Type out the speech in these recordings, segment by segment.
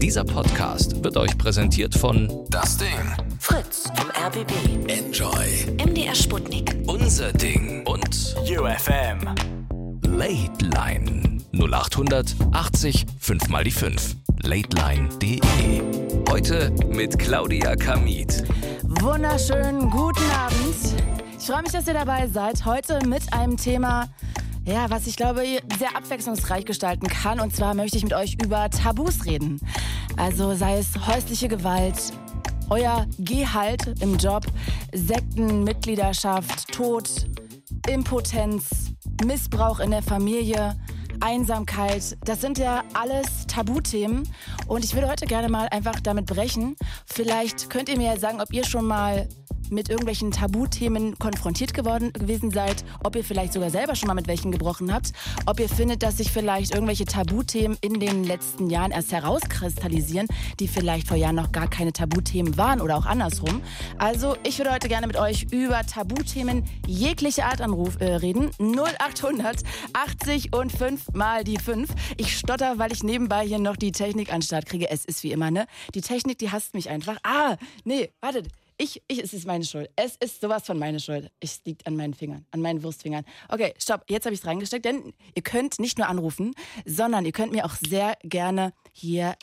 Dieser Podcast wird euch präsentiert von Das Ding. Fritz vom RBB. Enjoy. MDR Sputnik. Unser Ding und UFM. Late Line 0800 80 5 mal die 5. Lateline.de. Heute mit Claudia Kamit. Wunderschönen guten Abend. Ich freue mich, dass ihr dabei seid. Heute mit einem Thema, ja, was ich glaube, sehr abwechslungsreich gestalten kann. Und zwar möchte ich mit euch über Tabus reden. Also sei es häusliche Gewalt, euer Gehalt im Job, Sektenmitgliedschaft, Tod, Impotenz, Missbrauch in der Familie, Einsamkeit. Das sind ja alles Tabuthemen. Und ich würde heute gerne mal einfach damit brechen. Vielleicht könnt ihr mir ja sagen, ob ihr schon mal mit irgendwelchen Tabuthemen konfrontiert geworden gewesen seid, ob ihr vielleicht sogar selber schon mal mit welchen gebrochen habt, ob ihr findet, dass sich vielleicht irgendwelche Tabuthemen in den letzten Jahren erst herauskristallisieren, die vielleicht vor Jahren noch gar keine Tabuthemen waren oder auch andersrum. Also ich würde heute gerne mit euch über Tabuthemen jeglicher Art anruf, äh, reden. 0800 80 und 5 mal die 5. Ich stotter, weil ich nebenbei hier noch die Technik an Start kriege. Es ist wie immer, ne? Die Technik, die hasst mich einfach. Ah, nee, wartet. Ich, ich, es ist meine Schuld. Es ist sowas von meine Schuld. Es liegt an meinen Fingern, an meinen Wurstfingern. Okay, stopp. Jetzt habe ich es reingesteckt, denn ihr könnt nicht nur anrufen, sondern ihr könnt mir auch sehr gerne hier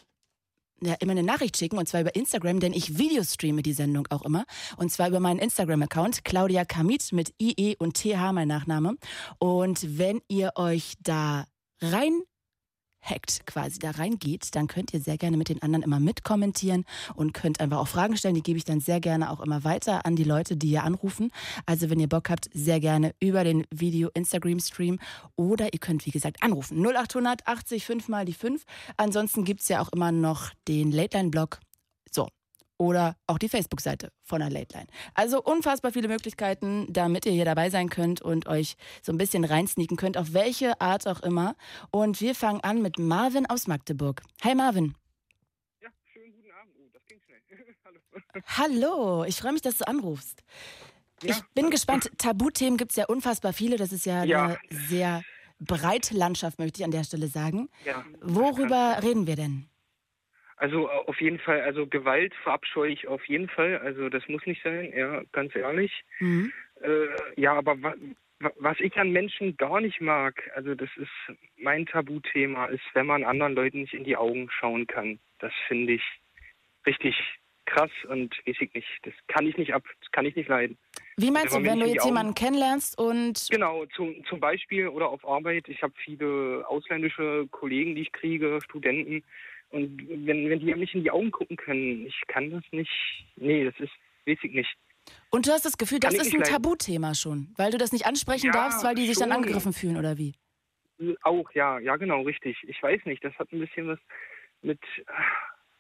ja, immer eine Nachricht schicken und zwar über Instagram, denn ich videostreame die Sendung auch immer und zwar über meinen Instagram-Account Claudia Kamit mit IE und TH mein Nachname und wenn ihr euch da rein hackt quasi da reingeht, dann könnt ihr sehr gerne mit den anderen immer mitkommentieren und könnt einfach auch Fragen stellen. Die gebe ich dann sehr gerne auch immer weiter an die Leute, die hier anrufen. Also wenn ihr Bock habt, sehr gerne über den Video-Instagram-Stream oder ihr könnt, wie gesagt, anrufen. 0800 80 5 mal die 5. Ansonsten gibt es ja auch immer noch den Late-Line-Blog. So, oder auch die Facebook-Seite von der Late Line. Also unfassbar viele Möglichkeiten, damit ihr hier dabei sein könnt und euch so ein bisschen reinsneaken könnt, auf welche Art auch immer. Und wir fangen an mit Marvin aus Magdeburg. Hi Marvin. Ja, schönen guten Abend. Oh, das ging schnell. Hallo. Hallo, ich freue mich, dass du anrufst. Ja. Ich bin gespannt. Tabuthemen gibt es ja unfassbar viele. Das ist ja, Ja. eine sehr breite Landschaft, möchte ich an der Stelle sagen. Ja. Worüber reden wir denn? Also äh, auf jeden Fall, also Gewalt verabscheue ich auf jeden Fall. Also das muss nicht sein, ja, ganz ehrlich. Mhm. Äh, ja, aber wa wa was ich an Menschen gar nicht mag, also das ist mein Tabuthema, ist, wenn man anderen Leuten nicht in die Augen schauen kann. Das finde ich richtig krass und weiß ich nicht. Das kann ich nicht ab, das kann ich nicht leiden. Wie meinst Wenn du, man wenn du jetzt jemanden kennenlernst und Genau, zum, zum Beispiel oder auf Arbeit. Ich habe viele ausländische Kollegen, die ich kriege, Studenten. Und wenn, wenn die mir nicht in die Augen gucken können, ich kann das nicht. Nee, das ist, weiß ich nicht. Und du hast das Gefühl, Kann das ist ein. Tabuthema schon, weil du das nicht ansprechen Ja, darfst, weil die sich dann angegriffen fühlen oder wie? Auch, ja, ja, genau, richtig. Ich weiß nicht, das hat ein bisschen was mit,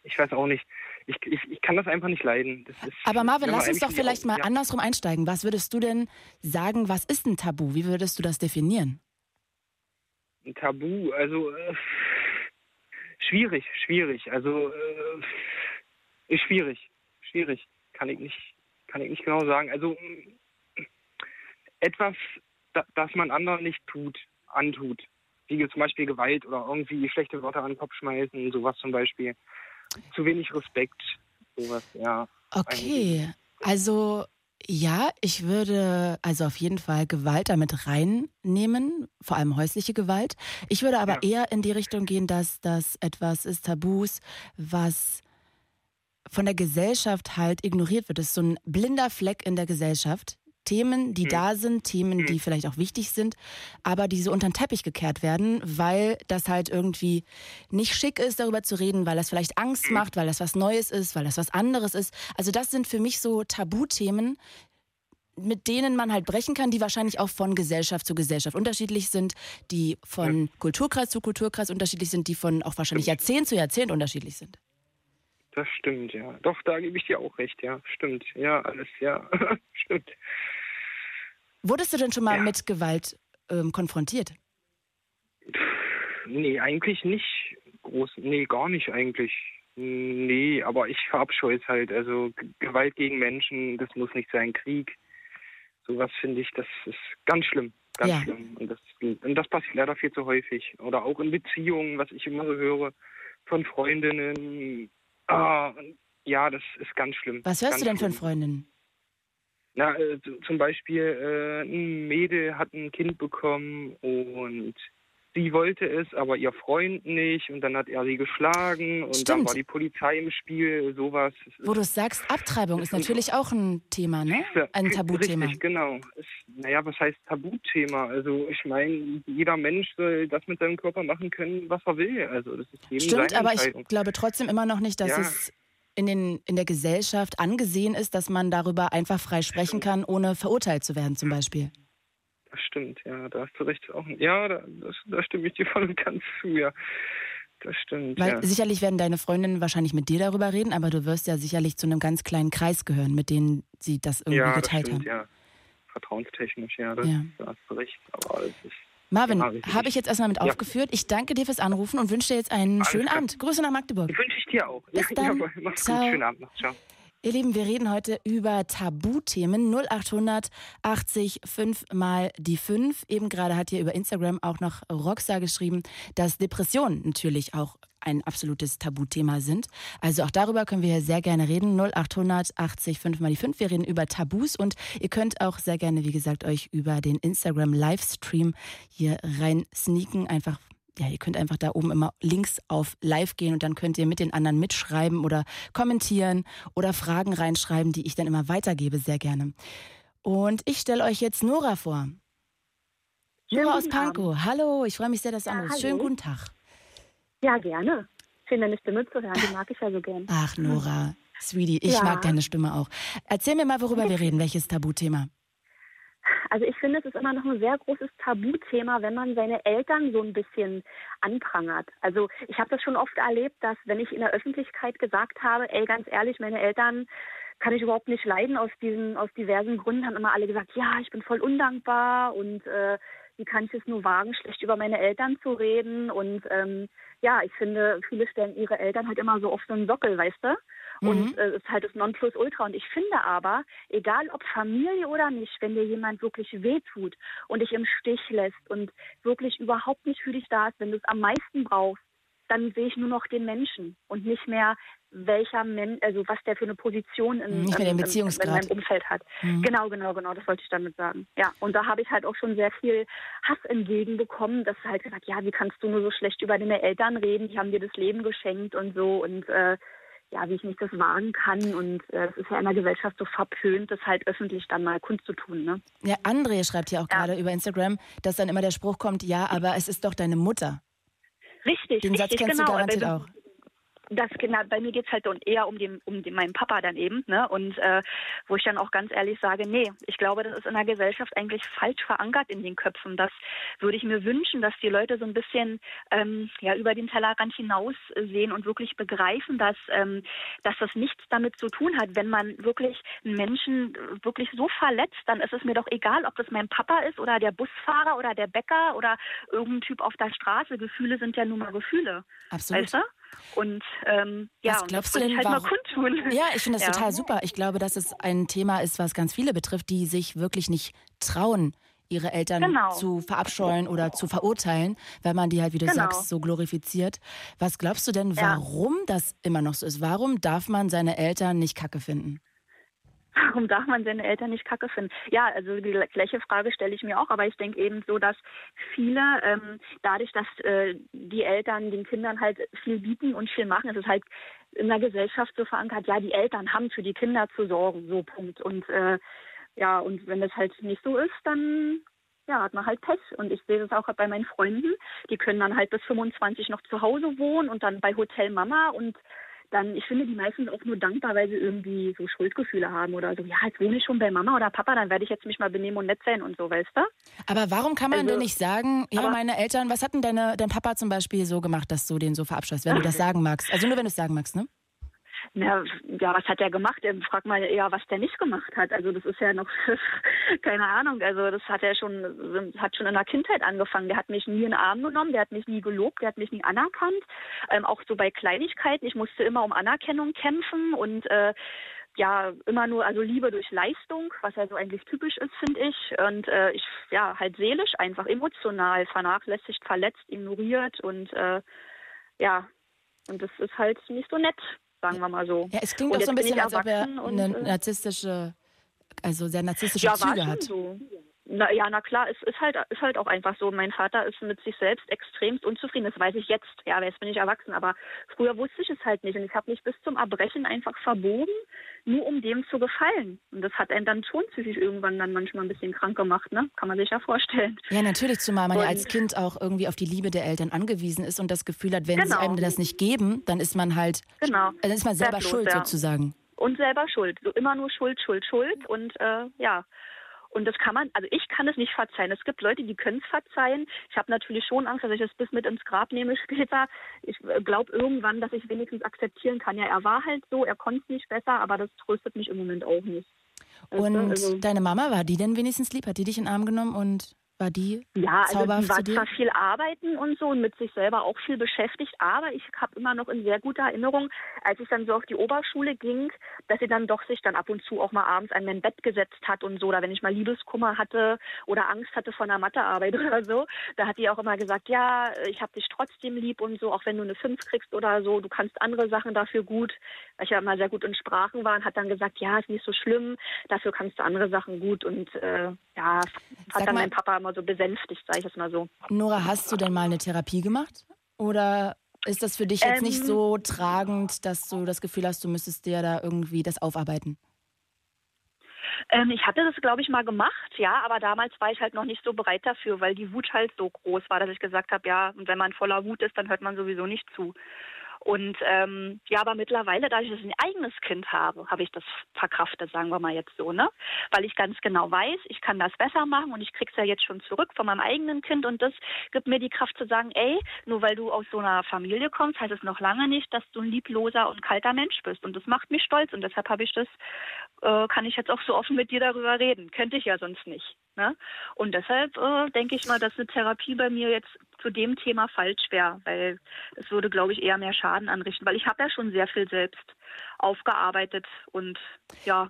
ich weiß auch nicht. Ich, ich, ich kann das einfach nicht leiden. Ist, Aber Marvin, lass uns doch vielleicht Augen- mal ja. andersrum einsteigen. Was würdest du denn sagen, was ist ein Tabu? Wie würdest du das definieren? Ein Tabu, also äh, schwierig, schwierig. Also äh, ist schwierig, schwierig. Kann ich nicht, kann ich nicht genau sagen. Also etwas, da, das man anderen nicht tut, antut. Wie zum Beispiel Gewalt oder irgendwie schlechte Worte an den Kopf schmeißen, sowas zum Beispiel. Zu wenig Respekt, sowas, ja. Okay, also ja, ich würde also auf jeden Fall Gewalt damit reinnehmen, vor allem häusliche Gewalt. Ich würde aber Ja. eher in die Richtung gehen, dass das etwas ist, Tabus, was von der Gesellschaft halt ignoriert wird. Das ist so ein blinder Fleck in der Gesellschaft. Themen, die Hm. da sind, Themen, Hm. die vielleicht auch wichtig sind, aber die so unter den Teppich gekehrt werden, weil das halt irgendwie nicht schick ist, darüber zu reden, weil das vielleicht Angst Hm. macht, weil das was Neues ist, weil das was anderes ist. Also das sind für mich so Tabuthemen, mit denen man halt brechen kann, die wahrscheinlich auch von Gesellschaft zu Gesellschaft unterschiedlich sind, die von Kulturkreis zu Kulturkreis unterschiedlich sind, die von auch wahrscheinlich Jahrzehnt zu Jahrzehnt unterschiedlich sind. Das stimmt, ja. Doch, da gebe ich dir auch recht, ja. Stimmt, ja, alles, ja. stimmt. Wurdest du denn schon mal Ja. mit Gewalt ähm, konfrontiert? Nee, eigentlich nicht groß. Nee, gar nicht eigentlich. Nee, aber ich verabscheue es halt. Also Gewalt gegen Menschen, das muss nicht sein. Krieg, sowas finde ich, das ist ganz schlimm. Ganz Ja. schlimm. Und das, und das passiert leider viel zu häufig. Oder auch in Beziehungen, was ich immer so höre von Freundinnen. Ah, ja, das ist ganz schlimm. Was hörst ganz du denn von schlimm. Freundinnen? Na, äh, zum Beispiel, äh, ein Mädel hat ein Kind bekommen und sie wollte es, aber ihr Freund nicht. Und dann hat er sie geschlagen und dann Stimmt. war die Polizei im Spiel, sowas. Ist- Wo du es sagst, Abtreibung ist natürlich auch ein Thema, ne? Ein Tabuthema. Richtig, genau. Ist, naja, was heißt Tabuthema? Also ich meine, jeder Mensch soll das mit seinem Körper machen können, was er will. Also das ist jedem Stimmt, aber ich glaube trotzdem immer noch nicht, dass Ja. es in, den, in der Gesellschaft angesehen ist, dass man darüber einfach frei sprechen kann, ohne verurteilt zu werden zum Beispiel. Das stimmt, ja, da hast du recht. Auch, ja, da, das, da stimme ich dir voll und ganz zu, ja. Das stimmt, Weil ja. sicherlich werden deine Freundinnen wahrscheinlich mit dir darüber reden, aber du wirst ja sicherlich zu einem ganz kleinen Kreis gehören, mit denen sie das irgendwie Ja, das geteilt stimmt, haben. ja. Vertrauenstechnisch, ja, das, Ja. da hast du recht. Aber es ist Marvin, Ja, habe ich jetzt erstmal mit Ja. aufgeführt. Ich danke dir fürs Anrufen und wünsche dir jetzt einen Alles schönen klar. Abend. Grüße nach Magdeburg. wünsche ich dir auch. Bis ja, dann. jawohl. Mach's Ciao. gut. Schönen Abend noch. Ciao. Ihr Lieben, wir reden heute über Tabuthemen 0800 80 5 mal die 5. Eben gerade hat hier über Instagram auch noch Roxa geschrieben, dass Depressionen natürlich auch ein absolutes Tabuthema sind. Also auch darüber können wir hier sehr gerne reden. 0800 80 5 mal die 5. Wir reden über Tabus und ihr könnt auch sehr gerne, wie gesagt, euch über den Instagram Livestream hier rein sneaken. Einfach ja, ihr könnt einfach da oben immer links auf Live gehen und dann könnt ihr mit den anderen mitschreiben oder kommentieren oder Fragen reinschreiben, die ich dann immer weitergebe, sehr gerne. Und ich stelle euch jetzt Nora vor. Nora aus. Pankow. Hallo, ich freue mich sehr, dass du Ja, anrufst. Schönen guten Tag. Ja, gerne. Schön, deine Stimme zu hören. Die mag ich ja so gern. Ach, Nora, Sweetie, ich Ja. mag deine Stimme auch. Erzähl mir mal, worüber wir reden. Welches Tabuthema? Also ich finde, es ist immer noch ein sehr großes Tabuthema, wenn man seine Eltern so ein bisschen anprangert. Also ich habe das schon oft erlebt, dass wenn ich in der Öffentlichkeit gesagt habe, ey, ganz ehrlich, meine Eltern kann ich überhaupt nicht leiden aus diesen, aus diversen Gründen, haben immer alle gesagt, ja, ich bin voll undankbar und äh, wie kann ich es nur wagen, schlecht über meine Eltern zu reden? Und ähm, ja, ich finde, viele stellen ihre Eltern halt immer so auf so einen Sockel, weißt du? Und äh, es ist halt das Nonplusultra. Und ich finde aber, egal ob Familie oder nicht, wenn dir jemand wirklich wehtut und dich im Stich lässt und wirklich überhaupt nicht für dich da ist, wenn du es am meisten brauchst, dann sehe ich nur noch den Menschen und nicht mehr welcher Mensch, also was der für eine Position in, Nicht mehr den in, in, in Beziehungsgrad. meinem Umfeld hat. Mhm. Genau, genau, genau, das wollte ich damit sagen. Ja, und da habe ich halt auch schon sehr viel Hass entgegenbekommen, dass halt gesagt, ja, wie kannst du nur so schlecht über deine Eltern reden? Die haben dir das Leben geschenkt und so und äh, ja, wie ich nicht das wagen kann und äh, es ist ja in der Gesellschaft so verpönt, das halt öffentlich dann mal kundzutun, ne? Ja, André schreibt hier auch Ja. gerade über Instagram, dass dann immer der Spruch kommt, ja, aber es ist doch deine Mutter. Richtig, Den Satz richtig, kennst genau. du garantiert Aber auch. Das genau, bei mir geht's halt und eher um den, um den, meinen Papa dann eben, ne? Und äh, wo ich dann auch ganz ehrlich sage, nee, ich glaube, das ist in der Gesellschaft eigentlich falsch verankert in den Köpfen. Das würde ich mir wünschen, dass die Leute so ein bisschen ähm, ja über den Tellerrand hinaus sehen und wirklich begreifen, dass ähm, dass das nichts damit zu tun hat. Wenn man wirklich einen Menschen wirklich so verletzt, dann ist es mir doch egal, ob das mein Papa ist oder der Busfahrer oder der Bäcker oder irgendein Typ auf der Straße. Gefühle sind ja nun mal Gefühle. Absolut. Weißt du? Und ähm, ja, Was glaubst das du denn, ich halt warum- mal kundtun. Ja, ich finde das Ja. total super. Ich glaube, dass es ein Thema ist, was ganz viele betrifft, die sich wirklich nicht trauen, ihre Eltern Genau. zu verabscheuen oder zu verurteilen, weil man die halt, wie du Genau. sagst, so glorifiziert. Was glaubst du denn, Ja. warum das immer noch so ist? Warum darf man seine Eltern nicht kacke finden? Warum darf man seine Eltern nicht kacke finden? Ja, also die gleiche Frage stelle ich mir auch, aber ich denke eben so, dass viele ähm, dadurch, dass äh, die Eltern den Kindern halt viel bieten und viel machen, es ist halt in der Gesellschaft so verankert, ja, die Eltern haben für die Kinder zu sorgen, so Punkt. Und äh, ja, und wenn das halt nicht so ist, dann ja, hat man halt Pech. Und ich sehe das auch bei meinen Freunden, die können dann halt bis 25 noch zu Hause wohnen und dann bei Hotel Mama und dann, ich finde, die meisten auch nur dankbar, weil sie irgendwie so Schuldgefühle haben oder so. Ja, jetzt wohne ich schon bei Mama oder Papa, dann werde ich jetzt mich mal benehmen und nett sein und so, weißt du? Aber warum kann man Also, denn nicht sagen, ja, meine Eltern, was hat denn deine, dein Papa zum Beispiel so gemacht, dass du den so verabscheust, wenn du das sagen magst? Also nur, wenn du es sagen magst, ne? Na, ja, was hat er gemacht? Ähm, Frag mal eher, was der nicht gemacht hat. Also das ist ja noch, keine Ahnung. Also das hat er schon, hat schon in der Kindheit angefangen. Der hat mich nie in den Arm genommen, der hat mich nie gelobt, der hat mich nie anerkannt. Ähm, auch so bei Kleinigkeiten. Ich musste immer um Anerkennung kämpfen und äh, ja immer nur, also Liebe durch Leistung, was ja so eigentlich typisch ist, finde ich. Und äh, ich, ja, halt seelisch einfach, emotional, vernachlässigt, verletzt, ignoriert und äh, ja, und das ist halt nicht so nett, sagen wir mal so. Ja, es klingt doch so ein bisschen, als ob er eine äh, narzisstische, also sehr narzisstische ja, Züge hat. so. Na ja, na klar, es ist halt, ist halt auch einfach so. Mein Vater ist mit sich selbst extremst unzufrieden. Das weiß ich jetzt. Ja, jetzt bin ich erwachsen. Aber früher wusste ich es halt nicht. Und ich habe mich bis zum Erbrechen einfach verbogen, nur um dem zu gefallen. Und das hat einen dann schon psychisch irgendwann dann manchmal ein bisschen krank gemacht, ne? Kann man sich ja vorstellen. Ja, natürlich, zumal man ja Und- als Kind auch irgendwie auf die Liebe der Eltern angewiesen ist und das Gefühl hat, wenn sie Genau. einem das nicht geben, dann ist man halt, Genau. dann ist man selber Wertlos, schuld ja. sozusagen. und selber schuld. So immer nur Schuld, Schuld, Schuld. Und äh, ja. Und das kann man, also ich kann es nicht verzeihen. Es gibt Leute, die können es verzeihen. Ich habe natürlich schon Angst, dass ich das bis mit ins Grab nehme später. Ich glaube irgendwann, dass ich wenigstens akzeptieren kann. Ja, er war halt so, er konnte es nicht besser, aber das tröstet mich im Moment auch nicht. Und Also- deine Mama, war die denn wenigstens lieb? Hat die dich in den Arm genommen und war die Ja, also sie war zwar viel arbeiten und so und mit sich selber auch viel beschäftigt, aber ich habe immer noch in sehr guter Erinnerung, als ich dann so auf die Oberschule ging, dass sie dann doch sich dann ab und zu auch mal abends an mein Bett gesetzt hat und so, oder wenn ich mal Liebeskummer hatte oder Angst hatte von der Mathearbeit oder so, da hat die auch immer gesagt, ja, ich habe dich trotzdem lieb und so, auch wenn du eine 5 kriegst oder so, du kannst andere Sachen dafür gut, weil ich ja immer sehr gut in Sprachen war und hat dann gesagt, ja, ist nicht so schlimm, dafür kannst du andere Sachen gut und äh, ja, hat Sag dann mal- mein Papa immer so besänftigt, sage ich es mal so. Nora, hast du denn mal eine Therapie gemacht? Oder ist das für dich jetzt nicht Ähm, so tragend, dass du das Gefühl hast, du müsstest dir da irgendwie das aufarbeiten? Ähm, ich hatte das, glaube ich, mal gemacht, ja, aber damals war ich halt noch nicht so bereit dafür, weil die Wut halt so groß war, dass ich gesagt habe, ja, und wenn man voller Wut ist, dann hört man sowieso nicht zu. Und ähm, ja, aber mittlerweile, da ich das ein eigenes Kind habe, habe ich das verkraftet, sagen wir mal jetzt so, ne? Weil ich ganz genau weiß, ich kann das besser machen und ich krieg's ja jetzt schon zurück von meinem eigenen Kind und das gibt mir die Kraft zu sagen, ey, nur weil du aus so einer Familie kommst, heißt es noch lange nicht, dass du ein liebloser und kalter Mensch bist. Und das macht mich stolz und deshalb habe ich das, äh, kann ich jetzt auch so offen mit dir darüber reden. Könnte ich ja sonst nicht. Ne? Und deshalb äh, denke ich mal, dass eine Therapie bei mir jetzt zu dem Thema falsch wäre, weil es würde, glaube ich, eher mehr Schaden anrichten, weil ich habe ja schon sehr viel selbst aufgearbeitet und ja,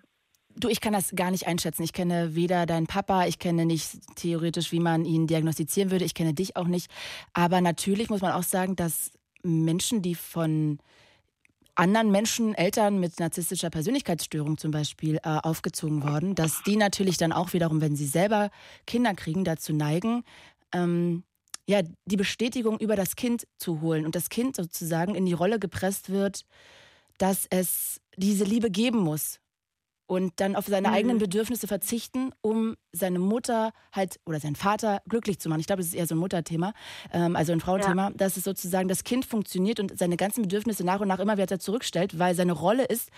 Du, ich kann das gar nicht einschätzen. Ich kenne weder deinen Papa, ich kenne nicht theoretisch, wie man ihn diagnostizieren würde. Ich kenne dich auch nicht. Aber natürlich muss man auch sagen, dass Menschen, die von anderen Menschen, Eltern mit narzisstischer Persönlichkeitsstörung zum Beispiel äh, aufgezogen worden, dass die natürlich dann auch wiederum, wenn sie selber Kinder kriegen, dazu neigen, ähm, ja, die Bestätigung über das Kind zu holen und das Kind sozusagen in die Rolle gepresst wird, dass es diese Liebe geben muss und dann auf seine Mhm. eigenen Bedürfnisse verzichten, um seine Mutter halt oder seinen Vater glücklich zu machen. Ich glaube, das ist eher so ein Mutterthema, ähm, also ein Frauenthema, dass es sozusagen das Kind funktioniert und seine ganzen Bedürfnisse nach und nach immer weiter zurückstellt, weil seine Rolle ist,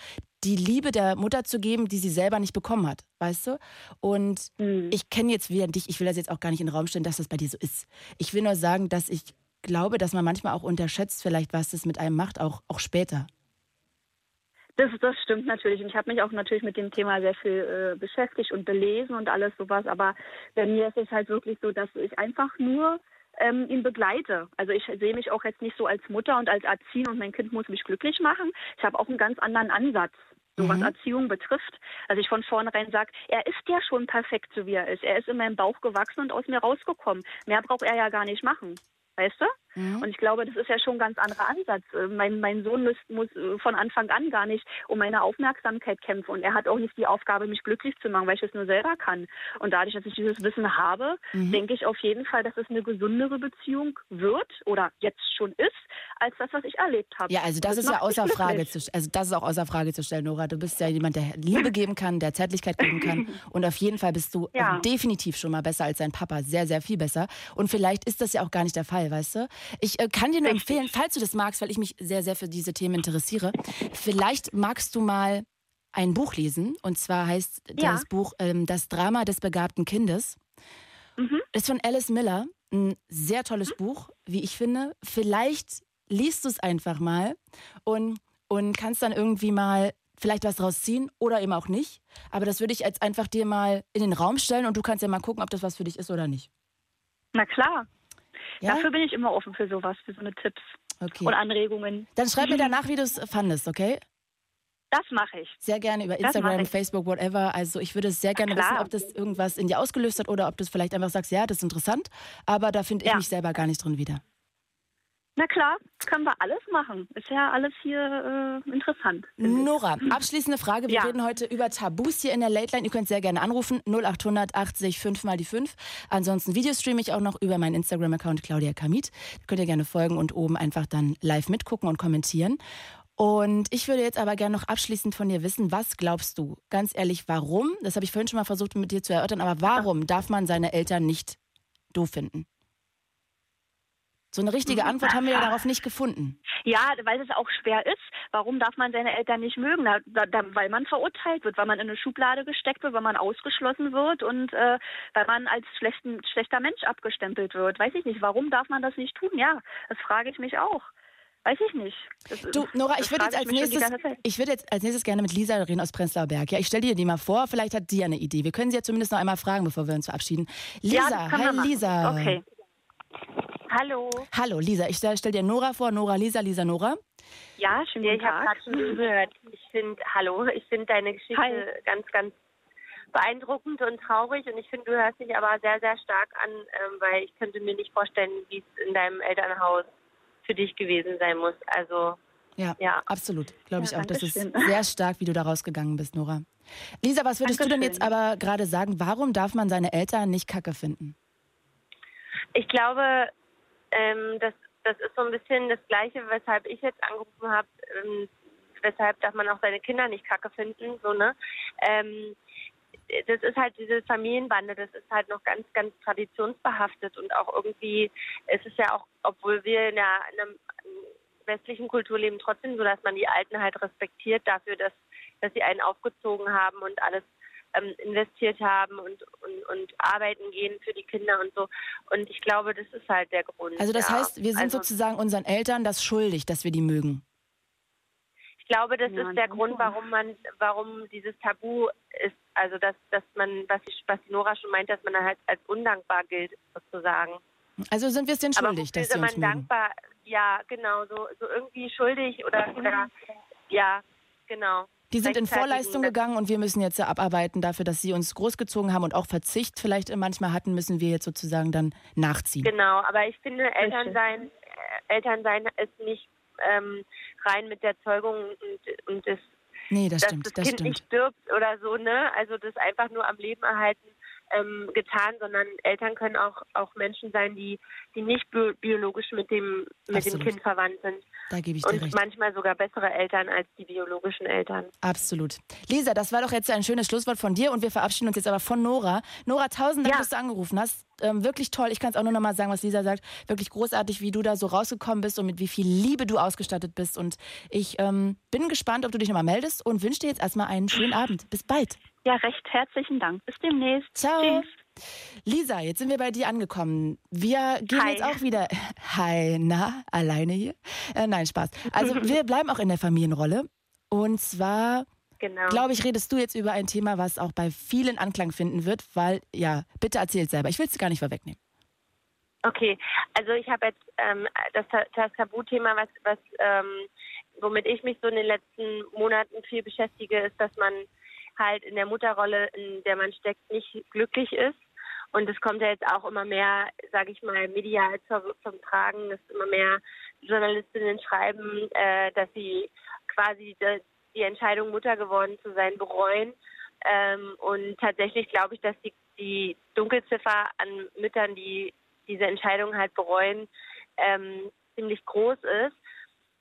die Liebe der Mutter zu geben, die sie selber nicht bekommen hat, weißt du? Und hm. ich kenne jetzt wieder dich, ich will das jetzt auch gar nicht in den Raum stellen, dass das bei dir so ist. Ich will nur sagen, dass ich glaube, dass man manchmal auch unterschätzt, vielleicht, was das mit einem macht, auch, auch später. Das, das stimmt natürlich. Und ich habe mich auch natürlich mit dem Thema sehr viel äh, beschäftigt und belesen und alles sowas. Aber bei mir ist es halt wirklich so, dass ich einfach nur ähm, ihn begleite. Also ich sehe mich auch jetzt nicht so als Mutter und als Erziehen und mein Kind muss mich glücklich machen. Ich habe auch einen ganz anderen Ansatz. So was Mhm. Erziehung betrifft, dass ich von vornherein sage, er ist ja schon perfekt, so wie er ist. Er ist in meinem Bauch gewachsen und aus mir rausgekommen. Mehr braucht er ja gar nicht machen. Weißt du? Mhm. Und ich glaube, das ist ja schon ein ganz anderer Ansatz. Äh, Mein, mein Sohn muss, muss äh, von Anfang an gar nicht um meine Aufmerksamkeit kämpfen. Und er hat auch nicht die Aufgabe, mich glücklich zu machen, weil ich es nur selber kann. Und dadurch, dass ich dieses Wissen habe, Mhm. denke ich auf jeden Fall, dass es eine gesündere Beziehung wird oder jetzt schon ist, als das, was ich erlebt habe. Ja, also das, Und ist ja außer Frage zu also das ist auch außer Frage zu stellen, Nora. Du bist ja jemand, der Liebe geben kann, der Zärtlichkeit geben kann und auf jeden Fall bist du Ja. definitiv schon mal besser als dein Papa, sehr sehr viel besser und vielleicht ist das ja auch gar nicht der Fall, weißt du? Ich äh, kann dir nur Richtig. empfehlen, falls du das magst, weil ich mich sehr sehr für diese Themen interessiere, vielleicht magst du mal ein Buch lesen und zwar heißt Ja. das Buch ähm, Das Drama des begabten Kindes. Mhm. Ist von Alice Miller. Ein sehr tolles Buch, wie ich finde. Vielleicht liest du es einfach mal und, und kannst dann irgendwie mal vielleicht was draus ziehen oder eben auch nicht. Aber das würde ich jetzt einfach dir mal in den Raum stellen und du kannst ja mal gucken, ob das was für dich ist oder nicht. Na klar. Ja? Dafür bin ich immer offen für sowas, für so eine Tipps Okay. und Anregungen. Dann schreib mir danach, wie du es fandest, okay? Das mache ich. Sehr gerne über Instagram. Facebook, whatever. Also ich würde es sehr gerne wissen, ob das irgendwas in dir ausgelöst hat oder ob du vielleicht einfach sagst, ja, das ist interessant, aber da finde ich Ja. mich selber gar nicht drin wieder. Na klar, können wir alles machen. Ist ja alles hier äh, interessant. Nora, abschließende Frage. Wir Ja. reden heute über Tabus hier in der Late Line. Ihr könnt sehr gerne anrufen. 0800 80 5 mal die 5. Ansonsten Videostreame ich auch noch über meinen Instagram-Account Claudia Kamit. Da könnt ihr gerne folgen und oben einfach dann live mitgucken und kommentieren. Und ich würde jetzt aber gerne noch abschließend von dir wissen, was glaubst du? Ganz ehrlich, warum? Das habe ich vorhin schon mal versucht mit dir zu erörtern, aber warum darf man seine Eltern nicht doof finden? So eine richtige Antwort haben wir ja darauf nicht gefunden. Ja, weil es auch schwer ist. Warum darf man seine Eltern nicht mögen? Da, da, weil man verurteilt wird, weil man in eine Schublade gesteckt wird, weil man ausgeschlossen wird und äh, weil man als schlechten, schlechter Mensch abgestempelt wird. Weiß ich nicht. Warum darf man das nicht tun? Ja, das frage ich mich auch. Weiß ich nicht. Das, Du, Nora, ich würde jetzt als nächstes, ich würde jetzt als nächstes gerne mit Lisa reden aus Prenzlauer Berg. Ja, ich stelle dir die mal vor. Vielleicht hat die ja eine Idee. Wir können sie ja zumindest noch einmal fragen, bevor wir uns verabschieden. ja, Lisa, man hi. Lisa. Okay. Hallo. Hallo Lisa, ich stelle stell dir Nora vor. Nora, Lisa, Lisa, Nora. Ja, schönen Ja, guten ich habe gerade schon zugehört. Ich finde, hallo, ich finde deine Geschichte Hi. ganz, ganz beeindruckend und traurig und ich finde, du hörst dich aber sehr, sehr stark an, ähm, weil ich könnte mir nicht vorstellen, wie es in deinem Elternhaus für dich gewesen sein muss. Also, Ja, Ja. absolut. Glaube ich Ja, auch. Das ist schön. sehr stark, wie du da rausgegangen bist, Nora. Lisa, was würdest du denn Dankeschön. jetzt aber gerade sagen? Warum darf man seine Eltern nicht kacke finden? Ich glaube, ähm, das, das ist so ein bisschen das Gleiche, weshalb ich jetzt angerufen habe, ähm, weshalb darf man auch seine Kinder nicht kacke finden, so, ne? Ähm, das ist halt diese Familienbande, das ist halt noch ganz, ganz traditionsbehaftet und auch irgendwie, es ist ja auch, obwohl wir in, einer, in einer westlichen Kultur leben, trotzdem so, dass man die Alten halt respektiert dafür, dass, dass sie einen aufgezogen haben und alles ähm, investiert haben und, und, und arbeiten gehen für die Kinder und so. Und ich glaube, das ist halt der Grund. Also das ja. heißt, wir sind also, sozusagen unseren Eltern das schuldig, dass wir die mögen. Ich glaube, das Ja, ist der. Grund, warum man, warum dieses Tabu ist. Also dass, dass man, was, ich, was die Nora schon meint, dass man halt als undankbar gilt, sozusagen. Also sind wir es Aber schuldig, dass sie man uns mögen. dankbar, ja, genau, so, so irgendwie schuldig oder, oder ja, genau. Die sind in Vorleistung gegangen und wir müssen jetzt ja abarbeiten dafür, dass sie uns großgezogen haben und auch Verzicht vielleicht manchmal hatten, müssen wir jetzt sozusagen dann nachziehen. Genau, aber ich finde, Elternsein, äh, Elternsein ist nicht ähm, rein mit der Zeugung und, und das, Nee, das dass stimmt, das das Kind stimmt. nicht stirbt oder so, ne? Also das einfach nur am Leben erhalten ähm, getan, sondern Eltern können auch auch Menschen sein, die die nicht bio biologisch mit dem mit dem. Kind verwandt sind Da gebe ich dir und recht. manchmal sogar bessere Eltern als die biologischen Eltern. Absolut. Lisa, das war doch jetzt ein schönes Schlusswort von dir und wir verabschieden uns jetzt aber von Nora. Nora, tausend Dank, Ja. dass du angerufen hast. Ähm, wirklich toll. Ich kann es auch nur noch mal sagen, was Lisa sagt. Wirklich großartig, wie du da so rausgekommen bist und mit wie viel Liebe du ausgestattet bist. Und ich ähm, bin gespannt, ob du dich noch mal meldest und wünsche dir jetzt erstmal einen schönen Abend. Bis bald. Ja, recht herzlichen Dank. Bis demnächst. Ciao. Tschüss. Lisa, jetzt sind wir bei dir angekommen. Wir gehen Hi. jetzt auch wieder. Hi, na, alleine hier? Äh, nein, Spaß. Also, wir bleiben auch in der Familienrolle. Und zwar, Genau. glaube ich, redest du jetzt über ein Thema, was auch bei vielen Anklang finden wird, weil, ja, bitte erzähl selber. Ich will es gar nicht vorwegnehmen. Okay, also ich habe jetzt ähm, das, das Tabuthema, was, was ähm, womit ich mich so in den letzten Monaten viel beschäftige, ist, dass man halt in der Mutterrolle, in der man steckt, nicht glücklich ist. Und es kommt ja jetzt auch immer mehr, sage ich mal, medial zum, zum Tragen, dass immer mehr Journalistinnen schreiben, äh, dass sie quasi die, Entscheidung, Mutter geworden zu sein, bereuen. Ähm, und tatsächlich glaube ich, dass die, die Dunkelziffer an Müttern, die diese Entscheidung halt bereuen, ähm, ziemlich groß ist.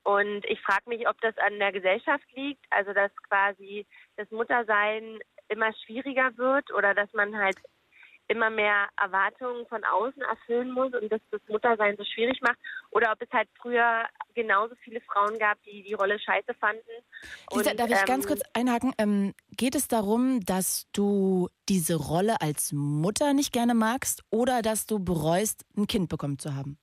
Und ich frage mich, ob das an der Gesellschaft liegt, also dass quasi das Muttersein immer schwieriger wird oder dass man halt immer mehr Erwartungen von außen erfüllen muss und dass das Muttersein so schwierig macht oder ob es halt früher genauso viele Frauen gab, die die Rolle scheiße fanden. Lisa, Und, darf ich ganz ähm, kurz einhaken? Ähm, geht es darum, dass du diese Rolle als Mutter nicht gerne magst oder dass du bereust, ein Kind bekommen zu haben?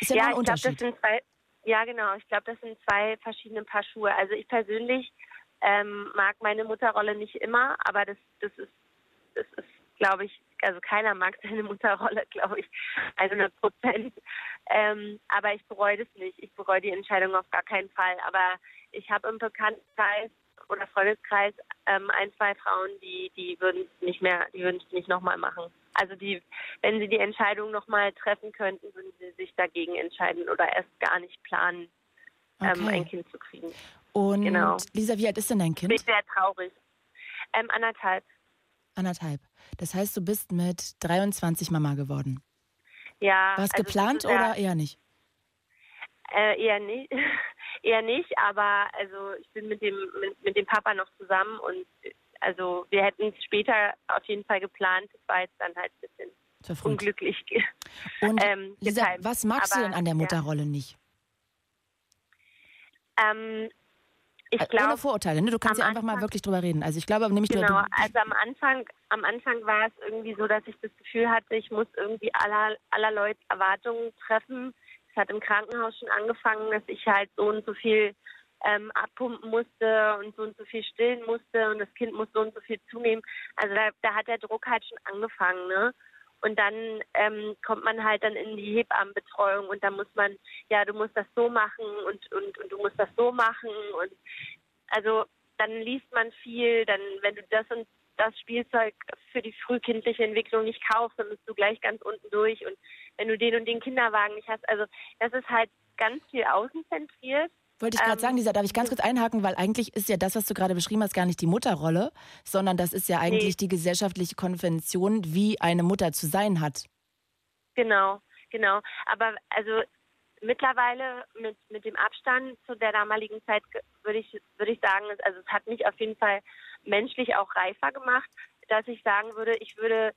Ist ja, Ja, ein ich glaube, das Unterschied. sind zwei. Ja, genau. Ich glaube, das sind zwei verschiedene Paar Schuhe. Also ich persönlich ähm, mag meine Mutterrolle nicht immer, aber das, das ist, das ist, glaube ich, also keiner mag seine Mutterrolle, glaube ich, 100 Prozent. Ähm, aber ich bereue das nicht. Ich bereue die Entscheidung auf gar keinen Fall. Aber ich habe im Bekanntenkreis oder Freundeskreis ähm, ein, zwei Frauen, die, die würden es nicht mehr, die würden es nicht nochmal machen. Also die, wenn sie die Entscheidung nochmal treffen könnten, würden sie sich dagegen entscheiden oder erst gar nicht planen, ähm, Okay. ein Kind zu kriegen. Und Genau. Lisa, wie alt ist denn dein Bin Kind? sehr traurig. Ähm, anderthalb. Anderthalb. Das heißt, du bist mit 23 Mama geworden. Ja. War es also geplant ja- oder eher nicht? Äh, eher nicht, eher nicht, aber also ich bin mit dem mit, mit dem Papa noch zusammen und also wir hätten es später auf jeden Fall geplant. Das war jetzt dann halt ein bisschen Verfrüht. unglücklich. Und ähm, Lisa, was magst du Aber, denn an der ja. Mutterrolle nicht? Ähm, ich Äh, Ohne glaube, Vorurteile, ne? Du kannst ja einfach mal Anfang- wirklich drüber reden. Also ich glaube nämlich, genau. du, Also am Anfang, am Anfang war es irgendwie so, dass ich das Gefühl hatte, ich muss irgendwie aller aller Leute Erwartungen treffen. Es hat im Krankenhaus schon angefangen, dass ich halt so und so viel ähm, abpumpen musste und so und so viel stillen musste und das Kind muss so und so viel zunehmen. Also da, da hat der Druck halt schon angefangen, ne? Und dann ähm, kommt man halt dann in die Hebammenbetreuung und dann muss man, ja, du musst das so machen und, und, und du musst das so machen und also dann liest man viel, dann wenn du das und das Spielzeug für die frühkindliche Entwicklung nicht kaufst, dann bist du gleich ganz unten durch und wenn du den und den Kinderwagen nicht hast, also das ist halt ganz viel außenzentriert. Wollte ich gerade ähm, sagen, Lisa, darf ich ganz kurz einhaken, weil eigentlich ist ja das, was du gerade beschrieben hast, gar nicht die Mutterrolle, sondern das ist ja eigentlich die gesellschaftliche Konvention, wie eine Mutter zu sein hat. Genau, genau. Aber also mittlerweile mit, mit dem Abstand zu der damaligen Zeit würde ich, würde ich sagen, also es hat mich auf jeden Fall menschlich auch reifer gemacht, dass ich sagen würde, ich würde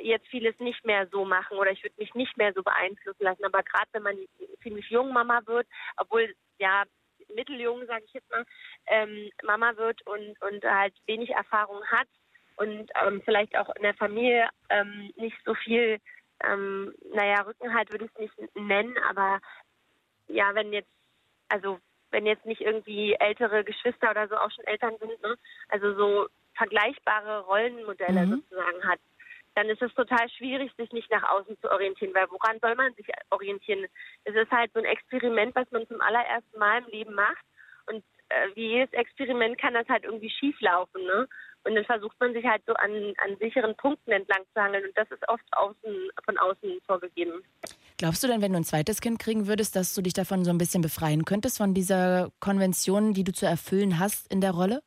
jetzt vieles nicht mehr so machen oder ich würde mich nicht mehr so beeinflussen lassen. Aber gerade wenn man ziemlich jung Mama wird, obwohl ja mitteljung, sage ich jetzt mal, ähm, Mama wird und, und halt wenig Erfahrung hat und ähm, vielleicht auch in der Familie ähm, nicht so viel, ähm, naja, Rückenhalt würde ich es nicht nennen, aber ja, wenn jetzt, also wenn jetzt nicht irgendwie ältere Geschwister oder so auch schon Eltern sind, ne? also so vergleichbare Rollenmodelle Mhm. sozusagen hat, dann ist es total schwierig, sich nicht nach außen zu orientieren, weil woran soll man sich orientieren? Es ist halt so ein Experiment, was man zum allerersten Mal im Leben macht und äh, wie jedes Experiment kann das halt irgendwie schief laufen, ne? Und dann versucht man sich halt so an, an sicheren Punkten entlang zu hangeln und das ist oft außen, von außen vorgegeben. Glaubst du denn, wenn du ein zweites Kind kriegen würdest, dass du dich davon so ein bisschen befreien könntest, von dieser Konvention, die du zu erfüllen hast in der Rolle?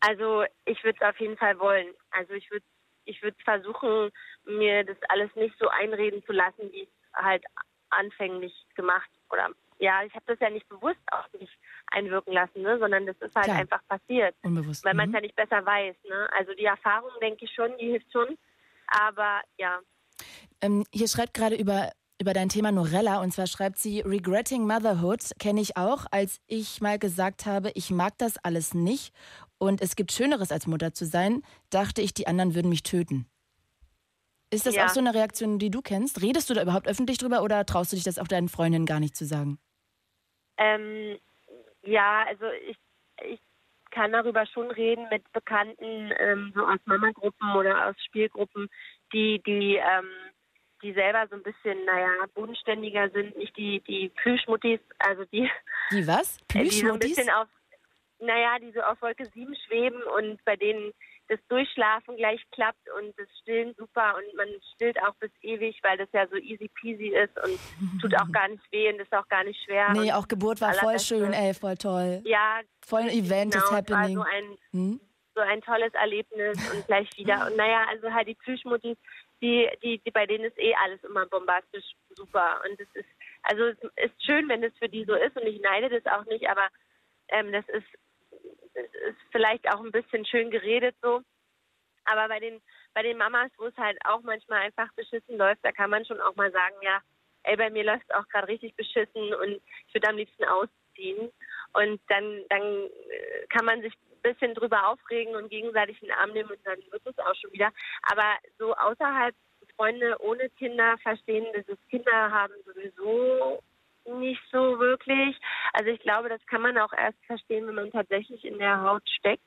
Also ich würde es auf jeden Fall wollen. Also ich würde ich würde versuchen, mir das alles nicht so einreden zu lassen, wie ich es halt anfänglich gemacht oder ja, ich habe das ja nicht bewusst auf mich einwirken lassen, ne, sondern das ist halt Klar. einfach passiert, Unbewusst. weil man es Mhm. ja nicht besser weiß. Ne? Also die Erfahrung, denke ich schon, die hilft schon. Aber ja, Ähm, hier schreibt gerade über, über dein Thema Norella und zwar schreibt sie, Regretting Motherhood kenne ich auch, als ich mal gesagt habe, ich mag das alles nicht und es gibt Schöneres als Mutter zu sein, dachte ich, die anderen würden mich töten. Ist das Ja. auch so eine Reaktion, die du kennst? Redest du da überhaupt öffentlich drüber oder traust du dich das auch deinen Freundinnen gar nicht zu sagen? Ähm, ja, also ich, ich kann darüber schon reden mit Bekannten, ähm, so aus Mama-Gruppen oder aus Spielgruppen, die, die, ähm, die selber so ein bisschen, naja, bodenständiger sind, nicht die, die Plüschmuttis, also die, Die was? äh, die so ein Plüschmuttis? bisschen auf, naja, die so auf Wolke 7 schweben und bei denen das Durchschlafen gleich klappt und das Stillen super und man stillt auch bis ewig, weil das ja so easy peasy ist und tut auch gar nicht weh und ist auch gar nicht schwer. Nee, auch Geburt war voll schön, ey, voll toll. Ja, Voll ein Event, genau, ist es war happening. so ein, Hm? so ein tolles Erlebnis und gleich wieder. Und naja, also halt die Plüschmuttis, die, die, die, bei denen ist eh alles immer bombastisch super. Und es ist, also es ist schön, wenn es für die so ist und ich neide das auch nicht, aber ähm, das ist, ist vielleicht auch ein bisschen schön geredet so. Aber bei den, bei den Mamas, wo es halt auch manchmal einfach beschissen läuft, da kann man schon auch mal sagen, ja, ey, bei mir läuft es auch gerade richtig beschissen und ich würde am liebsten ausziehen. Und dann, dann äh, kann man sich ein bisschen drüber aufregen und gegenseitig in den Arm nehmen und dann wird es auch schon wieder. Aber so außerhalb Freunde ohne Kinder verstehen, dass es Kinder haben sowieso nicht so wirklich. Also ich glaube, das kann man auch erst verstehen, wenn man tatsächlich in der Haut steckt.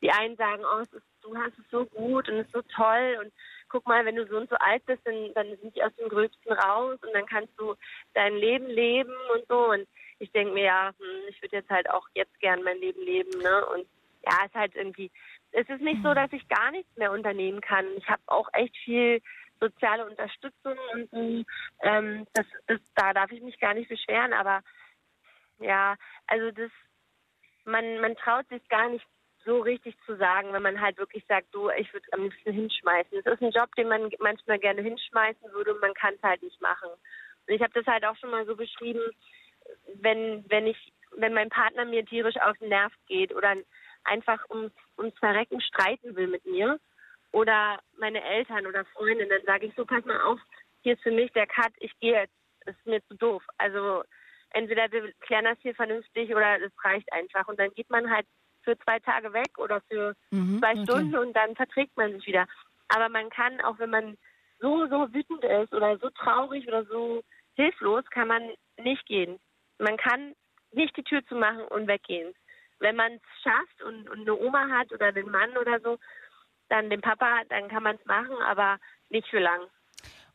Die einen sagen, oh, ist, du hast es so gut und es ist so toll und guck mal, wenn du so und so alt bist, dann, dann sind die aus dem Gröbsten raus und dann kannst du dein Leben leben und so. Und ich denke mir, ja, hm, ich würde jetzt halt auch jetzt gern mein Leben leben, ne? Und ja, es ist halt irgendwie, es ist nicht so, dass ich gar nichts mehr unternehmen kann. Ich habe auch echt viel soziale Unterstützung und so. Ähm, das, das, da darf ich mich gar nicht beschweren, aber ja, also das, man, man traut sich gar nicht so richtig zu sagen, wenn man halt wirklich sagt, du, ich würde am liebsten hinschmeißen. Es ist ein Job, den man manchmal gerne hinschmeißen würde und man kann es halt nicht machen. Und ich habe das halt auch schon mal so beschrieben, wenn, wenn ich, wenn mein Partner mir tierisch auf den Nerv geht oder einfach ums, ums Verrecken streiten will mit mir oder meine Eltern oder Freunde, dann sage ich so, pass mal auf, hier ist für mich der Cut, ich gehe jetzt, das ist mir zu doof. Also entweder wir klären das hier vernünftig oder es reicht einfach. Und dann geht man halt für zwei Tage weg oder für mhm, zwei Stunden okay. und dann verträgt man sich wieder. Aber man kann, auch wenn man so, so wütend ist oder so traurig oder so hilflos, kann man nicht gehen. Man kann nicht die Tür zu machen und weggehen. Wenn man es schafft und, und eine Oma hat oder den Mann oder so, dann den Papa, dann kann man es machen, aber nicht für lang.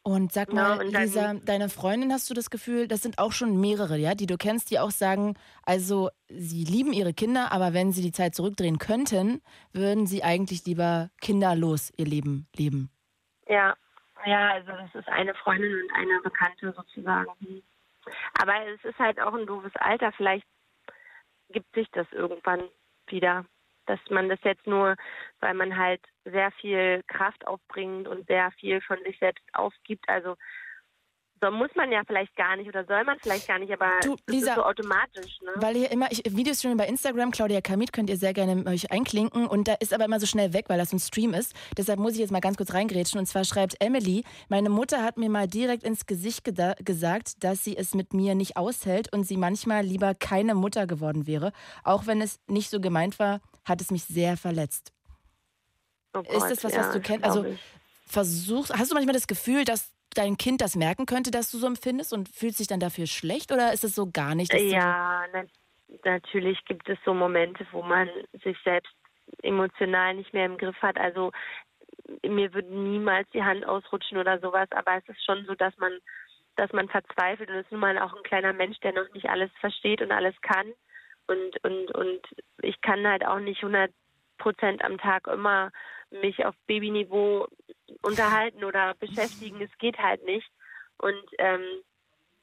Und sag mal, ja, und Lisa, deine Freundin, hast du das Gefühl, das sind auch schon mehrere, ja, die du kennst, die auch sagen, also sie lieben ihre Kinder, aber wenn sie die Zeit zurückdrehen könnten, würden sie eigentlich lieber kinderlos ihr Leben leben. Ja, ja, also das ist eine Freundin und eine Bekannte sozusagen. Aber es ist halt auch ein doofes Alter. Vielleicht gibt sich das irgendwann wieder dass man das jetzt nur, weil man halt sehr viel Kraft aufbringt und sehr viel von sich selbst aufgibt. Also so muss man ja vielleicht gar nicht oder soll man vielleicht gar nicht, aber du, Lisa, ist so automatisch. Ne? Weil ihr immer, ich Videos streamen bei Instagram, Claudia Kamit, könnt ihr sehr gerne euch einklinken und da ist aber immer so schnell weg, weil das ein Stream ist. Deshalb muss ich jetzt mal ganz kurz reingrätschen und zwar schreibt Emily, meine Mutter hat mir mal direkt ins Gesicht gesagt, dass sie es mit mir nicht aushält und sie manchmal lieber keine Mutter geworden wäre, auch wenn es nicht so gemeint war, hat es mich sehr verletzt. Oh Gott, ist das was, ja, was du kennst? Also versuchst, hast du manchmal das Gefühl, dass dein Kind das merken könnte, dass du so empfindest und fühlt sich dann dafür schlecht oder ist es so gar nicht? Ja, na, natürlich gibt es so Momente, wo man sich selbst emotional nicht mehr im Griff hat. Also mir würde niemals die Hand ausrutschen oder sowas, aber es ist schon so, dass man, dass man verzweifelt und es ist nun mal auch ein kleiner Mensch, der noch nicht alles versteht und alles kann. Und, und, und ich kann halt auch nicht 100 Prozent am Tag immer mich auf Babyniveau unterhalten oder beschäftigen. Es geht halt nicht. Und ähm,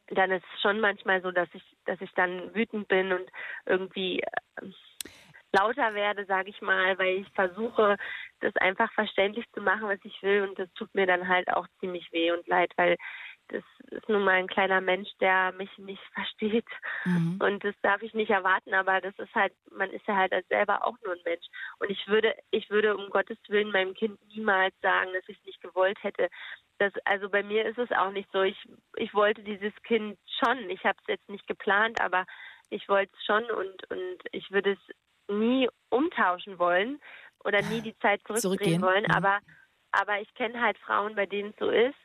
dann ist es schon manchmal so, dass ich, dass ich dann wütend bin und irgendwie äh, lauter werde, sage ich mal, weil ich versuche, das einfach verständlich zu machen, was ich will. Und das tut mir dann halt auch ziemlich weh und leid, weil das ist nun mal ein kleiner Mensch, der mich nicht versteht. Mhm. Und das darf ich nicht erwarten, aber das ist halt, man ist ja halt selber auch nur ein Mensch. Und ich würde, ich würde um Gottes Willen meinem Kind niemals sagen, dass ich es nicht gewollt hätte. Das, also bei mir ist es auch nicht so. Ich, ich wollte dieses Kind schon. Ich habe es jetzt nicht geplant, aber ich wollte es schon und, und ich würde es nie umtauschen wollen oder nie die Zeit zurückdrehen wollen. Mhm. Aber, aber ich kenne halt Frauen, bei denen es so ist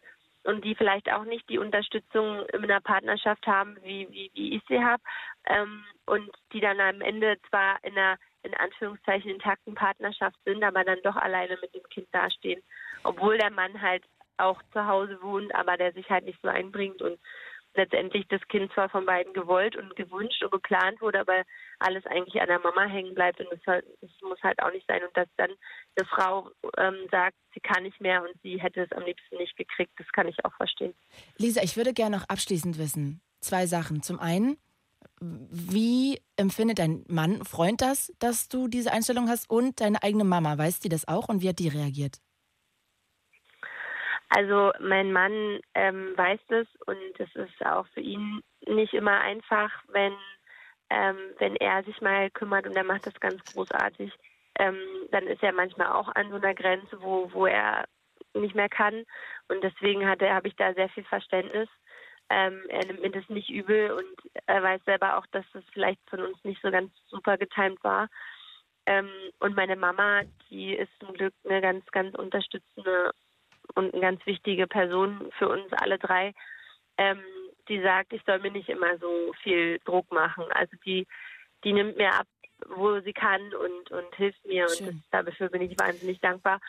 und die vielleicht auch nicht die Unterstützung in einer Partnerschaft haben, wie, wie, wie ich sie habe, ähm, und die dann am Ende zwar in einer in Anführungszeichen intakten Partnerschaft sind, aber dann doch alleine mit dem Kind dastehen, obwohl der Mann halt auch zu Hause wohnt, aber der sich halt nicht so einbringt und letztendlich das Kind zwar von beiden gewollt und gewünscht und geplant wurde, aber alles eigentlich an der Mama hängen bleibt und das muss halt auch nicht sein. Und dass dann eine Frau ähm, sagt, sie kann nicht mehr und sie hätte es am liebsten nicht gekriegt, das kann ich auch verstehen. Lisa, ich würde gerne noch abschließend wissen, zwei Sachen. Zum einen, wie empfindet dein Mann, Freund das, dass du diese Einstellung hast und deine eigene Mama, weiß die das auch und wie hat die reagiert? Also mein Mann ähm, weiß das und es ist auch für ihn nicht immer einfach, wenn ähm, wenn er sich mal kümmert und er macht das ganz großartig, ähm, dann ist er manchmal auch an so einer Grenze, wo wo er nicht mehr kann und deswegen habe ich da sehr viel Verständnis. Ähm, er nimmt mir das nicht übel und er weiß selber auch, dass das vielleicht von uns nicht so ganz super getimt war. Ähm, und meine Mama, die ist zum Glück eine ganz, ganz unterstützende und eine ganz wichtige Person für uns alle drei, ähm, die sagt, ich soll mir nicht immer so viel Druck machen. Also die, die nimmt mir ab, wo sie kann und, und hilft mir Schön. und das, dafür bin ich wahnsinnig dankbar.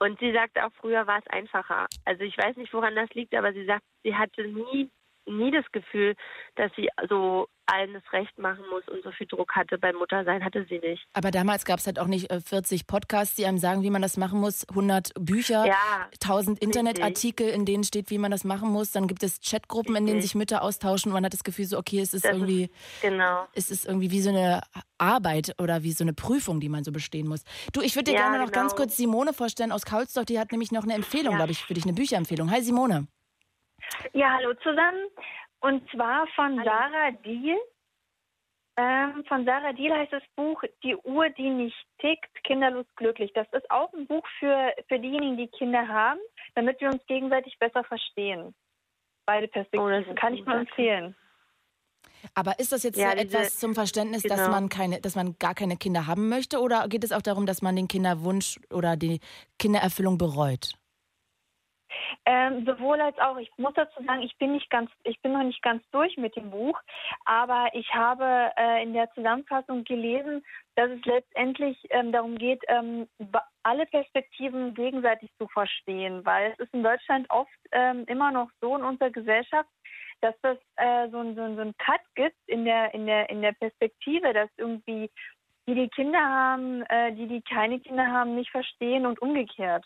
Und sie sagt auch, früher war es einfacher. Also ich weiß nicht, woran das liegt, aber sie sagt, sie hatte nie nie das Gefühl, dass sie so allen das Recht machen muss und so viel Druck hatte beim Muttersein, hatte sie nicht. Aber damals gab es halt auch nicht 40 äh, Podcasts, die einem sagen, wie man das machen muss, 100 Bücher, ja, 1000 Internetartikel, in denen steht, wie man das machen muss. Dann gibt es Chatgruppen, in denen sich Mütter austauschen und man hat das Gefühl so, okay, es ist das irgendwie, ist, genau. es ist irgendwie wie so eine Arbeit oder wie so eine Prüfung, die man so bestehen muss. Du, ich würde dir ja, gerne noch genau. ganz kurz Simone vorstellen aus Kaulsdorf, die hat nämlich noch eine Empfehlung, ja. glaube ich, für dich, eine Bücherempfehlung. Hi Simone. Ja, hallo zusammen. Und zwar von hallo. Sarah Diel. Ähm, von Sarah Diel heißt das Buch Die Uhr, die nicht tickt, kinderlos glücklich. Das ist auch ein Buch für, für diejenigen, die Kinder haben, damit wir uns gegenseitig besser verstehen. Beide Perspektiven. Oh, Kann ich nur empfehlen. Aber ist das jetzt ja, diese, etwas zum Verständnis, genau. dass man keine, dass man gar keine Kinder haben möchte, oder geht es auch darum, dass man den Kinderwunsch oder die Kindererfüllung bereut? Ähm, sowohl als auch. Ich muss dazu sagen, ich bin nicht ganz, ich bin noch nicht ganz durch mit dem Buch, aber ich habe äh, in der Zusammenfassung gelesen, dass es letztendlich ähm, darum geht, ähm, alle Perspektiven gegenseitig zu verstehen, weil es ist in Deutschland oft ähm, immer noch so in unserer Gesellschaft, dass das äh, so, ein, so, so ein Cut gibt in der in der in der Perspektive, dass irgendwie die die Kinder haben, äh, die die keine Kinder haben, nicht verstehen und umgekehrt.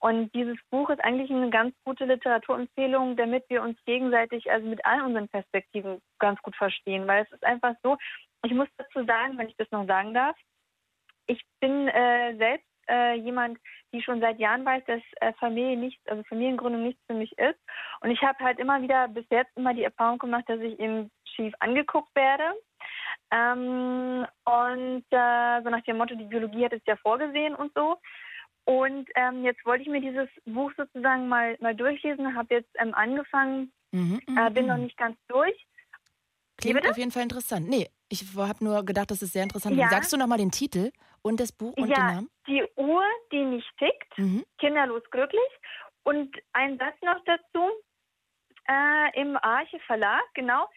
Und dieses Buch ist eigentlich eine ganz gute Literaturempfehlung, damit wir uns gegenseitig, also mit all unseren Perspektiven ganz gut verstehen. Weil es ist einfach so, ich muss dazu sagen, wenn ich das noch sagen darf, ich bin äh, selbst äh, jemand, die schon seit Jahren weiß, dass äh, Familie nichts, also Familiengründung nichts für mich ist. Und ich habe halt immer wieder bis jetzt immer die Erfahrung gemacht, dass ich eben schief angeguckt werde. Ähm, und äh, so nach dem Motto, die Biologie hat es ja vorgesehen und so. Und ähm, jetzt wollte ich mir dieses Buch sozusagen mal, mal durchlesen, habe jetzt ähm, angefangen, mhm, äh, bin noch mhm. nicht ganz durch. Klingt auf jeden Fall interessant. Nee, ich habe nur gedacht, das ist sehr interessant. Ja. Sagst du nochmal den Titel und das Buch und ja, den Namen? Die Uhr, die nicht tickt, mhm. kinderlos glücklich. Und ein Satz noch dazu, äh, im Arche Verlag, genau.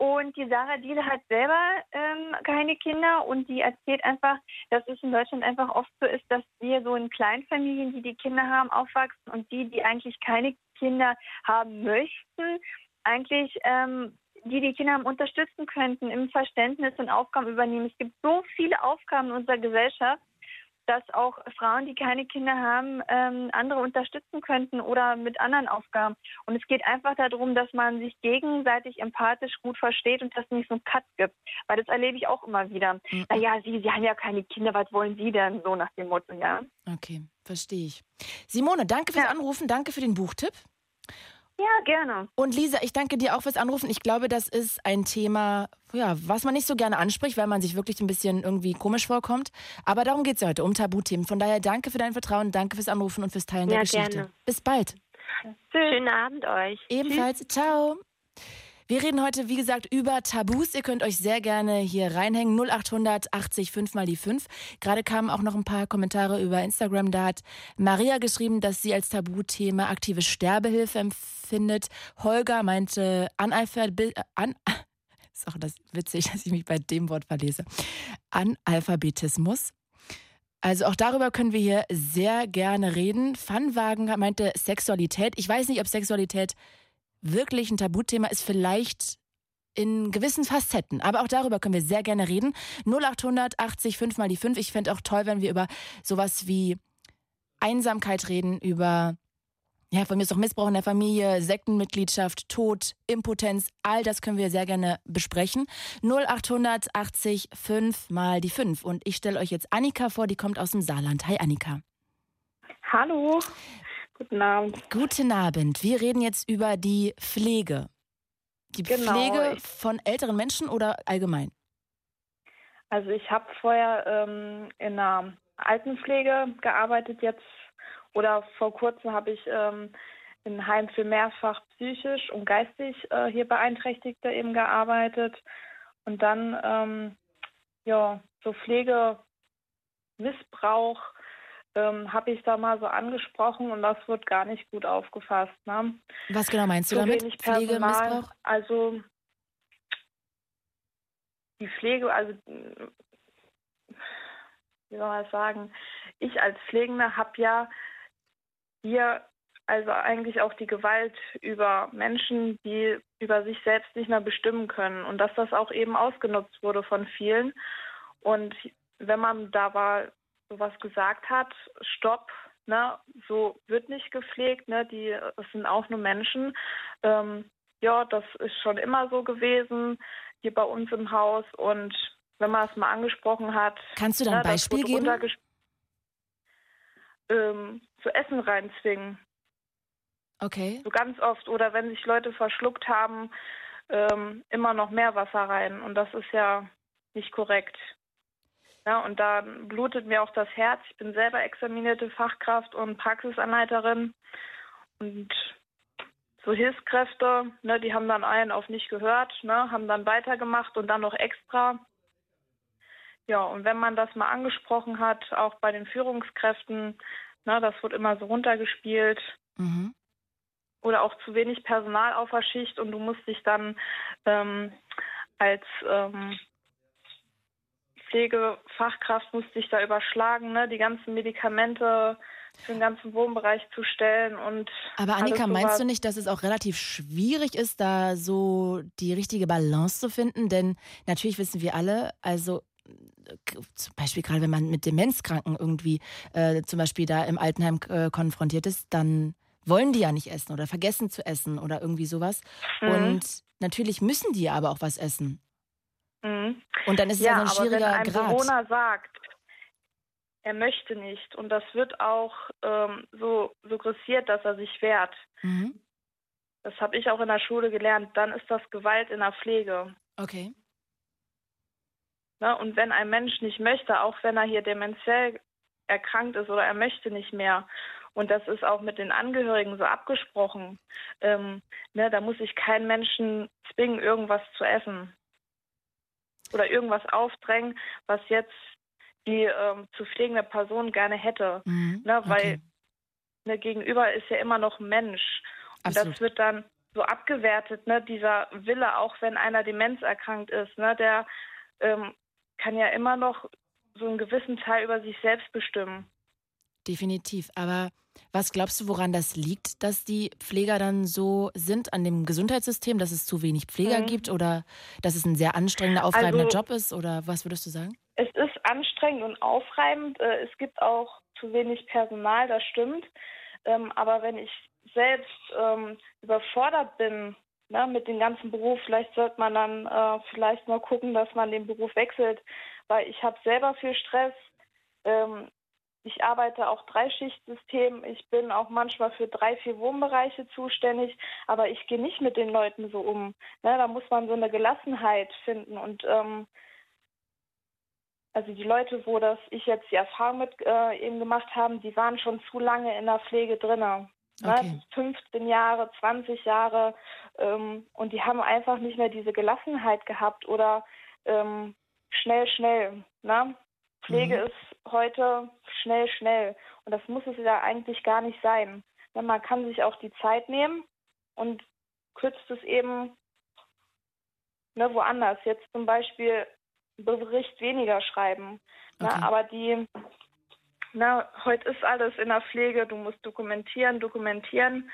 Und die Sarah Diele hat selber ähm, keine Kinder und die erzählt einfach, dass es in Deutschland einfach oft so ist, dass wir so in Kleinfamilien, die die Kinder haben, aufwachsen und die, die eigentlich keine Kinder haben möchten, eigentlich ähm, die die Kinder haben, unterstützen könnten im Verständnis und Aufgaben übernehmen. Es gibt so viele Aufgaben in unserer Gesellschaft, dass auch Frauen, die keine Kinder haben, ähm, andere unterstützen könnten oder mit anderen Aufgaben. Und es geht einfach darum, dass man sich gegenseitig empathisch gut versteht und dass es nicht so einen Cut gibt. Weil das erlebe ich auch immer wieder. Mhm. Naja, Sie, Sie haben ja keine Kinder, was wollen Sie denn? So nach dem Motto, ja. Okay, verstehe ich. Simone, danke fürs ja. Anrufen, danke für den Buchtipp. Ja, gerne. Und Lisa, ich danke dir auch fürs Anrufen. Ich glaube, das ist ein Thema, ja, was man nicht so gerne anspricht, weil man sich wirklich ein bisschen irgendwie komisch vorkommt. Aber darum geht es ja heute, um Tabuthemen. Von daher danke für dein Vertrauen, danke fürs Anrufen und fürs Teilen ja, der Geschichte. Gerne. Bis bald. Schönen Abend euch. Ebenfalls. Tschüss. Ciao. Wir reden heute, wie gesagt, über Tabus. Ihr könnt euch sehr gerne hier reinhängen. 0800 80 5 mal die 5. Gerade kamen auch noch ein paar Kommentare über Instagram. Da hat Maria geschrieben, dass sie als Tabuthema aktive Sterbehilfe empfindet. Holger meinte Analphabet... An ist auch das witzig, dass ich mich bei dem Wort verlese. Analphabetismus. Also auch darüber können wir hier sehr gerne reden. Funwagen meinte Sexualität. Ich weiß nicht, ob Sexualität wirklich ein Tabuthema ist, vielleicht in gewissen Facetten. Aber auch darüber können wir sehr gerne reden. 0800 80 5 mal die 5. Ich fände auch toll, wenn wir über sowas wie Einsamkeit reden, über, ja, von mir ist auch Missbrauch in der Familie, Sektenmitgliedschaft, Tod, Impotenz. All das können wir sehr gerne besprechen. 0800 80 5 mal die 5. Und ich stelle euch jetzt Annika vor, die kommt aus dem Saarland. Hi, Annika. Hallo. Guten Abend. Guten Abend. Wir reden jetzt über die Pflege. Die genau. Pflege von älteren Menschen oder allgemein? Also ich habe vorher ähm, in einer Altenpflege gearbeitet jetzt oder vor kurzem habe ich ähm, in Heim für mehrfach psychisch und geistig äh, hier Beeinträchtigte eben gearbeitet und dann ähm, ja so Pflege Missbrauch ähm, habe ich da mal so angesprochen und das wird gar nicht gut aufgefasst. Ne? Was genau meinst du so damit? Pflegemissbrauch? Also die Pflege, also wie soll man das sagen? Ich als Pflegende habe ja hier also eigentlich auch die Gewalt über Menschen, die über sich selbst nicht mehr bestimmen können und dass das auch eben ausgenutzt wurde von vielen. Und wenn man da mal sowas gesagt hat, stopp, ne, so wird nicht gepflegt, ne, die es sind auch nur Menschen. Ähm, ja, das ist schon immer so gewesen hier bei uns im Haus und wenn man es mal angesprochen hat. Kannst du da ein ne, Beispiel geben? Ähm, zu Essen reinzwingen. Okay. So ganz oft. Oder wenn sich Leute verschluckt haben, ähm, immer noch mehr Wasser rein. Und das ist ja nicht korrekt. Ja, und da blutet mir auch das Herz. Ich bin selber examinierte Fachkraft und Praxisanleiterin. Und so Hilfskräfte, ne, die haben dann einen auf nicht gehört, ne, haben dann weitergemacht und dann noch extra. Ja, und wenn man das mal angesprochen hat, auch bei den Führungskräften, ne, das wird immer so runtergespielt. Mhm. Oder auch zu wenig Personal auf der Schicht und du musst dich dann ähm, als ähm, Pflegefachkraft musst dich da überschlagen, ne? die ganzen Medikamente für den ganzen Wohnbereich zu stellen und Aber Annika, meinst du nicht, dass es auch relativ schwierig ist, da so die richtige Balance zu finden? Denn natürlich wissen wir alle, also zum Beispiel gerade wenn man mit Demenzkranken irgendwie äh, zum Beispiel da im Altenheim äh, konfrontiert ist, dann wollen die ja nicht essen oder vergessen zu essen oder irgendwie sowas. Mhm. Und natürlich müssen die aber auch was essen. Mhm. Und dann ist es ja, also ein schwieriger aber wenn ein Grad. Bewohner sagt, er möchte nicht und das wird auch ähm, so suggestiert, dass er sich wehrt. Mhm. Das habe ich auch in der Schule gelernt. Dann ist das Gewalt in der Pflege. Okay. Ne? Und wenn ein Mensch nicht möchte, auch wenn er hier dementiell erkrankt ist oder er möchte nicht mehr, und das ist auch mit den Angehörigen so abgesprochen, ähm, ne, da muss ich keinen Menschen zwingen, irgendwas zu essen oder irgendwas aufdrängen, was jetzt die ähm, zu pflegende Person gerne hätte. Mhm. Ne, weil okay. ne, gegenüber ist ja immer noch ein Mensch. Und Absolut. das wird dann so abgewertet, ne, dieser Wille, auch wenn einer demenzerkrankt ist, ne, der ähm, kann ja immer noch so einen gewissen Teil über sich selbst bestimmen. Definitiv. Aber was glaubst du, woran das liegt, dass die Pfleger dann so sind an dem Gesundheitssystem, dass es zu wenig Pfleger Mhm. gibt oder dass es ein sehr anstrengender, aufreibender Also- Job ist? Oder was würdest du sagen? Es ist anstrengend und aufreibend. Äh, Es gibt auch zu wenig Personal, das stimmt. Ähm, Aber wenn ich selbst ähm, überfordert bin ne, mit dem ganzen Beruf, vielleicht sollte man dann äh, vielleicht mal gucken, dass man den Beruf wechselt, weil ich habe selber viel Stress. Ähm, Ich arbeite auch Dreischichtsystem. Ich bin auch manchmal für drei, vier Wohnbereiche zuständig, aber ich gehe nicht mit den Leuten so um. Ne, da muss man so eine Gelassenheit finden und ähm, also die Leute, wo das ich jetzt die Erfahrung mit äh, eben gemacht haben, die waren schon zu lange in der Pflege drinne. Okay. Ne? 15 Jahre, 20 Jahre ähm, und die haben einfach nicht mehr diese Gelassenheit gehabt oder ähm, schnell, schnell. Ne? Pflege Mhm. ist heute schnell, schnell und das muss es ja eigentlich gar nicht sein. Ne? Man kann sich auch die Zeit nehmen und kürzt es eben ne, woanders. Jetzt zum Beispiel Bericht weniger schreiben. Okay. Ne, aber die, na, heute ist alles in der Pflege, du musst dokumentieren, dokumentieren.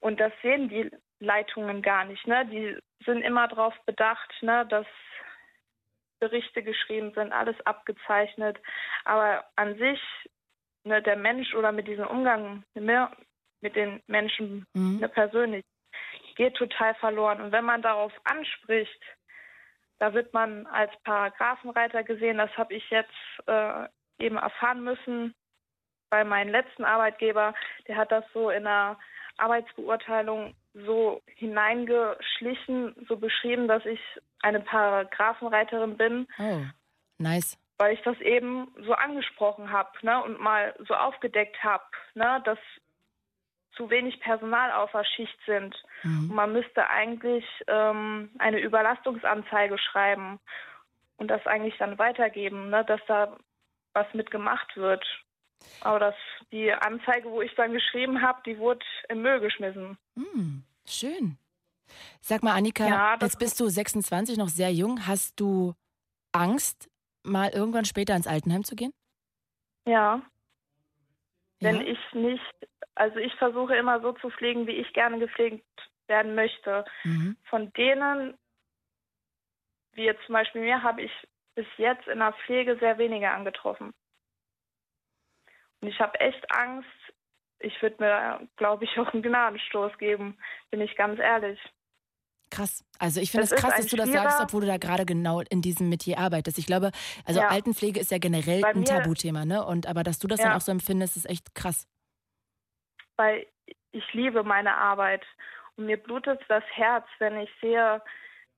Und das sehen die Leitungen gar nicht. Ne? Die sind immer darauf bedacht, ne, dass Berichte geschrieben sind, alles abgezeichnet. Aber an sich, ne, der Mensch oder mit diesem Umgang ne, mit den Menschen Mhm. ne, persönlich geht total verloren. Und wenn man darauf anspricht, da wird man als Paragraphenreiter gesehen. Das habe ich jetzt äh, eben erfahren müssen bei meinem letzten Arbeitgeber. Der hat das so in der Arbeitsbeurteilung so hineingeschlichen, so beschrieben, dass ich eine Paragraphenreiterin bin, Oh, nice. weil ich das eben so angesprochen habe ne, und mal so aufgedeckt habe, ne, dass zu wenig Personal auf der Schicht sind. Und Mhm. man müsste eigentlich ähm, eine Überlastungsanzeige schreiben und das eigentlich dann weitergeben, ne, dass da was mit gemacht wird. Aber das, die Anzeige, wo ich dann geschrieben habe, die wurde im Müll geschmissen. Hm, schön. Sag mal, Annika, Ja, jetzt bist du 26, noch sehr jung. Hast du Angst, mal irgendwann später ins Altenheim zu gehen? Ja. Wenn Ja? ich nicht Also ich versuche immer so zu pflegen, wie ich gerne gepflegt werden möchte. Mhm. Von denen, wie jetzt zum Beispiel mir, habe ich bis jetzt in der Pflege sehr wenige angetroffen. Und ich habe echt Angst, ich würde mir, glaube ich, auch einen Gnadenstoß geben, bin ich ganz ehrlich. Krass. Also ich finde Das es ist krass, dass du das sagst, obwohl du da gerade genau in diesem Metier arbeitest. Ich glaube, also Ja. Altenpflege ist ja generell Bei ein Tabuthema, ne? Und aber dass du das dann Ja. auch so empfindest, ist echt krass. weil ich liebe meine Arbeit. Und mir blutet das Herz, wenn ich sehe,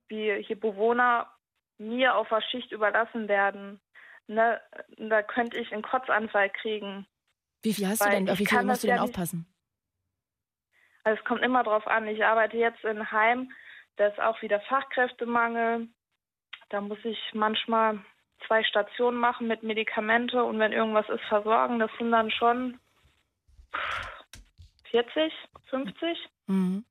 wie hier Bewohner mir auf der Schicht überlassen werden. Ne, da könnte ich einen Kotzanfall kriegen. Wie viel hast du Weil denn, auf wie viel kann musst du denn ja aufpassen? Also es kommt immer drauf an. Ich arbeite jetzt in Heim, da ist auch wieder Fachkräftemangel. Da muss ich manchmal zwei Stationen machen mit Medikamente und wenn irgendwas ist, versorgen. Das sind dann schon 40, 50. Mhm.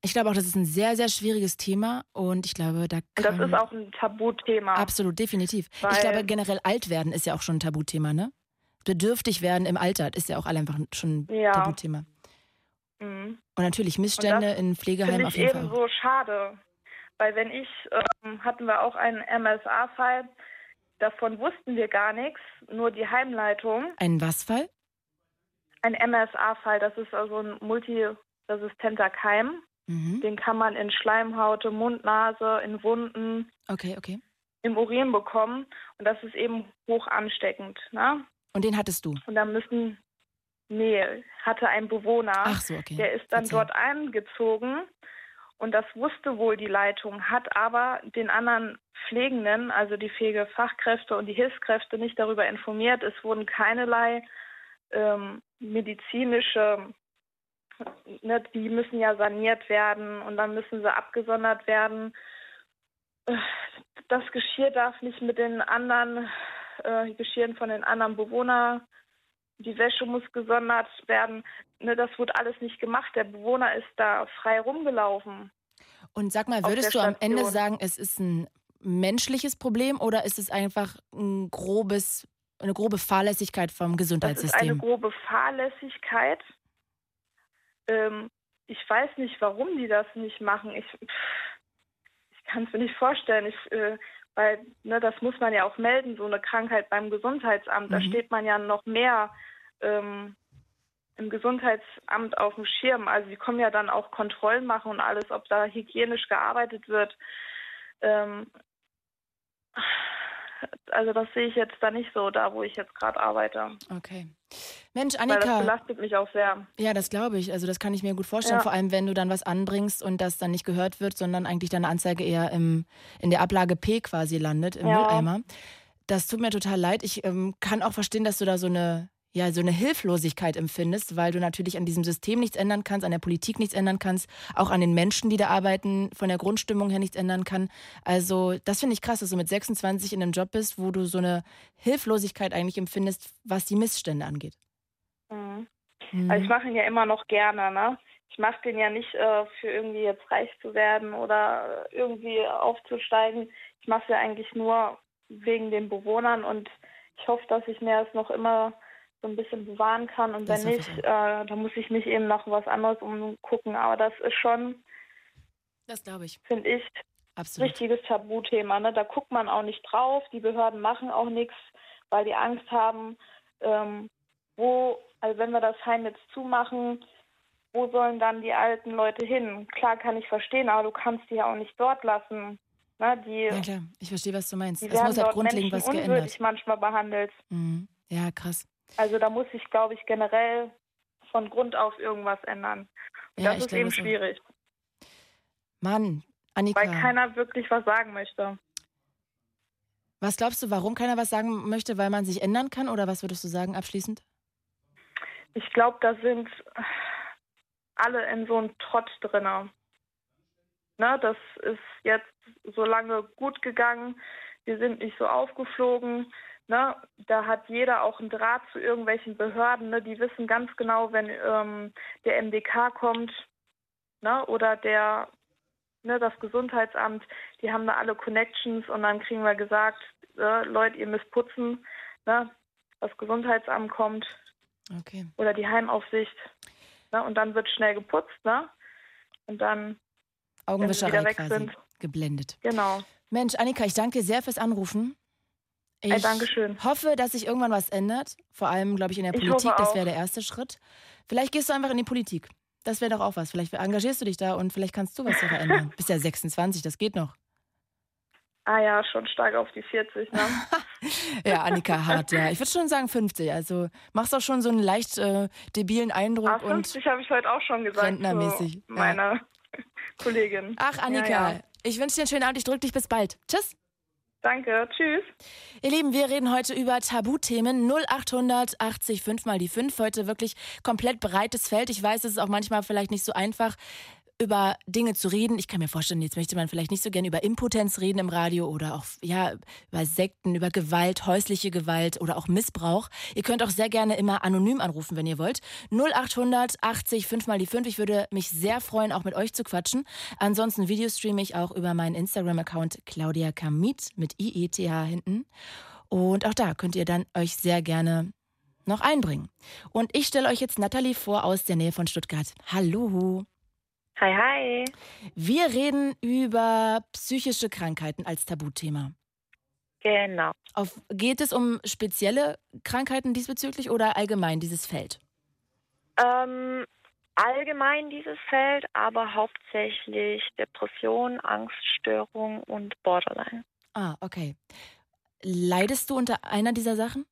Ich glaube auch, das ist ein sehr, sehr schwieriges Thema und ich glaube, da Und kann das ist auch ein Tabuthema. absolut definitiv. ich glaube generell alt werden ist ja auch schon ein Tabuthema, ne? Bedürftig werden im Alter ist ja auch alle einfach schon ein Ja. Tabuthema. Mhm. Und natürlich Missstände in Pflegeheimen auf jeden Fall. eben auch. so schade. Weil wenn ich, ähm, hatten wir auch einen MSA-Fall, davon wussten wir gar nichts, nur die Heimleitung. Ein was-Fall? Ein MSA-Fall, das ist also ein multiresistenter Keim. Mhm. Den kann man in Schleimhaut, im Mund, Nase, in Wunden, Okay, okay. im Urin bekommen. Und das ist eben hoch ansteckend. Ne? Und den hattest du? Und da müssen, nee, hatte ein Bewohner. So, okay. Der ist dann Verzeih. dort eingezogen und das wusste wohl die Leitung, hat aber den anderen Pflegenden, also die Pflegefachkräfte und die Hilfskräfte nicht darüber informiert. Es wurden keinerlei ähm, medizinische, ne, die müssen ja saniert werden und dann müssen sie abgesondert werden. Das Geschirr darf nicht mit den anderen äh, Geschirren von den anderen Bewohnern die Wäsche muss gesondert werden. Ne, das wurde alles nicht gemacht. Der Bewohner ist da frei rumgelaufen. Und sag mal, würdest du am Ende sagen, es ist ein menschliches Problem oder ist es einfach ein grobes, eine grobe Fahrlässigkeit vom Das ist eine Gesundheitssystem? grobe Fahrlässigkeit. Ähm, ich weiß nicht, warum die das nicht machen. Ich, ich kann es mir nicht vorstellen. Ich, äh, weil ne, das muss man ja auch melden, so eine Krankheit beim Gesundheitsamt. Da Mhm. steht man ja noch mehr ähm, im Gesundheitsamt auf dem Schirm. Also die kommen ja dann auch Kontrollen machen und alles, ob da hygienisch gearbeitet wird. Ähm, also das sehe ich jetzt da nicht so, da wo ich jetzt gerade arbeite. Okay. Mensch, Weil das Annika, belastet mich auch sehr. ja, das glaube ich. Also das kann ich mir gut vorstellen. Ja. Vor allem, wenn du dann was anbringst und das dann nicht gehört wird, sondern eigentlich deine Anzeige eher im, in der Ablage P quasi landet, im Ja. Mülleimer. Das tut mir total leid. Ich ähm, kann auch verstehen, dass du da so eine, ja, so eine Hilflosigkeit empfindest, weil du natürlich an diesem System nichts ändern kannst, an der Politik nichts ändern kannst, auch an den Menschen, die da arbeiten, von der Grundstimmung her nichts ändern kann. Also das finde ich krass, dass du mit 26 in einem Job bist, wo du so eine Hilflosigkeit eigentlich empfindest, was die Missstände angeht. Mhm. Mhm. Also ich mache ihn ja immer noch gerne, ne? Ich mache den ja nicht äh, für irgendwie jetzt reich zu werden oder irgendwie aufzusteigen. Ich mache es ja eigentlich nur wegen den Bewohnern und ich hoffe, dass ich mir das noch immer so ein bisschen bewahren kann und Das wenn nicht, äh, dann muss ich mich eben nach was anderes umgucken. Aber das ist schon, das glaube ich. finde ich, Absolut. richtiges Tabuthema. Ne? Da guckt man auch nicht drauf. Die Behörden machen auch nichts, weil die Angst haben, ähm, wo, also wenn wir das Heim jetzt zumachen, wo sollen dann die alten Leute hin? Klar kann ich verstehen, aber du kannst die ja auch nicht dort lassen. Ne? Die, Ja klar, ich verstehe, was du meinst. Es muss halt grundlegend Menschen was geändert. unwürdig manchmal behandelt. Mhm. Ja, krass. Also da muss sich, glaube ich, generell von Grund auf irgendwas ändern. Und Ja, das ich ist glaube eben es auch. schwierig, Mann, Annika, weil keiner wirklich was sagen möchte. was glaubst du, warum keiner was sagen möchte, weil man sich ändern kann? Oder was würdest du sagen abschließend? Ich glaube, da sind alle in so einem Trott drinne. Ne, das ist jetzt so lange gut gegangen. Wir sind nicht so aufgeflogen. Ne, da hat jeder auch einen Draht zu irgendwelchen Behörden. Ne, die wissen ganz genau, wenn ähm, der MDK kommt ne, oder der ne, das Gesundheitsamt, die haben da alle Connections und dann kriegen wir gesagt, äh, Leute, ihr müsst putzen. Ne, das Gesundheitsamt kommt, Okay. Oder die Heimaufsicht. Ne? Und dann wird schnell geputzt, ne? Und dann, wenn sie wieder Augenwischerei weg quasi. sind. Geblendet. Genau. Mensch, Annika, ich danke dir sehr fürs Anrufen. Ich Ey, Dankeschön. hoffe, dass sich irgendwann was ändert. Vor allem, glaube ich, in der Ich Politik. Das wäre der erste Schritt. Vielleicht gehst du einfach in die Politik. Das wäre doch auch was. Vielleicht engagierst du dich da und vielleicht kannst du was verändern. Bist ja 26, das geht noch. Ah ja, schon stark auf die 40, ne? Ja, Annika Hart, ja. Ich würde schon sagen 50. Also machst auch schon so einen leicht äh, debilen Eindruck. Ah, und 50 habe ich heute auch schon gesagt. Rentnermäßig, Zu ja. meiner Kollegin. Ach, Annika, Ja, ja. ich wünsche dir einen schönen Abend. Ich drücke dich bis bald. Tschüss. Danke, tschüss. Ihr Lieben, wir reden heute über Tabuthemen 0800 80 5 mal die 5. Heute wirklich komplett breites Feld. Ich weiß, es ist auch manchmal vielleicht nicht so einfach, über Dinge zu reden. Ich kann mir vorstellen, jetzt möchte man vielleicht nicht so gerne über Impotenz reden im Radio oder auch ja, über Sekten, über Gewalt, häusliche Gewalt oder auch Missbrauch. Ihr könnt auch sehr gerne immer anonym anrufen, wenn ihr wollt. 0800 80 5 mal die 5. Ich würde mich sehr freuen, auch mit euch zu quatschen. Ansonsten videostreame ich auch über meinen Instagram-Account Claudia Kamit mit IETH hinten. Und auch da könnt ihr dann euch sehr gerne noch einbringen. Und ich stelle euch jetzt Nathalie vor aus der Nähe von Stuttgart. Hallo. Hi, hi. Wir reden über psychische Krankheiten als Tabuthema. Genau. Auf, geht es um spezielle Krankheiten diesbezüglich oder allgemein dieses Feld? Ähm, allgemein dieses Feld, aber hauptsächlich Depression, Angststörung und Borderline. Ah, okay. Leidest du unter einer dieser Sachen?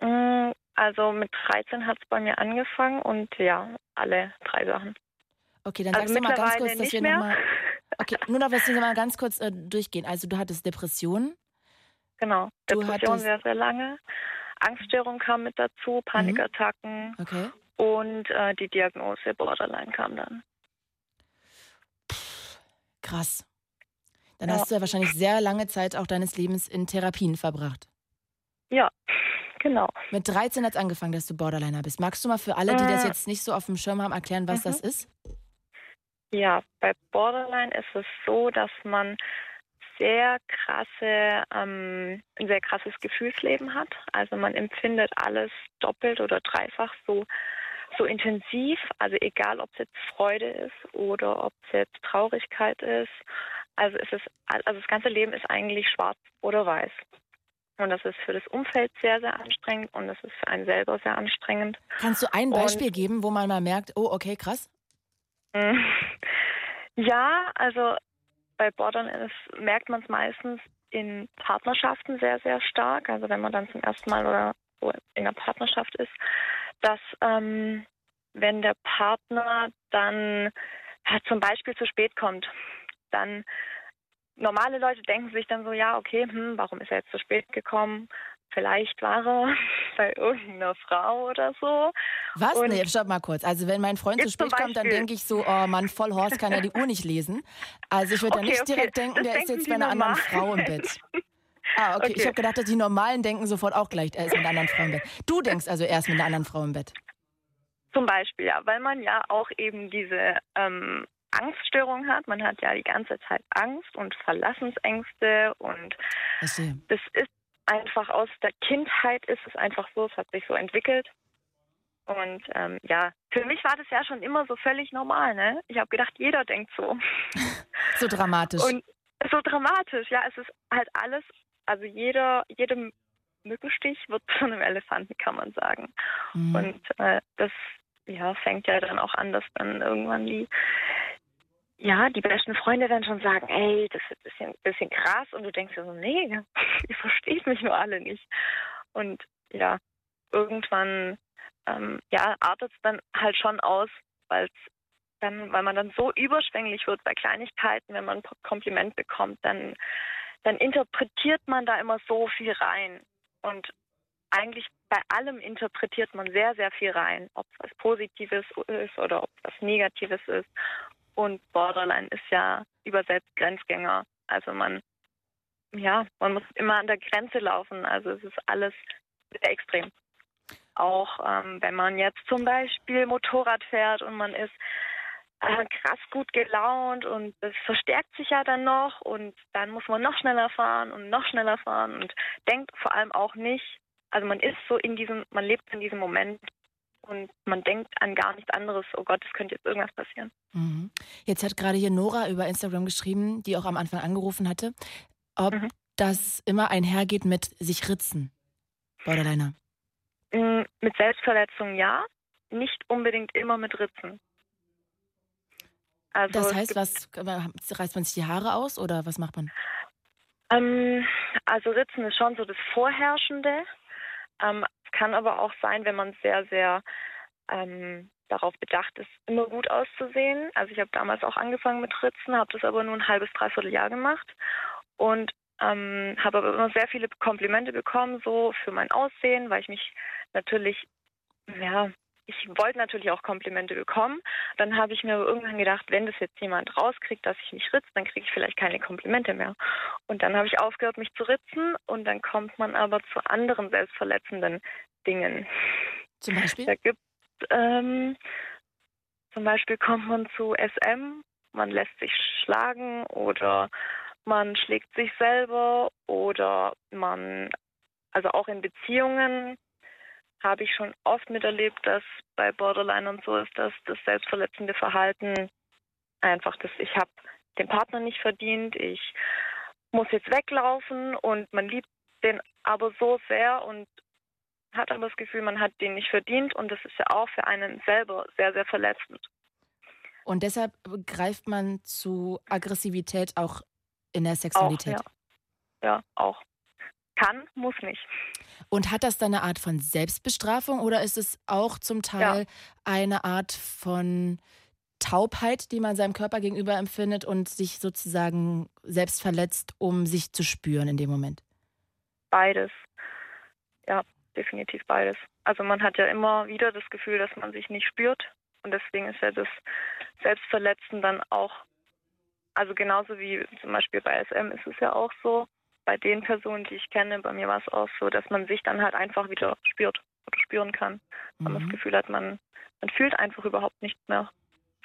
Mm, Also mit 13 hat es bei mir angefangen und ja, alle drei Sachen. Okay, dann Also sagst du mal ganz kurz, dass wir nochmal. Okay, nur noch, dass wir mal ganz kurz äh, durchgehen. Also du hattest Depressionen. Genau. Du Depression hattest- sehr, sehr lange. Angststörung kam mit dazu, Panikattacken Okay. und äh, die Diagnose Borderline kam dann. Krass. Dann Ja. hast du ja wahrscheinlich sehr lange Zeit auch deines Lebens in Therapien verbracht. Ja, genau. Mit 13 hat es angefangen, dass du Borderliner bist. Magst du mal für alle, die das Äh. jetzt nicht so auf dem Schirm haben, erklären, was Mhm. das ist? Ja, bei Borderline ist es so, dass man sehr krasse, ähm, ein sehr krasses Gefühlsleben hat. Also man empfindet alles doppelt oder dreifach so, so intensiv. Also egal, ob es jetzt Freude ist oder ob es jetzt Traurigkeit ist. Also es ist, also das ganze Leben ist eigentlich schwarz oder weiß. Und das ist für das Umfeld sehr, sehr anstrengend und das ist für einen selber sehr anstrengend. Kannst du ein Und- Beispiel geben, wo man mal merkt, oh, okay, krass? Mm. Ja, also bei Borderline ist, merkt man es meistens in Partnerschaften sehr, sehr stark. Also wenn man dann zum ersten Mal oder in einer Partnerschaft ist, dass ähm, wenn der Partner dann ja, zum Beispiel zu spät kommt, dann normale Leute denken sich dann so, ja, okay, hm, warum ist er jetzt zu spät gekommen? Vielleicht war er bei irgendeiner Frau oder so. Was? Und nee, stopp mal kurz. Also wenn mein Freund zu spät kommt, dann denke ich so, oh Mann, voll Horst kann ja die Uhr nicht lesen. Also ich würde da Okay, nicht okay. direkt denken, Das der ist jetzt bei einer anderen normalen Frau im Bett. Ah, okay. Ich Okay. habe gedacht, dass die Normalen denken sofort auch gleich, er ist mit einer anderen Frau im Bett. Du denkst also erst mit einer anderen Frau im Bett. Zum Beispiel, ja, weil man ja auch eben diese ähm, Angststörung hat. Man hat ja die ganze Zeit Angst und Verlassensängste und das ist einfach aus der Kindheit ist es einfach so, es hat sich so entwickelt. Und ähm, ja, für mich war das ja schon immer so völlig normal, ne? Ich habe gedacht, jeder denkt so. So dramatisch. Und so dramatisch, ja, es ist halt alles, also jeder, jedem Mückenstich wird zu einem Elefanten, kann man sagen. Mhm. Und äh, das ja, fängt ja dann auch an, dass dann irgendwann die, ja, die besten Freunde dann schon sagen, ey, das ist ein bisschen, bisschen krass. Und du denkst dir so, nee, ihr versteht mich nur alle nicht. Und ja, irgendwann, ähm, ja, artet es dann halt schon aus, weil dann, weil man dann so überschwänglich wird bei Kleinigkeiten, wenn man ein Kompliment bekommt, dann, dann interpretiert man da immer so viel rein. Und eigentlich bei allem interpretiert man sehr, sehr viel rein, ob es was Positives ist oder ob es was Negatives ist. Und Borderline ist ja übersetzt Grenzgänger. Also man, ja, man muss immer an der Grenze laufen. Also es ist alles extrem. Auch ähm, wenn man jetzt zum Beispiel Motorrad fährt und man ist äh, krass gut gelaunt und das verstärkt sich ja dann noch und dann muss man noch schneller fahren und noch schneller fahren und denkt vor allem auch nicht, also man ist so in diesem, man lebt in diesem Moment und man denkt an gar nichts anderes. Oh Gott, es könnte jetzt irgendwas passieren. Mhm. Jetzt hat gerade hier Nora über Instagram geschrieben, die auch am Anfang angerufen hatte, ob Mhm. das immer einhergeht mit sich ritzen. Borderliner. Mm, Mit Selbstverletzung ja, nicht unbedingt immer mit Ritzen. Also Das heißt, was reißt man sich die Haare aus oder was macht man? Ähm, also Ritzen ist schon so das Vorherrschende. Ähm, kann aber auch sein, wenn man sehr, sehr ähm, darauf bedacht ist, immer gut auszusehen. Also ich habe damals auch angefangen mit Ritzen, habe das aber nur ein halbes, dreiviertel Jahr gemacht und ähm, habe aber immer sehr viele Komplimente bekommen, so für mein Aussehen, weil ich mich natürlich, ja, ich wollte natürlich auch Komplimente bekommen. Dann habe ich mir aber irgendwann gedacht, wenn das jetzt jemand rauskriegt, dass ich mich ritze, dann kriege ich vielleicht keine Komplimente mehr. Und dann habe ich aufgehört, mich zu ritzen und dann kommt man aber zu anderen selbstverletzenden Dingen. Zum Beispiel? Da gibt ähm, zum Beispiel kommt man zu SM, man lässt sich schlagen oder man schlägt sich selber oder man, also auch in Beziehungen habe ich schon oft miterlebt, dass bei Borderlinern so ist, dass das selbstverletzende Verhalten einfach das, ich habe den Partner nicht verdient, ich muss jetzt weglaufen und man liebt den aber so sehr und hat aber das Gefühl, man hat den nicht verdient und das ist ja auch für einen selber sehr, sehr verletzend. Und deshalb greift man zu Aggressivität auch in der Sexualität. Auch, ja. ja, auch. Kann, muss nicht. Und hat das dann eine Art von Selbstbestrafung oder ist es auch zum Teil eine Art von Taubheit, die man seinem Körper gegenüber empfindet und sich sozusagen selbst verletzt, um sich zu spüren in dem Moment? Beides. Ja, definitiv beides. Also man hat ja immer wieder das Gefühl, dass man sich nicht spürt. Und deswegen ist ja das Selbstverletzen dann auch, also genauso wie zum Beispiel bei SM ist es ja auch so, bei den Personen, die ich kenne, bei mir war es auch so, dass man sich dann halt einfach wieder spürt oder spüren kann. Weil man das Gefühl hat, man, man fühlt einfach überhaupt nichts mehr.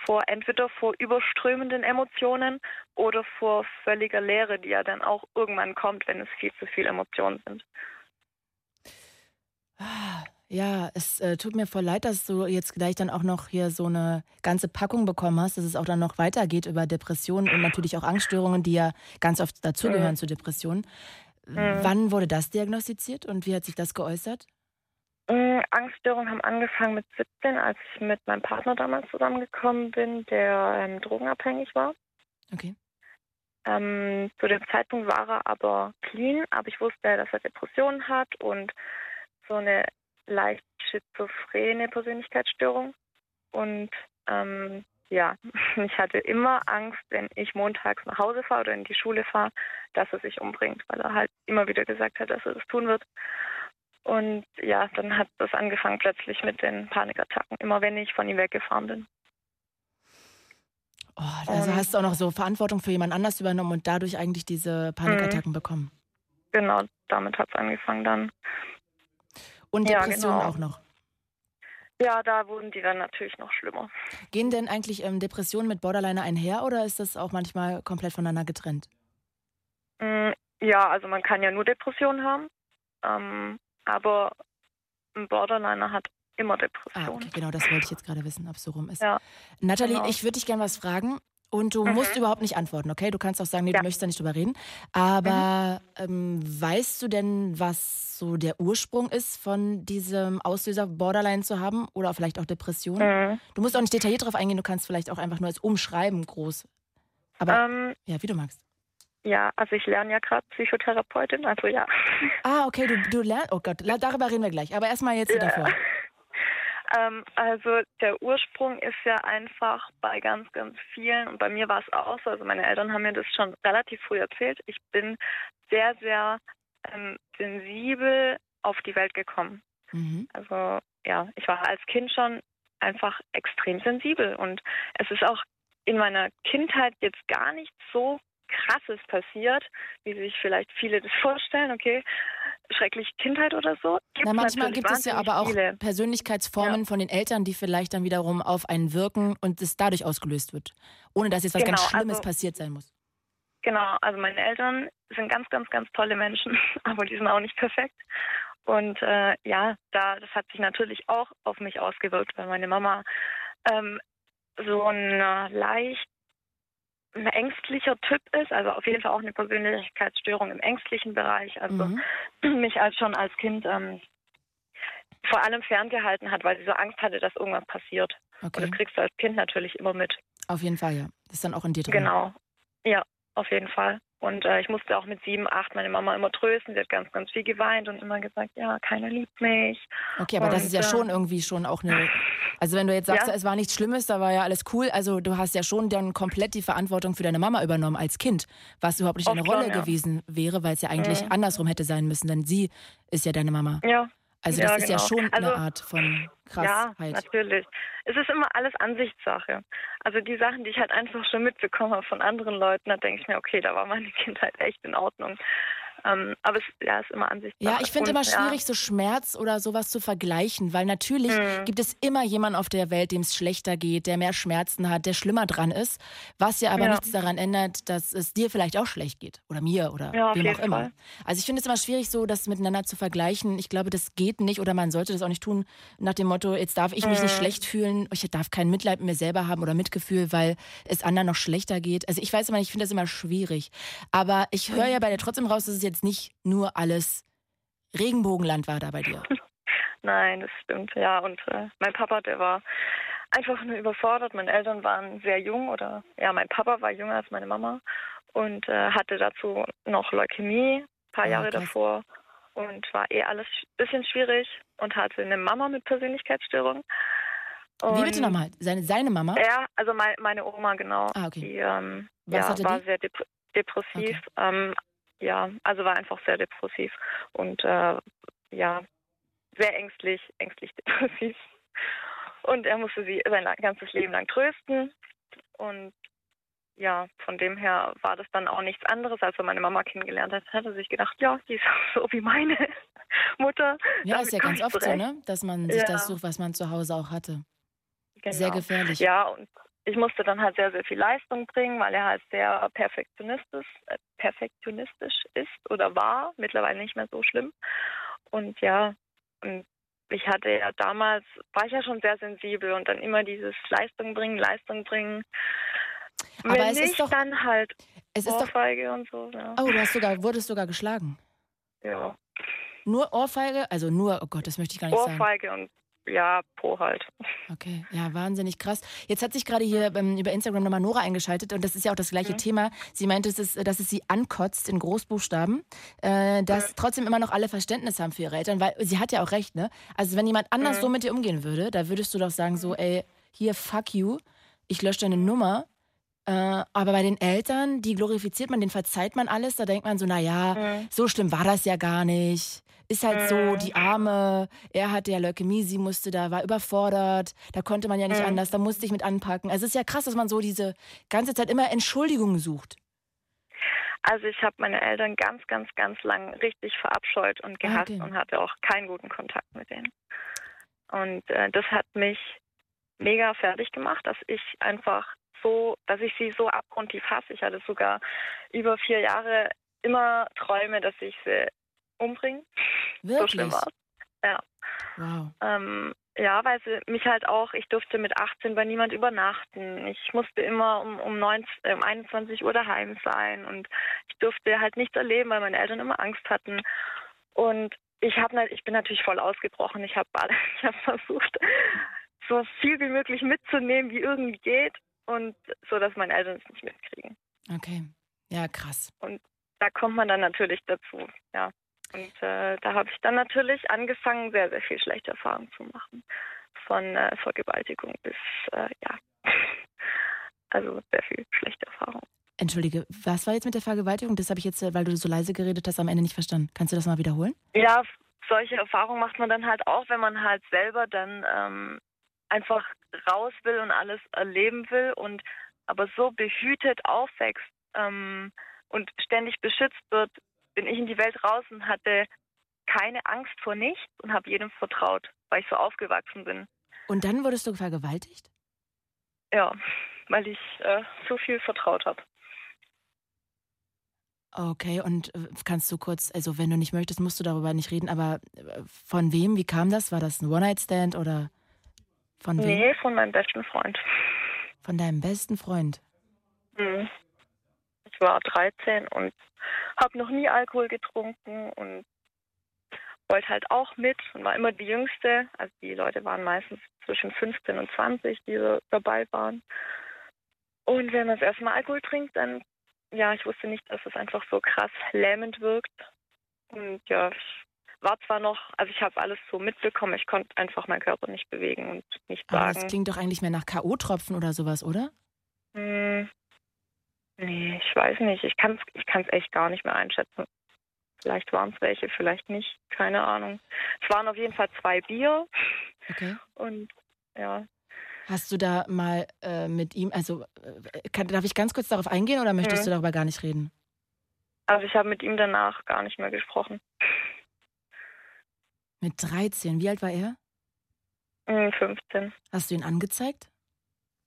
Vor entweder vor überströmenden Emotionen oder vor völliger Leere, die ja dann auch irgendwann kommt, wenn es viel zu viele Emotionen sind. Ja, es äh, tut mir voll leid, dass du jetzt gleich dann auch noch hier so eine ganze Packung bekommen hast, dass es auch dann noch weitergeht über Depressionen und natürlich auch Angststörungen, die ja ganz oft dazugehören Mhm. zu Depressionen. Mhm. Wann wurde das diagnostiziert und wie hat sich das geäußert? Mm, Angststörungen haben angefangen mit 17, als ich mit meinem Partner damals zusammengekommen bin, der ähm, drogenabhängig war. Okay. Ähm, zu dem Zeitpunkt war er aber clean, aber ich wusste, dass er Depressionen hat und so eine leicht schizophrene Persönlichkeitsstörung. Und ähm, ja, ich hatte immer Angst, wenn ich montags nach Hause fahre oder in die Schule fahre, dass er sich umbringt, weil er halt immer wieder gesagt hat, dass er das tun wird. Und ja, dann hat das angefangen plötzlich mit den Panikattacken, immer wenn ich von ihm weggefahren bin. Oh, also Ähm. hast du auch noch so Verantwortung für jemand anders übernommen und dadurch eigentlich diese Panikattacken bekommen. Genau, damit hat es angefangen dann. Und Ja, Depressionen genau. auch noch. Ja, da wurden die dann natürlich noch schlimmer. Gehen denn eigentlich ähm, Depressionen mit Borderliner einher oder ist das auch manchmal komplett voneinander getrennt? Mm, Ja, also man kann ja nur Depressionen haben, ähm, aber ein Borderliner hat immer Ah, Depressionen. okay, genau, das wollte ich jetzt gerade wissen, ob es so rum ist. Ja, Nathalie, genau. ich würde dich gerne was fragen und du Mhm. musst überhaupt nicht antworten, okay? Du kannst auch sagen, nee, Ja. Mhm. du möchtest da nicht drüber reden. Aber ähm, weißt du denn, was so der Ursprung ist von diesem Auslöser Borderline zu haben oder vielleicht auch Depression? Mhm. Du musst auch nicht detailliert drauf eingehen, du kannst vielleicht auch einfach nur als Umschreiben groß. Aber Ähm, ja, wie du magst. ja, also ich lerne ja gerade Psychotherapeutin, also ja. Ah, okay, du, du lernst. Oh Gott, darüber reden wir gleich. Aber erstmal jetzt Ja. davor. Ähm, also der Ursprung ist ja einfach bei ganz, ganz vielen und bei mir war es auch so. Also meine Eltern haben mir das schon relativ früh erzählt. Ich bin sehr, sehr ähm, sensibel auf die Welt gekommen. Mhm. Also ja, ich war als Kind schon einfach extrem sensibel und es ist auch in meiner Kindheit jetzt gar nicht so krasses passiert, wie sich vielleicht viele das vorstellen. Okay, schreckliche Kindheit oder so. Na, manchmal gibt es ja aber auch viele. Persönlichkeitsformen von den Eltern, die vielleicht dann wiederum auf einen wirken und es dadurch ausgelöst wird. Ohne dass jetzt was ganz Genau, Schlimmes also- passiert sein muss. Genau, also meine Eltern sind ganz, ganz, ganz tolle Menschen, aber die sind auch nicht perfekt. Und äh, ja, da das hat sich natürlich auch auf mich ausgewirkt, weil meine Mama ähm, so ein äh, leicht ein ängstlicher Typ ist, also auf jeden Fall auch eine Persönlichkeitsstörung im ängstlichen Bereich, also Mhm. mich als schon als Kind ähm, vor allem ferngehalten hat, weil sie so Angst hatte, dass irgendwas passiert. Und Okay. das kriegst du als Kind natürlich immer mit. Auf jeden Fall, ja. Das ist dann auch in dir drin. Genau. Ja, auf jeden Fall. Und äh, ich musste auch mit sieben, acht meine Mama immer trösten. Sie hat ganz, ganz viel geweint und immer gesagt, ja, keiner liebt mich. Okay, aber das Und, ist ja äh, schon irgendwie schon auch eine. Also wenn du jetzt sagst, Ja. es war nichts Schlimmes, da war ja alles cool. Also du hast ja schon dann komplett die Verantwortung für deine Mama übernommen als Kind, was überhaupt nicht Oft schon, Rolle ja. gewesen wäre, weil es ja eigentlich Mhm. andersrum hätte sein müssen, denn sie ist ja deine Mama. Ja. Also Ja, das ist ja genau. schon Also- eine Art von Ja, Krassheit. natürlich. Es ist immer alles Ansichtssache. Also die Sachen, die ich halt einfach schon mitbekommen habe von anderen Leuten, da denke ich mir, okay, da war meine Kindheit echt in Ordnung. Ähm, aber es ja, ist immer Ansichtssache. Ja, ich finde immer ja, schwierig, so Schmerz oder sowas zu vergleichen, weil natürlich Mhm. gibt es immer jemanden auf der Welt, dem es schlechter geht, der mehr Schmerzen hat, der schlimmer dran ist, was ja aber Ja. nichts daran ändert, dass es dir vielleicht auch schlecht geht oder mir oder Ja, wem auch immer. Fall. Also ich finde es immer schwierig, so das miteinander zu vergleichen. Ich glaube, das geht nicht oder man sollte das auch nicht tun nach dem Motto, jetzt darf ich mich nicht Mhm. schlecht fühlen, ich darf kein Mitleid mit mir selber haben oder Mitgefühl, weil es anderen noch schlechter geht. Also ich weiß immer nicht, ich finde das immer schwierig. Aber ich höre ja bei dir trotzdem raus, dass es jetzt nicht nur alles Regenbogenland war da bei dir. Nein, das stimmt, ja. Und äh, mein Papa, der war einfach nur überfordert. Meine Eltern waren sehr jung oder ja, mein Papa war jünger als meine Mama und äh, hatte dazu noch Leukämie ein paar Ah, Jahre krass. davor und war eh alles ein bisschen schwierig und hatte eine Mama mit Persönlichkeitsstörung. Wie bitte Und nochmal? Seine, seine Mama? Ja, also mein, meine Oma, genau. Ah, okay. Die ähm, Was ja, hatte war die? sehr dep depressiv. Ähm, ja, also war einfach sehr depressiv und äh, ja, sehr ängstlich, ängstlich depressiv. Und er musste sie sein ganzes Leben lang trösten. Und ja, von dem her war das dann auch nichts anderes, als er meine Mama kennengelernt hat. Hat er sich gedacht, ja, die ist so wie meine Mutter. Ja, Damit ist ja ganz oft so, ne? Dass man sich Ja. das sucht, was man zu Hause auch hatte. Genau. Sehr gefährlich. Ja, und ich musste dann halt sehr, sehr viel Leistung bringen, weil er halt sehr perfektionistisch, äh, perfektionistisch ist oder war, mittlerweile nicht mehr so schlimm. Und ja, und ich hatte ja damals, war ich ja schon sehr sensibel und dann immer dieses Leistung bringen, Leistung bringen. Aber Wenn es ist nicht, doch- dann halt Es ist doch. Ohrfeige und so. Ja. Oh, du hast sogar, wurdest sogar geschlagen. ja. Nur Ohrfeige? Also nur, oh Gott, das möchte ich gar nicht sagen. Ohrfeige und ja, Po halt. Okay, ja, wahnsinnig krass. Jetzt hat sich gerade hier ähm, über Instagram nochmal Nora eingeschaltet und das ist ja auch das gleiche Mhm. Thema. Sie meinte, es ist, dass es sie ankotzt in Großbuchstaben, äh, dass trotzdem immer noch alle Verständnis haben für ihre Eltern, weil sie hat ja auch recht, ne? Also wenn jemand anders Mhm. so mit dir umgehen würde, da würdest du doch sagen so, ey, hier, fuck you, ich lösche deine Nummer. Äh, aber bei den Eltern, die glorifiziert man, denen verzeiht man alles, da denkt man so, naja, Mhm. so schlimm war das ja gar nicht. Ist halt so, Mhm. die Arme, er hatte ja Leukämie, sie musste da, war überfordert, da konnte man ja nicht Mhm. anders, da musste ich mit anpacken. Also es ist ja krass, dass man so diese ganze Zeit immer Entschuldigungen sucht. Also ich habe meine Eltern ganz, ganz, ganz lang richtig verabscheut und gehasst okay. und hatte auch keinen guten Kontakt mit denen. Und äh, das hat mich mega fertig gemacht, dass ich einfach so, dass ich sie so abgrundtief hasse. Ich hatte sogar über vier Jahre immer Träume, dass ich sie umbringe. So Wirklich? schlimm war's. Ja. Wow. Ähm, ja, weil sie mich halt auch, ich durfte mit 18 bei niemand übernachten. Ich musste immer um, um, 19, äh, um 21 Uhr daheim sein und ich durfte halt nichts erleben, weil meine Eltern immer Angst hatten. Und ich habe ich bin natürlich voll ausgebrochen. Ich habe ich hab versucht, so viel wie möglich mitzunehmen, wie irgendwie geht und so, dass meine Eltern es nicht mitkriegen. Okay. Ja, krass. Und da kommt man dann natürlich dazu, ja. Und äh, da habe ich dann natürlich angefangen, sehr, sehr viel schlechte Erfahrungen zu machen. Von äh, Vergewaltigung bis, äh, ja, also sehr viel schlechte Erfahrungen. Entschuldige, was war jetzt mit der Vergewaltigung? Das habe ich jetzt, äh, weil du so leise geredet hast, am Ende nicht verstanden. Kannst du das mal wiederholen? Ja, solche Erfahrungen macht man dann halt auch, wenn man halt selber dann ähm, einfach raus will und alles erleben will und aber so behütet aufwächst ähm, und ständig beschützt wird, bin ich in die Welt raus und hatte keine Angst vor nichts und habe jedem vertraut, weil ich so aufgewachsen bin. Und dann wurdest du vergewaltigt? Ja, weil ich äh, so viel vertraut habe. Okay, und äh, kannst du kurz, also wenn du nicht möchtest, musst du darüber nicht reden, aber äh, von wem, wie kam das? War das ein One-Night-Stand oder von wem? Nee, von meinem besten Freund. Von deinem besten Freund? Mhm. Ich war 13 und habe noch nie Alkohol getrunken und wollte halt auch mit und war immer die Jüngste. Also die Leute waren meistens zwischen 15 und 20, die so dabei waren. Und wenn man das erste Mal Alkohol trinkt, dann, ja, ich wusste nicht, dass es einfach so krass lähmend wirkt. Und ja, ich war zwar noch, also ich habe alles so mitbekommen, ich konnte einfach meinen Körper nicht bewegen und nicht Aber sagen. das klingt doch eigentlich mehr nach K.O.-Tropfen oder sowas, oder? Hm, nee, ich weiß nicht. Ich kann es ich kann's echt gar nicht mehr einschätzen. Vielleicht waren es welche, vielleicht nicht. Keine Ahnung. Es waren auf jeden Fall zwei Bier. Okay. Und ja. Hast du da mal äh, mit ihm, also äh, kann, darf ich ganz kurz darauf eingehen oder möchtest Mhm. du darüber gar nicht reden? Also ich habe mit ihm danach gar nicht mehr gesprochen. Mit 13, wie alt war er? Hm, 15. Hast du ihn angezeigt?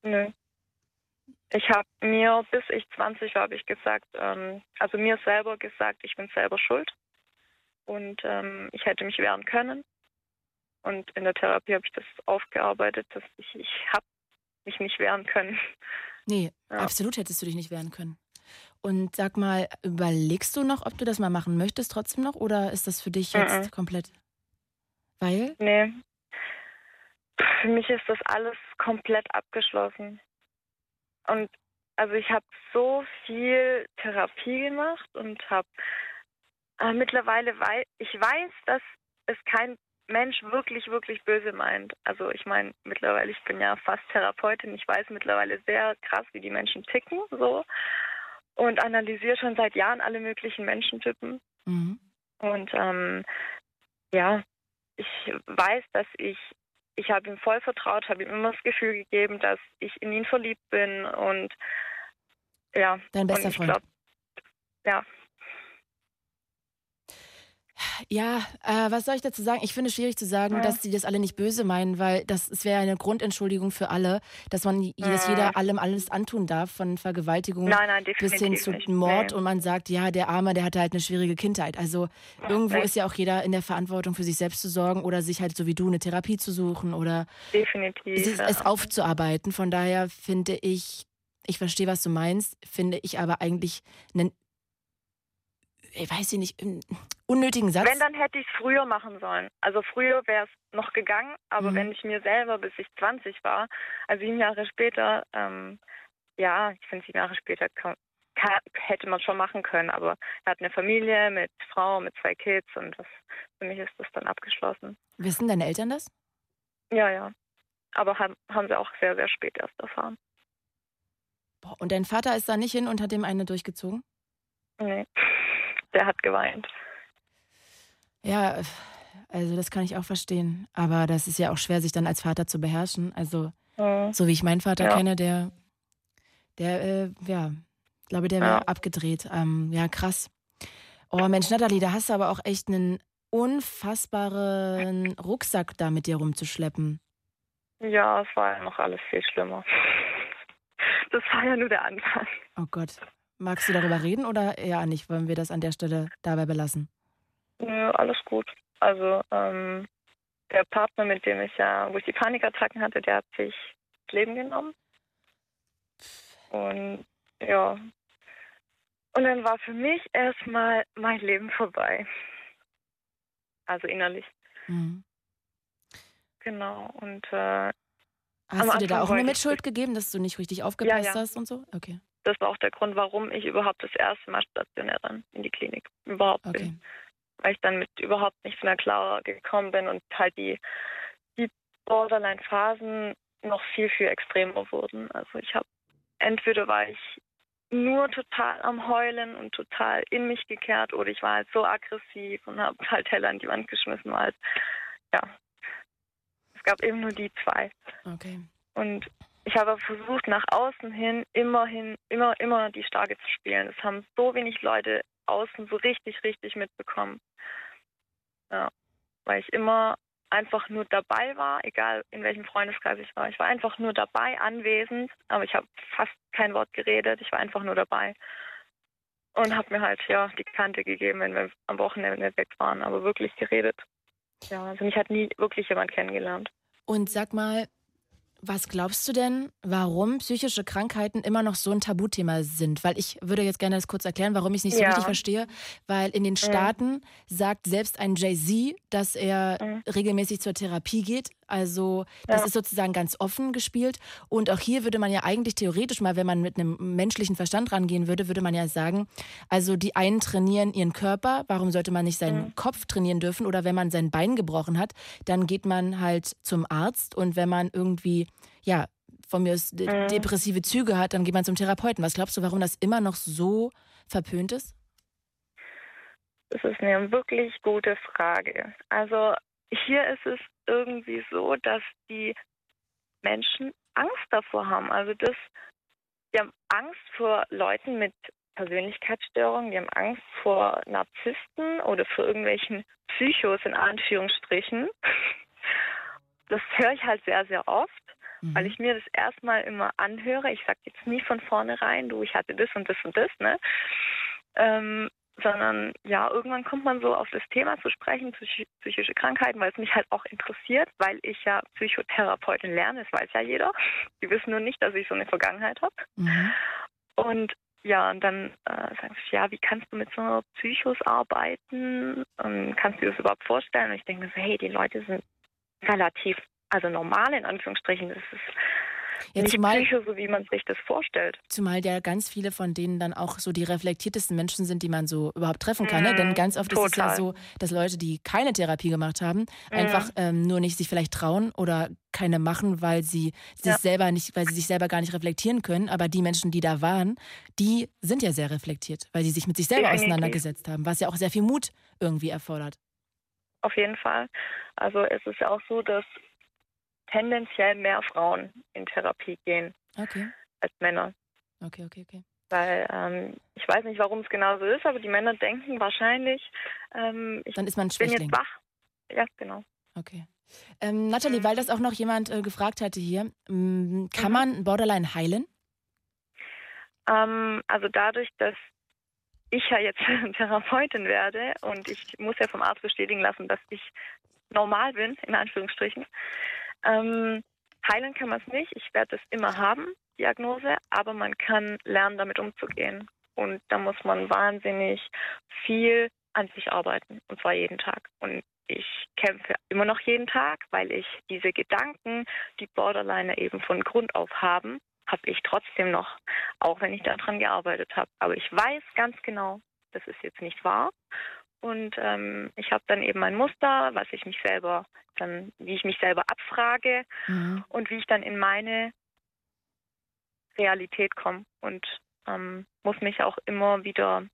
Nö. Ich habe mir, bis ich 20 war, habe ich gesagt, ähm, also mir selber gesagt, ich bin selber schuld. Und ähm, ich hätte mich wehren können. Und in der Therapie habe ich das aufgearbeitet, dass ich, ich habe mich nicht wehren können. Nee, Ja. absolut hättest du dich nicht wehren können. Und sag mal, überlegst du noch, ob du das mal machen möchtest trotzdem noch oder ist das für dich jetzt Mhm. komplett? Weil? Nee. Für mich ist das alles komplett abgeschlossen. Und also ich habe so viel Therapie gemacht und habe äh, mittlerweile wei ich weiß, dass es kein Mensch wirklich, wirklich böse meint. Also ich meine, mittlerweile, ich bin ja fast Therapeutin, ich weiß mittlerweile sehr krass, wie die Menschen ticken so und analysiere schon seit Jahren alle möglichen Menschentypen. Mhm. Und ähm, ja, ich weiß, dass ich, ich habe ihm voll vertraut, habe ihm immer das Gefühl gegeben, dass ich in ihn verliebt bin und ja. Dein bester Freund. glaub, ja, Ja, äh, was soll ich dazu sagen? Ich finde es schwierig zu sagen, Ja. dass sie das alle nicht böse meinen, weil das es wäre eine Grundentschuldigung für alle, dass man dass Mhm. jeder allem alles antun darf, von Vergewaltigung Nein, nein, bis hin zu nicht. Mord Nee. und man sagt, ja, der Arme, der hatte halt eine schwierige Kindheit. Also irgendwo nee. ist ja auch jeder in der Verantwortung für sich selbst zu sorgen oder sich halt so wie du eine Therapie zu suchen oder definitiv. es, ja. es aufzuarbeiten. Von daher finde ich, ich verstehe, was du meinst, finde ich aber eigentlich einen, ich weiß nicht, einen unnötigen Satz. Wenn, dann hätte ich es früher machen sollen. Also früher wäre es noch gegangen, aber Mhm. wenn ich mir selber, bis ich 20 war, also sieben Jahre später, ähm, ja, ich finde sieben Jahre später kann, kann, hätte man schon machen können, aber er hat eine Familie mit Frau, mit zwei Kids und das, für mich ist das dann abgeschlossen. Wissen deine Eltern das? Ja, ja. Aber haben, haben sie auch sehr, sehr spät erst erfahren. Boah, und dein Vater ist da nicht hin und hat dem eine durchgezogen? Nee. Der hat geweint. Ja, also das kann ich auch verstehen. Aber das ist ja auch schwer, sich dann als Vater zu beherrschen. Also, Mhm. so wie ich meinen Vater Ja. kenne, der, der, äh, ja, ich glaube, der wäre Ja. abgedreht. Ähm, ja, krass. Oh Mensch, Nathalie, da hast du aber auch echt einen unfassbaren Rucksack da mit dir rumzuschleppen. Ja, es war ja noch alles viel schlimmer. Das war ja nur der Anfang. Oh Gott. Magst du darüber reden oder eher nicht? Wollen wir das an der Stelle dabei belassen? Nö, alles gut. Also ähm, der Partner, mit dem ich ja, wo ich die Panikattacken hatte, der hat sich das Leben genommen. Und ja. Und dann war für mich erstmal mein Leben vorbei. Also innerlich. Mhm. Genau. Und äh, Hast du dir da auch eine Mitschuld gegeben, dass du nicht richtig aufgepasst ja. hast und so? Okay. Das war auch der Grund, warum ich überhaupt das erste Mal stationär dann in die Klinik überhaupt Okay. bin. Weil ich dann mit überhaupt nichts mehr klar gekommen bin und halt die, die Borderline-Phasen noch viel, viel extremer wurden. Also ich habe, entweder war ich nur total am Heulen und total in mich gekehrt oder ich war halt so aggressiv und habe halt Teller an die Wand geschmissen, weil ja, es gab eben nur die zwei. Okay. Und ich habe versucht, nach außen hin immerhin, immer, immer die Starke zu spielen. Das haben so wenig Leute außen so richtig, richtig mitbekommen. Ja, weil ich immer einfach nur dabei war, egal in welchem Freundeskreis ich war. Ich war einfach nur dabei, anwesend, aber ich habe fast kein Wort geredet. Ich war einfach nur dabei. und habe mir halt ja die Kante gegeben, wenn wir am Wochenende weg waren, aber wirklich geredet. Ja, also mich hat nie wirklich jemand kennengelernt. Und sag mal, was glaubst du denn, warum psychische Krankheiten immer noch so ein Tabuthema sind? Weil ich würde jetzt gerne das kurz erklären, warum ich es nicht so Ja. richtig verstehe. Weil in den Staaten sagt selbst ein Jay-Z, dass er Mhm. regelmäßig zur Therapie geht. Also das Ja. ist sozusagen ganz offen gespielt. Und auch hier würde man ja eigentlich theoretisch mal, wenn man mit einem menschlichen Verstand rangehen würde, würde man ja sagen, also die einen trainieren ihren Körper, warum sollte man nicht seinen Mhm. Kopf trainieren dürfen? Oder wenn man sein Bein gebrochen hat, dann geht man halt zum Arzt. Und wenn man irgendwie, ja, von mir aus de Mhm. depressive Züge hat, dann geht man zum Therapeuten. Was glaubst du, warum das immer noch so verpönt ist? Das ist eine wirklich gute Frage. Also hier ist es irgendwie so, dass die Menschen Angst davor haben. Also das, die haben Angst vor Leuten mit Persönlichkeitsstörungen, die haben Angst vor Narzissten oder vor irgendwelchen Psychos in Anführungsstrichen. Das höre ich halt sehr, sehr oft, Mhm. weil ich mir das erstmal immer anhöre. Ich sage jetzt nie von vornherein, du, ich hatte das und das und das, ne? Ähm, sondern ja, irgendwann kommt man so auf das Thema zu sprechen, psychi- psychische Krankheiten, weil es mich halt auch interessiert, weil ich ja Psychotherapeutin lerne, das weiß ja jeder. Die wissen nur nicht, dass ich so eine Vergangenheit habe. Mhm. Und ja, und dann äh, sagen sie, ja, wie kannst du mit so Psychos arbeiten? Und kannst du dir das überhaupt vorstellen? Und ich denke mir so, hey, die Leute sind relativ, also normal in Anführungsstrichen. Das ist Ja, nicht zumal- Psycho, so wie man sich das vorstellt. Zumal ja ganz viele von denen dann auch so die reflektiertesten Menschen sind, die man so überhaupt treffen kann. Ne? Mhm, Denn ganz oft ist es ja total. so, dass Leute, die keine Therapie gemacht haben, einfach ähm, nur nicht sich vielleicht trauen oder keine machen, weil sie sich Ja. selber nicht, weil sie sich selber gar nicht reflektieren können. Aber die Menschen, die da waren, die sind ja sehr reflektiert, weil sie sich mit sich selber Definitiv. auseinandergesetzt haben, was ja auch sehr viel Mut irgendwie erfordert. Auf jeden Fall. Also es ist ja auch so, dass tendenziell mehr Frauen in Therapie gehen Okay, als Männer. okay, okay, okay. Weil ähm, ich weiß nicht, warum es genau so ist, aber die Männer denken wahrscheinlich, ähm, ich Dann ist man ein bin jetzt wach. Ja, genau. Okay. Ähm, Nathalie, Mhm. weil das auch noch jemand äh, gefragt hatte hier, m, kann Mhm. man Borderline heilen? Ähm, also dadurch, dass ich ja jetzt Therapeutin werde und ich muss ja vom Arzt bestätigen lassen, dass ich normal bin, in Anführungsstrichen, ähm, heilen kann man es nicht. Ich werde es immer haben, Diagnose, aber man kann lernen, damit umzugehen. Und da muss man wahnsinnig viel an sich arbeiten, und zwar jeden Tag. Und ich kämpfe immer noch jeden Tag, weil ich diese Gedanken, die Borderliner eben von Grund auf haben, habe ich trotzdem noch, auch wenn ich daran gearbeitet habe. Aber ich weiß ganz genau, das ist jetzt nicht wahr. Und ähm, ich habe dann eben ein Muster, was ich mich selber dann, wie ich mich selber abfrage Mhm. und wie ich dann in meine Realität komme und ähm, muss mich auch immer wieder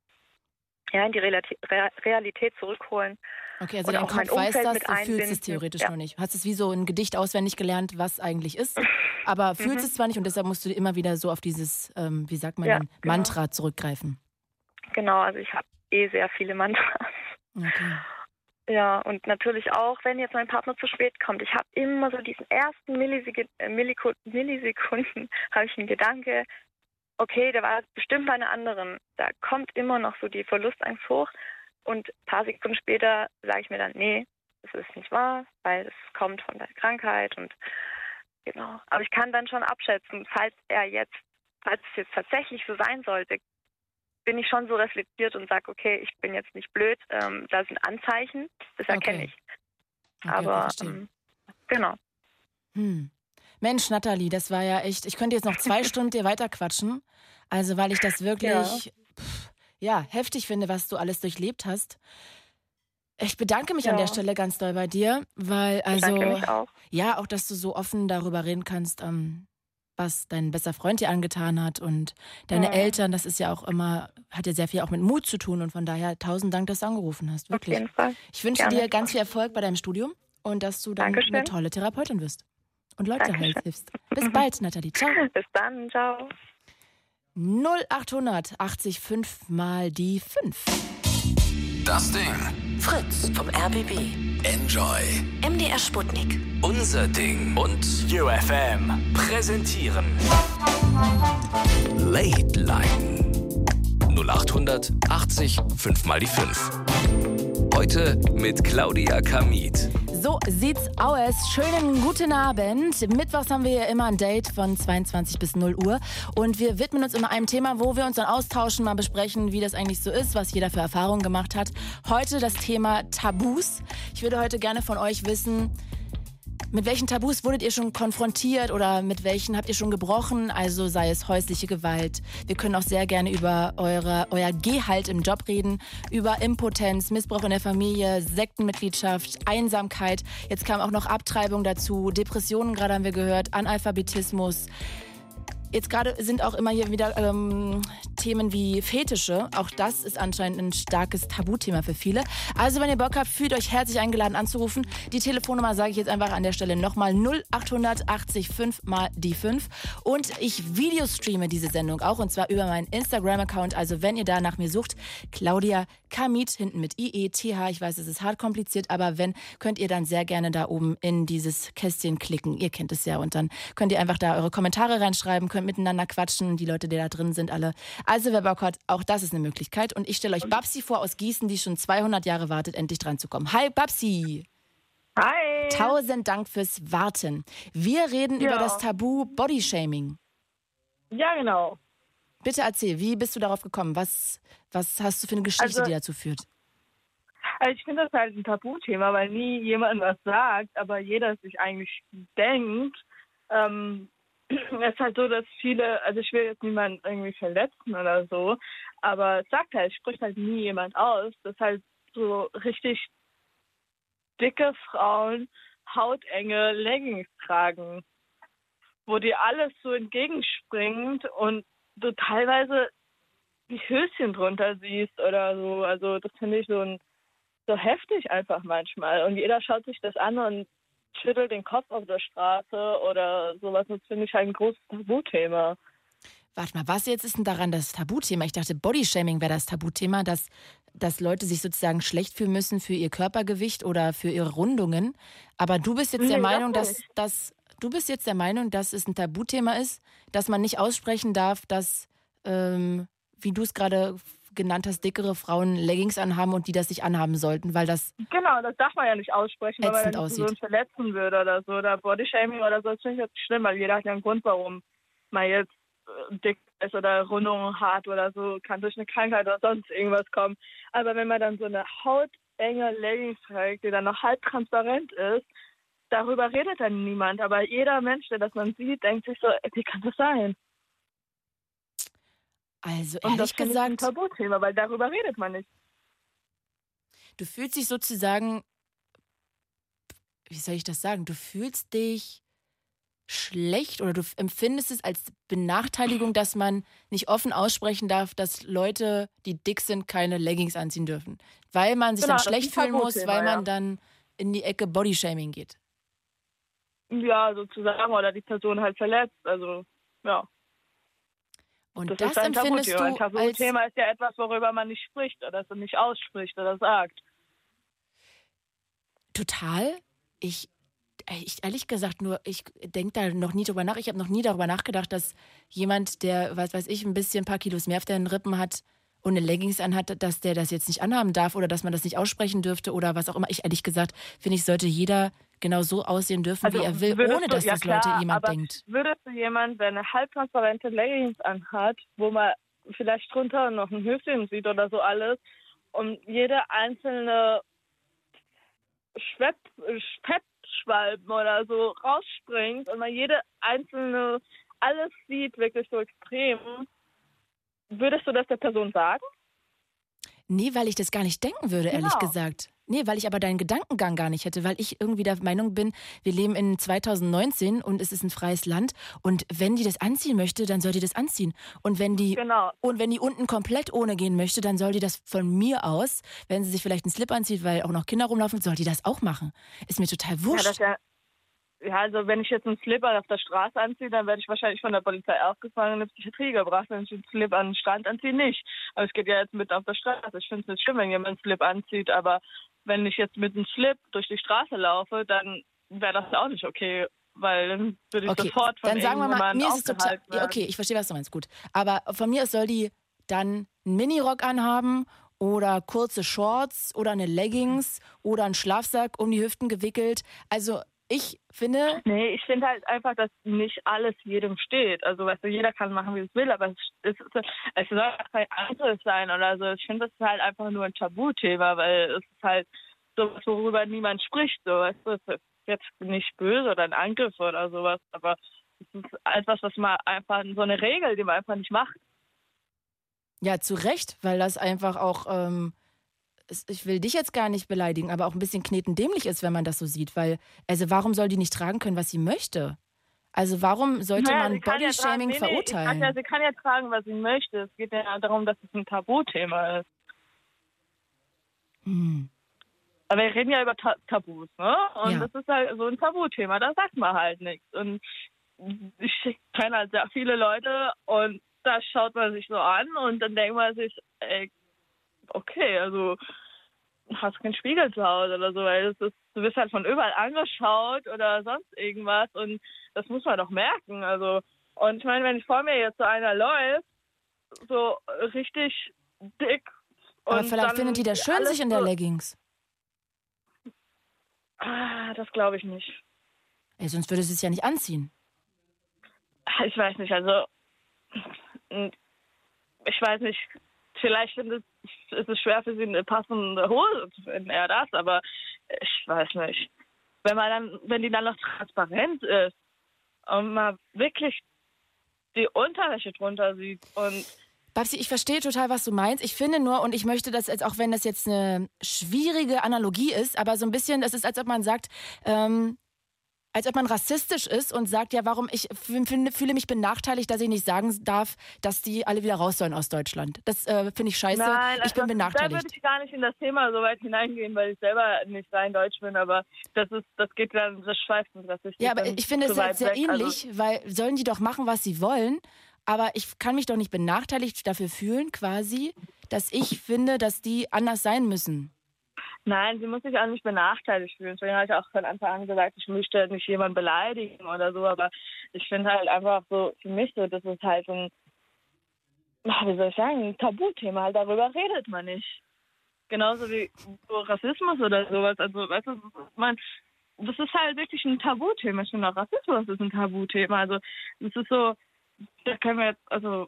ja, in die Realität zurückholen. Okay, also Und dein Kopf weiß das, du fühlst es theoretisch Ja. noch nicht. Du hast es wie so ein Gedicht auswendig gelernt, was eigentlich ist, aber fühlst Mhm. es zwar nicht und deshalb musst du immer wieder so auf dieses, ähm, wie sagt man Ja, denn, genau. Mantra zurückgreifen. Genau, also ich habe eh sehr viele Mantras. Okay. Ja, und natürlich auch, wenn jetzt mein Partner zu spät kommt. Ich habe immer so diesen ersten Millisek äh, Milliko Millisekunden, habe ich einen Gedanke, okay, der war bestimmt bei einer anderen. Da kommt immer noch so die Verlustangst hoch. Und ein paar Sekunden später sage ich mir dann, nee, das ist nicht wahr, weil es kommt von der Krankheit und genau. Aber ich kann dann schon abschätzen, falls er jetzt, falls es jetzt tatsächlich so sein sollte, bin ich schon so reflektiert und sage, okay, ich bin jetzt nicht blöd, ähm, da sind Anzeichen, das erkenne Okay. ich. Okay, okay, Aber verstehe. ähm, genau. Hm. Mensch, Nathalie, das war ja echt. Ich könnte jetzt noch zwei Stunden dir weiterquatschen. Also, weil ich das wirklich Ja. pff, ja, heftig finde, was du alles durchlebt hast. Ich bedanke mich an Ja. der Stelle ganz doll bei dir, weil also auch. ja, auch, dass du so offen darüber reden kannst, ähm, was dein bester Freund dir angetan hat und deine Ja. Eltern. Das ist ja auch immer, hat ja sehr viel auch mit Mut zu tun und von daher tausend Dank, dass du angerufen hast. Auf Wirklich. jeden Fall. Ich wünsche Gerne. dir ganz viel Erfolg bei deinem Studium und dass du dann Dankeschön. eine tolle Therapeutin wirst und Leute Dankeschön. halt hilfst. Bis bald, Nathalie. Ciao. Bis dann, ciao. 0800 80 5 mal die 5. Das Ding. Fritz vom RBB. Enjoy. MDR Sputnik. Unser Ding. Und UFM. präsentieren. Late Line 0800 80 5 mal die 5. Heute mit Claudia Kamit. So sieht's aus. Schönen guten Abend. Mittwochs haben wir ja immer ein Date von 22 bis 0 Uhr. Und wir widmen uns immer einem Thema, wo wir uns dann austauschen, mal besprechen, wie das eigentlich so ist, was jeder für Erfahrungen gemacht hat. Heute das Thema Tabus. Ich würde heute gerne von euch wissen, mit welchen Tabus wurdet ihr schon konfrontiert oder mit welchen habt ihr schon gebrochen? Also sei es häusliche Gewalt. Wir können auch sehr gerne über eure, euer Gehalt im Job reden, über Impotenz, Missbrauch in der Familie, Sektenmitgliedschaft, Einsamkeit. Jetzt kam auch noch Abtreibung dazu, Depressionen gerade haben wir gehört, Analphabetismus. Jetzt gerade sind auch immer hier wieder ähm, Themen wie Fetische. Auch das ist anscheinend ein starkes Tabuthema für viele. Also wenn ihr Bock habt, fühlt euch herzlich eingeladen anzurufen. Die Telefonnummer sage ich jetzt einfach an der Stelle nochmal 0880 5 mal die 5. Und ich videostreame diese Sendung auch und zwar über meinen Instagram-Account. Also wenn ihr da nach mir sucht, Claudia Kamit, hinten mit I-E-T-H. Ich weiß, es ist hart kompliziert, aber wenn, könnt ihr dann sehr gerne da oben in dieses Kästchen klicken. Ihr kennt es ja. Und dann könnt ihr einfach da eure Kommentare reinschreiben, könnt miteinander quatschen, die Leute, die da drin sind, alle. Also wer Bock hat, auch das ist eine Möglichkeit. Und ich stelle euch Babsi vor aus Gießen, die schon 200 Jahre wartet, endlich dran zu kommen. Hi Babsi! Hi! Tausend Dank fürs Warten. Wir reden Ja. über das Tabu Bodyshaming. Ja, genau. Bitte erzähl, wie bist du darauf gekommen? Was, was hast du für eine Geschichte, Also- die dazu führt? Also ich finde das halt ein Tabuthema, weil nie jemand was sagt, aber jeder sich eigentlich denkt. Ähm, es ist halt so, dass viele, also ich will jetzt niemanden irgendwie verletzen oder so, aber es sagt halt, spricht halt nie jemand aus, dass halt so richtig dicke Frauen hautenge Leggings tragen, wo dir alles so entgegenspringt und du teilweise die Höschen drunter siehst oder so. Also das finde ich so ein so heftig einfach manchmal. Und jeder schaut sich das an und schüttelt den Kopf auf der Straße oder sowas. Das finde ich halt ein großes Tabuthema. Warte mal, was jetzt ist denn daran das Tabuthema? Ich dachte, Bodyshaming wäre das Tabuthema, dass, dass Leute sich sozusagen schlecht fühlen müssen für ihr Körpergewicht oder für ihre Rundungen. Aber du bist jetzt der Nee, das Meinung, dass, dass du bist jetzt der Meinung, dass es ein Tabuthema ist, dass man nicht aussprechen darf, dass, ähm, wie du es gerade genannt hast, dickere Frauen Leggings anhaben und die das nicht anhaben sollten, weil das Genau, das darf man ja nicht aussprechen, weil man dann aussieht. verletzen würde oder so. Oder Bodyshaming oder so. Das finde ich jetzt schlimm, weil jeder hat ja einen Grund, warum man jetzt äh, dick ist oder Rundungen hat oder so. Kann durch eine Krankheit oder sonst irgendwas kommen. Aber wenn man dann so eine hautenge Leggings trägt, die dann noch halb transparent ist, darüber redet dann niemand. Aber jeder Mensch, der das man sieht, denkt sich so, wie kann das sein? also Und das ehrlich finde ich ein gesagt, Tabuthema, weil darüber redet man nicht. du fühlst dich sozusagen, wie soll ich das sagen, du fühlst dich schlecht oder du empfindest es als Benachteiligung, dass man nicht offen aussprechen darf, dass Leute, die dick sind, keine Leggings anziehen dürfen. Weil man sich Genau, dann schlecht fühlen muss, weil man ja. dann in die Ecke Bodyshaming geht. Ja, sozusagen, oder die Person halt verletzt. Also, ja. Und Das, das, ist ein empfindest Tabuthema. Ein du als Tabuthema ist ja etwas, worüber man nicht spricht oder so nicht ausspricht oder sagt. total. Ich, ich ehrlich gesagt nur, ich denke da noch nie drüber nach. Ich habe noch nie darüber nachgedacht, dass jemand, der, was weiß ich, ein bisschen ein paar Kilos mehr auf den Rippen hat und eine Leggings anhat, dass der das jetzt nicht anhaben darf oder dass man das nicht aussprechen dürfte oder was auch immer. Ich ehrlich gesagt finde ich, sollte jeder genau so aussehen dürfen, wie er will, Also ohne du- dass ja, das klar, Leute jemand aber denkt. Würdest du jemand, der eine halbtransparente Leggings anhat, wo man vielleicht drunter noch ein Höschen sieht oder so alles, und jede einzelne Schwepp, oder so rausspringt und man jede einzelne alles sieht, wirklich so extrem, würdest du das der Person sagen? Nee, weil ich das gar nicht denken würde, ehrlich Genau. gesagt. Nee, weil ich aber deinen Gedankengang gar nicht hätte, weil ich irgendwie der Meinung bin, wir leben in 2019 und es ist ein freies Land und wenn die das anziehen möchte, dann soll die das anziehen. Und wenn die Genau. und wenn die unten komplett ohne gehen möchte, dann soll die das von mir aus, wenn sie sich vielleicht einen Slip anzieht, weil auch noch Kinder rumlaufen, soll die das auch machen. Ist mir total Ja, wurscht. das ja, ja, also wenn ich jetzt einen Slipper auf der Straße anziehe, dann werde ich wahrscheinlich von der Polizei aufgefangen und in die Psychiatrie gebracht. Wenn ich einen Slip an den Strand anziehe, nicht. Aber es geht ja jetzt mit auf der Straße. Ich finde es nicht schlimm, wenn jemand einen Slip anzieht, aber wenn ich jetzt mit einem Slip durch die Straße laufe, dann wäre das auch nicht okay, weil dann würde ich Okay, sofort von dann sagen wir mal, mir ist es total. werden. okay, ich verstehe, was du meinst, gut. Aber von mir soll die dann einen Minirock anhaben oder kurze Shorts oder eine Leggings oder einen Schlafsack um die Hüften gewickelt. Also ich finde. Nee, ich finde halt einfach, dass nicht alles jedem steht. Also, weißt du, jeder kann machen, wie es will, aber es, es, es soll kein Angriff sein oder so. Ich finde, das ist halt einfach nur ein Tabuthema, weil es ist halt sowas, worüber niemand spricht. So, weißt du, es ist jetzt nicht böse oder ein Angriff oder sowas, aber es ist etwas, was man einfach, so eine Regel, die man einfach nicht macht. Ja, zu Recht, weil das einfach auch, ähm, ich will dich jetzt gar nicht beleidigen, aber auch ein bisschen knetendämlich ist, wenn man das so sieht, weil, also warum soll die nicht tragen können, was sie möchte? Also warum sollte Naja, man ja Bodyshaming tragen- nee, nee, verurteilen? Ja, sie kann ja tragen, was sie möchte. Es geht ja darum, dass es ein Tabuthema ist. Hm. Aber wir reden ja über Ta Tabus, ne? Und Ja. das ist halt so ein Tabuthema, da sagt man halt nichts. Und ich kenne halt sehr viele Leute und da schaut man sich so an und dann denkt man sich, ey, okay, also hast keinen Spiegel zu Hause oder so, weil ist, du wirst halt von überall angeschaut oder sonst irgendwas und das muss man doch merken. Also und ich meine, wenn vor mir jetzt so einer läuft, so richtig dick Aber und vielleicht dann findet die das schön, sich in der Leggings. Ah, das glaube ich nicht. Ey, sonst würde sie es ja nicht anziehen. Ich weiß nicht, also ich weiß nicht, vielleicht findet, ist es schwer für sie eine passende Hose zu finden, eher das, aber ich weiß nicht. Wenn man dann, wenn die dann noch transparent ist und man wirklich die Unterwäsche drunter sieht und Babsi, ich verstehe total, was du meinst. Ich finde nur, und ich möchte das jetzt, auch wenn das jetzt eine schwierige Analogie ist, aber so ein bisschen, das ist, als ob man sagt, ähm, als ob man rassistisch ist und sagt, ja, warum ich fühle mich benachteiligt, dass ich nicht sagen darf, dass die alle wieder raus sollen aus Deutschland. Das äh, finde ich scheiße. Nein, ich bin also, Da benachteiligt. würde ich gar nicht in das Thema so weit hineingehen, weil ich selber nicht rein deutsch bin, aber das ist, das geht dann, das schweift und das ist Ja, aber ich finde es halt sehr weg. Also, ähnlich, weil sollen die doch machen, was sie wollen, aber ich kann mich doch nicht benachteiligt dafür fühlen, quasi, dass ich finde, dass die anders sein müssen. Nein, sie muss sich auch nicht benachteiligt fühlen. Deswegen habe ich auch von Anfang an gesagt, ich möchte nicht jemanden beleidigen oder so, aber ich finde halt einfach so, für mich so, das ist halt so ein, ah, wie soll ich sagen, ein Tabuthema. Halt, darüber redet man nicht. Genauso wie so Rassismus oder sowas. Also, weißt du, man, das ist halt wirklich ein Tabuthema. Ich finde auch Rassismus ist ein Tabuthema. Also, das ist so, da können wir jetzt, also,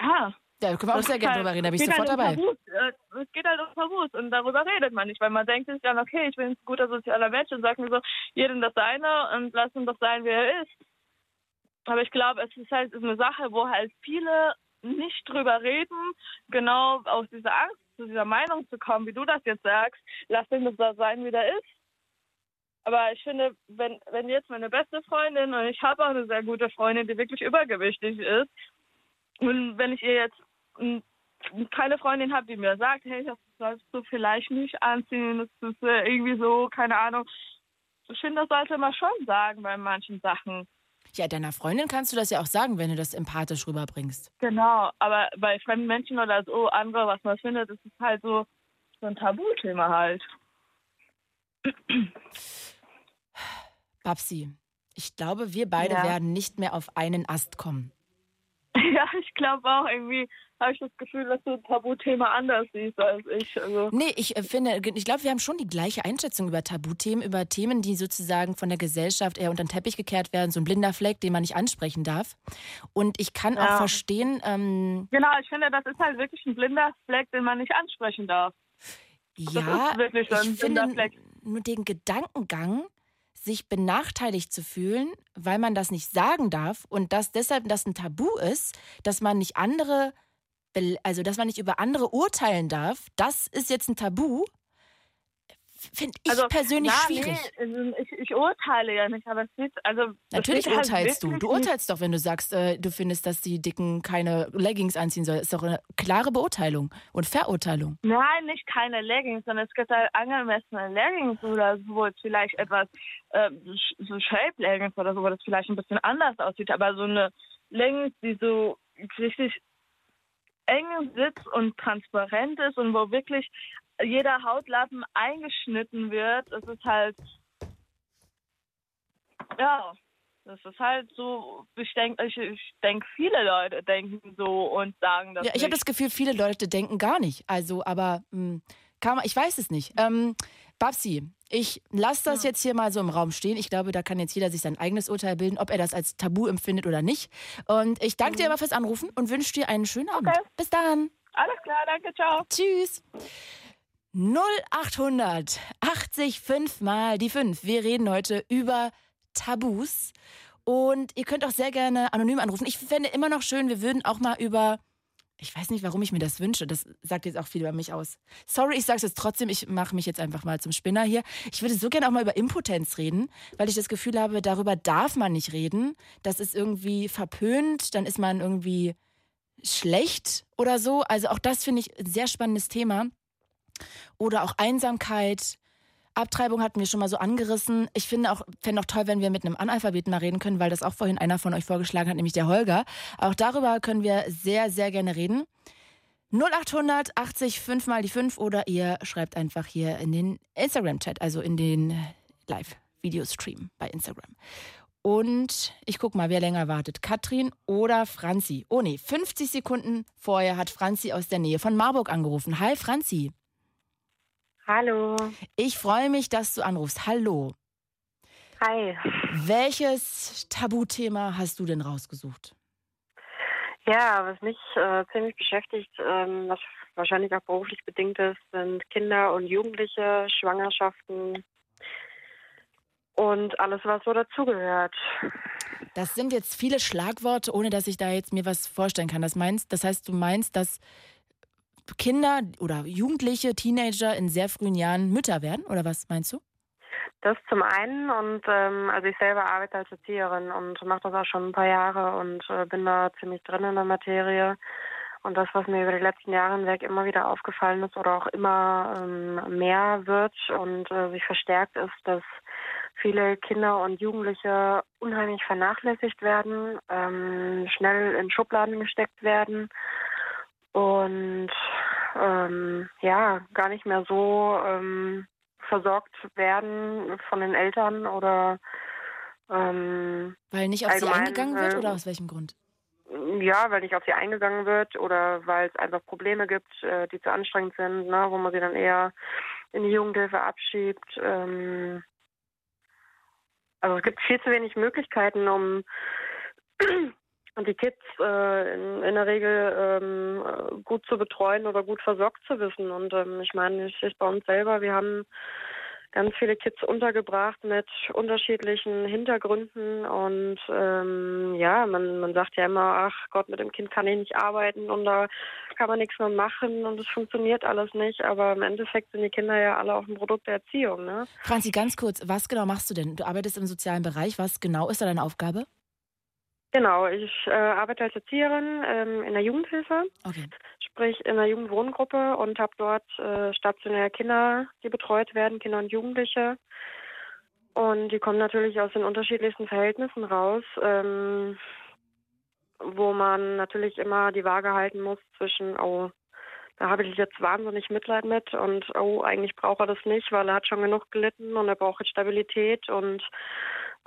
ja, Ja, da können wir auch sehr gerne halt- drüber reden, da bin ich sofort halt dabei. Tabus. Äh, Es geht halt um Tabus und darüber redet man nicht, weil man denkt sich dann, okay, ich bin ein guter sozialer Mensch und sagt mir so, jedem das Seine und lass ihn doch sein, wie er ist. Aber ich glaube, es ist halt eine Sache, wo halt viele nicht drüber reden, genau aus dieser Angst, zu dieser Meinung zu kommen, wie du das jetzt sagst, lass ihn das so sein, wie er ist. Aber ich finde, wenn, wenn jetzt meine beste Freundin, und ich habe auch eine sehr gute Freundin, die wirklich übergewichtig ist, und wenn ich ihr jetzt keine Freundin habe, die mir sagt, hey, das sollst du vielleicht nicht anziehen, das ist äh, irgendwie so, keine Ahnung. Ich finde, das sollte man schon sagen bei manchen Sachen. Ja, deiner Freundin kannst du das ja auch sagen, wenn du das empathisch rüberbringst. Genau, aber bei fremden Menschen oder so andere, was man findet, ist es halt so, so ein Tabuthema halt. Babsi, ich glaube, wir beide Ja. werden nicht mehr auf einen Ast kommen. Ja, ich glaube auch irgendwie habe ich das Gefühl, dass du ein Tabuthema anders siehst als ich. Also, Nee, ich äh, finde, ich glaube, wir haben schon die gleiche Einschätzung über Tabuthemen, über Themen, die sozusagen von der Gesellschaft eher unter den Teppich gekehrt werden, so ein blinder Fleck, den man nicht ansprechen darf. Und ich kann auch Ja. verstehen, ähm, genau, ich finde, das ist halt wirklich ein blinder Fleck, den man nicht ansprechen darf. ja, ich finde nur den Gedankengang, sich benachteiligt zu fühlen, weil man das nicht sagen darf und dass deshalb das ein Tabu ist, dass man nicht andere, also dass man nicht über andere urteilen darf, das ist jetzt ein Tabu. Finde ich persönlich na, schwierig. Nee, also ich, ich urteile ja nicht, aber es sieht, also das Natürlich halt urteilst du. wirklich Du urteilst doch, wenn du sagst, äh, du findest, dass die Dicken keine Leggings anziehen sollen. Ist doch eine klare Beurteilung und Verurteilung. Nein, nicht keine Leggings, sondern es gibt halt angemessene Leggings oder so, wo es vielleicht etwas, äh, so Shape-Leggings oder so, wo das vielleicht ein bisschen anders aussieht. Aber so eine Leggings, die so richtig eng sitzt und transparent ist und wo wirklich jeder Hautlappen eingeschnitten wird, das ist halt, ja, Das ist halt so, ich denke, ich, ich denk, viele Leute denken so und sagen das. Ja, ich habe das Gefühl, viele Leute denken gar nicht. Also, aber mh, hm, man, ich weiß es nicht. Ähm, Babsi, ich lasse das ja. jetzt hier mal so im Raum stehen. Ich glaube, da kann jetzt jeder sich sein eigenes Urteil bilden, ob er das als Tabu empfindet oder nicht. Und ich danke mhm. dir aber fürs Anrufen und wünsche dir einen schönen Abend. Okay. Bis dann. Alles klar, danke, ciao. Tschüss. 0800 80 5 mal die 5. Wir reden heute über Tabus. Und ihr könnt auch sehr gerne anonym anrufen. Ich fände immer noch schön, wir würden auch mal über. Ich weiß nicht, warum ich mir das wünsche. Das sagt jetzt auch viel über mich aus. Sorry, ich sage es jetzt trotzdem. Ich mache mich jetzt einfach mal zum Spinner hier. Ich würde so gerne auch mal über Impotenz reden, weil ich das Gefühl habe, darüber darf man nicht reden. Das ist irgendwie verpönt. Dann ist man irgendwie schlecht oder so. Also auch das finde ich ein sehr spannendes Thema. Oder auch Einsamkeit. Abtreibung hatten wir schon mal so angerissen. Ich finde auch, fände auch toll, wenn wir mit einem Analphabeten mal reden können, weil das auch vorhin einer von euch vorgeschlagen hat, nämlich der Holger. Auch darüber können wir sehr, sehr gerne reden. 0800 80 5 mal die 5 oder ihr schreibt einfach hier in den Instagram-Chat, also in den Live-Videostream bei Instagram. Und ich guck mal, wer länger wartet. Katrin oder Franzi? Oh nee, 50 Sekunden vorher hat Franzi aus der Nähe von Marburg angerufen. Hi Franzi. Hallo. Ich freue mich, dass du anrufst. Hallo. Hi. Welches Tabuthema hast du denn rausgesucht? Ja, was mich äh, ziemlich beschäftigt, ähm, was wahrscheinlich auch beruflich bedingt ist, sind Kinder und Jugendliche, Schwangerschaften und alles, was so dazugehört. Das sind jetzt viele Schlagworte, ohne dass ich da jetzt mir was vorstellen kann. Das meinst, das heißt, du meinst, dass Kinder oder Jugendliche, Teenager in sehr frühen Jahren Mütter werden? Oder was meinst du? Das zum einen und ähm, also ich selber arbeite als Erzieherin und mache das auch schon ein paar Jahre und äh, bin da ziemlich drin in der Materie. Und das, was mir über die letzten Jahre hinweg immer wieder aufgefallen ist oder auch immer ähm, mehr wird und äh, sich verstärkt ist, dass viele Kinder und Jugendliche unheimlich vernachlässigt werden, ähm, schnell in Schubladen gesteckt werden und ähm, ja, gar nicht mehr so ähm, versorgt werden von den Eltern oder ähm, weil nicht auf sie eingegangen wird oder aus welchem Grund? Ja, weil nicht auf sie eingegangen wird oder weil es einfach Probleme gibt, äh, die zu anstrengend sind, ne, wo man sie dann eher in die Jugendhilfe abschiebt. Ähm, also es gibt viel zu wenig Möglichkeiten, um und die Kids äh, in, in, der Regel ähm, gut zu betreuen oder gut versorgt zu wissen. Und ähm, ich meine, ich es bei uns selber, wir haben ganz viele Kids untergebracht mit unterschiedlichen Hintergründen und ähm, ja, man, man sagt ja immer, ach Gott, mit dem Kind kann ich nicht arbeiten und da kann man nichts mehr machen und es funktioniert alles nicht, aber im Endeffekt sind die Kinder ja alle auch ein Produkt der Erziehung. Ne? Franzi, ganz kurz, was genau machst du denn? Du arbeitest im sozialen Bereich, was genau ist da deine Aufgabe? Genau, ich äh, arbeite als Erzieherin ähm, in der Jugendhilfe, okay. sprich in der Jugendwohngruppe und habe dort äh, stationäre Kinder, die betreut werden, Kinder und Jugendliche. Und die kommen natürlich aus den unterschiedlichsten Verhältnissen raus, ähm, wo man natürlich immer die Waage halten muss zwischen, oh, da habe ich jetzt wahnsinnig Mitleid mit und oh, eigentlich braucht er das nicht, weil er hat schon genug gelitten und er braucht jetzt Stabilität und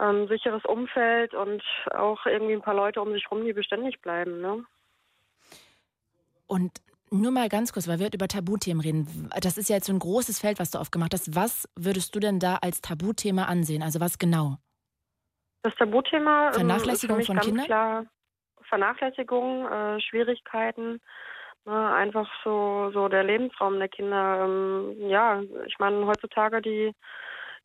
ähm, sicheres Umfeld und auch irgendwie ein paar Leute um sich herum, die beständig bleiben. Ne? Und nur mal ganz kurz, weil wir über Tabuthemen reden. Das ist ja jetzt so ein großes Feld, was du aufgemacht hast. Was würdest du denn da als Tabuthema ansehen? Also was genau? Das Tabuthema ähm, Vernachlässigung ist für mich von ganz Kindern? klar Vernachlässigung, äh, Schwierigkeiten, ne, einfach so so der Lebensraum der Kinder. Ähm, ja, ich meine heutzutage die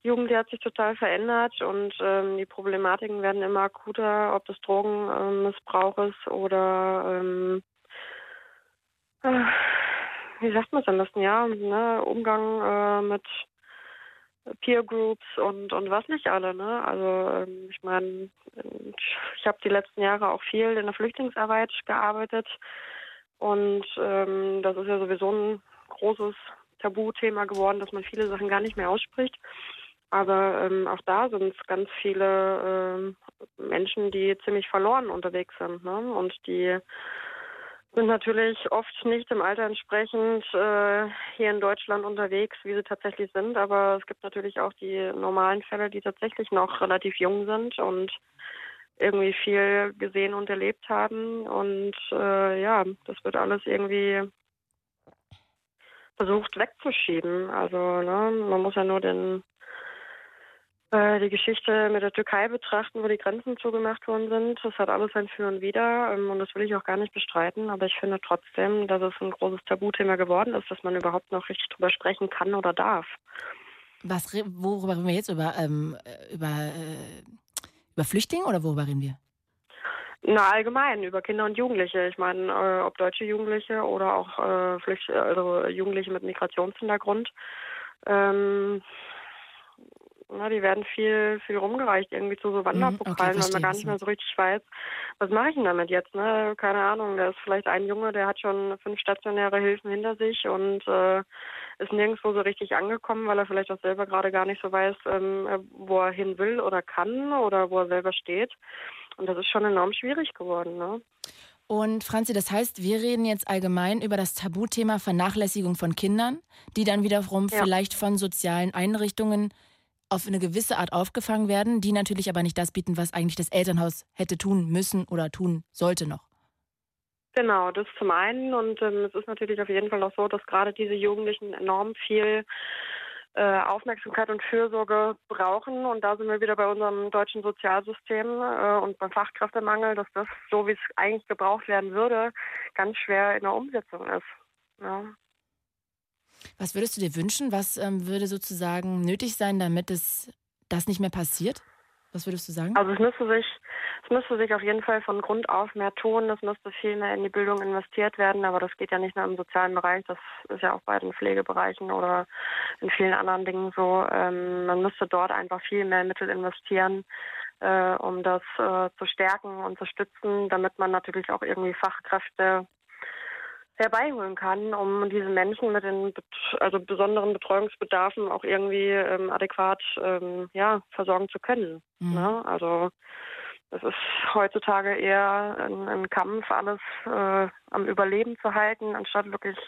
Jugend hat sich total verändert und ähm, die Problematiken werden immer akuter, ob das Drogenmissbrauch ist oder ähm, äh, wie sagt man es am besten, ja, ne, Umgang äh, mit Peer Groups und und was nicht alle, ne? Also ähm, ich meine, ich habe die letzten Jahre auch viel in der Flüchtlingsarbeit gearbeitet und ähm, das ist ja sowieso ein großes Tabuthema geworden, dass man viele Sachen gar nicht mehr ausspricht. Aber ähm, auch da sind es ganz viele äh, Menschen, die ziemlich verloren unterwegs sind. Ne? Und die sind natürlich oft nicht im Alter entsprechend äh, hier in Deutschland unterwegs, wie sie tatsächlich sind. Aber es gibt natürlich auch die normalen Fälle, die tatsächlich noch relativ jung sind und irgendwie viel gesehen und erlebt haben. Und äh, ja, das wird alles irgendwie versucht wegzuschieben. Also ne, man muss ja nur den äh, die Geschichte mit der Türkei betrachten, wo die Grenzen zugemacht worden sind. Das hat alles ein Für und Wider ähm, und das will ich auch gar nicht bestreiten. Aber ich finde trotzdem, dass es ein großes Tabuthema geworden ist, dass man überhaupt noch richtig drüber sprechen kann oder darf. Was, worüber reden wir jetzt? Über, ähm, über, äh, über Flüchtlinge oder worüber reden wir? Na, allgemein, über Kinder und Jugendliche. Ich meine, äh, ob deutsche Jugendliche oder auch äh, Flücht also Jugendliche mit Migrationshintergrund. Ähm, na, die werden viel, viel rumgereicht, irgendwie zu so Wanderpokalen, mhm, okay, weil man gar nicht mehr so richtig weiß, was mache ich denn damit jetzt, ne? Keine Ahnung, da ist vielleicht ein Junge, der hat schon fünf stationäre Hilfen hinter sich und äh, ist nirgendwo so richtig angekommen, weil er vielleicht auch selber gerade gar nicht so weiß, ähm, wo er hin will oder kann oder wo er selber steht. Und das ist schon enorm schwierig geworden, ne? Und Franzi, das heißt, wir reden jetzt allgemein über das Tabuthema Vernachlässigung von Kindern, die dann wiederum ja. vielleicht von sozialen Einrichtungen auf eine gewisse Art aufgefangen werden, die natürlich aber nicht das bieten, was eigentlich das Elternhaus hätte tun müssen oder tun sollte noch. Genau, das zum einen. Und ähm, es ist natürlich auf jeden Fall auch so, dass gerade diese Jugendlichen enorm viel äh, Aufmerksamkeit und Fürsorge brauchen. Und da sind wir wieder bei unserem deutschen Sozialsystem äh, und beim Fachkräftemangel, dass das, so wie es eigentlich gebraucht werden würde, ganz schwer in der Umsetzung ist. Ja. Was würdest du dir wünschen? Was ähm, würde sozusagen nötig sein, damit es das nicht mehr passiert? Was würdest du sagen? Also es müsste sich, es müsste sich auf jeden Fall von Grund auf mehr tun. Es müsste viel mehr in die Bildung investiert werden, aber das geht ja nicht nur im sozialen Bereich, das ist ja auch bei den Pflegebereichen oder in vielen anderen Dingen so. Ähm, man müsste dort einfach viel mehr Mittel investieren, äh, um das äh, zu stärken und zu stützen, damit man natürlich auch irgendwie Fachkräfte herbeiholen kann, um diese Menschen mit den also besonderen Betreuungsbedarfen auch irgendwie ähm, adäquat ähm, ja, versorgen zu können. Mhm. Ne? Also es ist heutzutage eher ein, ein Kampf, alles äh, am Überleben zu halten, anstatt wirklich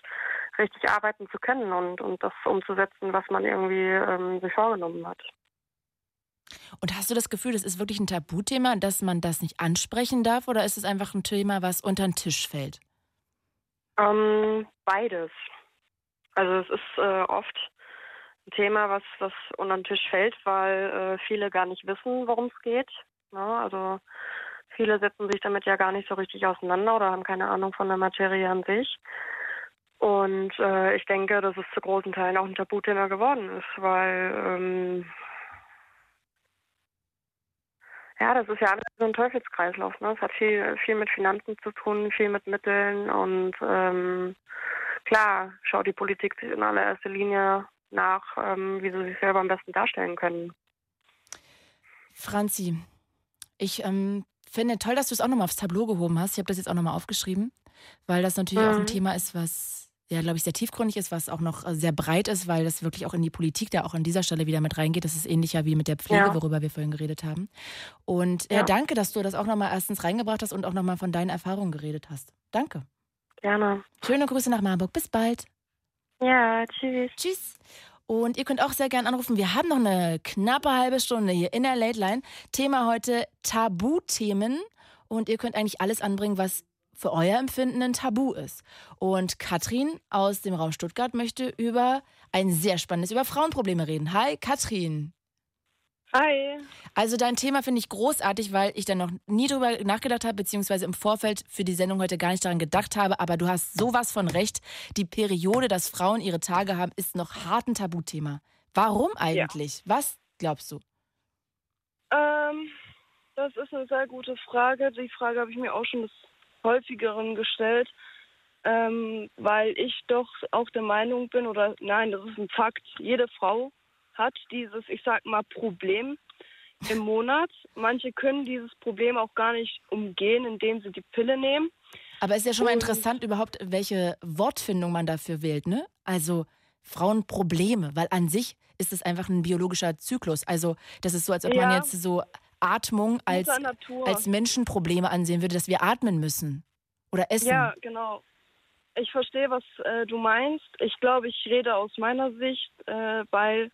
richtig arbeiten zu können und, und das umzusetzen, was man irgendwie ähm, sich vorgenommen hat. Und hast du das Gefühl, das ist wirklich ein Tabuthema, dass man das nicht ansprechen darf, oder ist es einfach ein Thema, was unter den Tisch fällt? Ähm, beides. Also es ist äh, oft ein Thema, was, was unter den Tisch fällt, weil äh, viele gar nicht wissen, worum es geht. Ja, ne? also viele setzen sich damit ja gar nicht so richtig auseinander oder haben keine Ahnung von der Materie an sich. Und äh, ich denke, dass es zu großen Teilen auch ein Tabuthema geworden ist, weil ähm, ja, das ist ja alles so ein Teufelskreislauf. Ne? Es hat viel, viel mit Finanzen zu tun, viel mit Mitteln und ähm, klar schaut die Politik in allererster Linie nach, ähm, wie sie sich selber am besten darstellen können. Franzi, ich ähm, finde toll, dass du es auch nochmal aufs Tableau gehoben hast. Ich habe das jetzt auch nochmal aufgeschrieben, weil das natürlich mhm. auch ein mhm. Thema ist, was ja, glaube ich, sehr tiefgründig ist, was auch noch äh, sehr breit ist, weil das wirklich auch in die Politik da auch an dieser Stelle wieder mit reingeht. Das ist ähnlicher wie mit der Pflege, ja. worüber wir vorhin geredet haben. Und ja. ja, danke, dass du das auch nochmal erstens reingebracht hast und auch nochmal von deinen Erfahrungen geredet hast. Danke. Gerne. Schöne Grüße nach Marburg. Bis bald. Ja, tschüss. Tschüss. Und ihr könnt auch sehr gerne anrufen. Wir haben noch eine knappe halbe Stunde hier in der Late Line. Thema heute Tabuthemen. Und ihr könnt eigentlich alles anbringen, was für euer Empfinden ein Tabu ist. Und Katrin aus dem Raum Stuttgart möchte über ein sehr spannendes, über Frauenprobleme reden. Hi, Katrin. Hi. Also dein Thema finde ich großartig, weil ich da noch nie drüber nachgedacht habe, beziehungsweise im Vorfeld für die Sendung heute gar nicht daran gedacht habe. Aber du hast sowas von recht. Die Periode, dass Frauen ihre Tage haben, ist noch hart ein Tabuthema. Warum eigentlich? Ja. Was glaubst du? Ähm, das ist eine sehr gute Frage. Die Frage habe ich mir auch schon das häufigeren gestellt, ähm, weil ich doch auch der Meinung bin, oder nein, das ist ein Fakt, jede Frau hat dieses, ich sag mal, Problem im Monat. Manche können dieses Problem auch gar nicht umgehen, indem sie die Pille nehmen. Aber es ist ja schon mal interessant überhaupt, welche Wortfindung man dafür wählt, ne? Also Frauenprobleme, weil an sich ist es einfach ein biologischer Zyklus. Also das ist so, als ob ja. man jetzt so Atmung als, als Menschenprobleme ansehen würde, dass wir atmen müssen oder essen. Ja, genau. Ich verstehe, was äh, du meinst. Ich glaube, ich rede aus meiner Sicht, äh, weil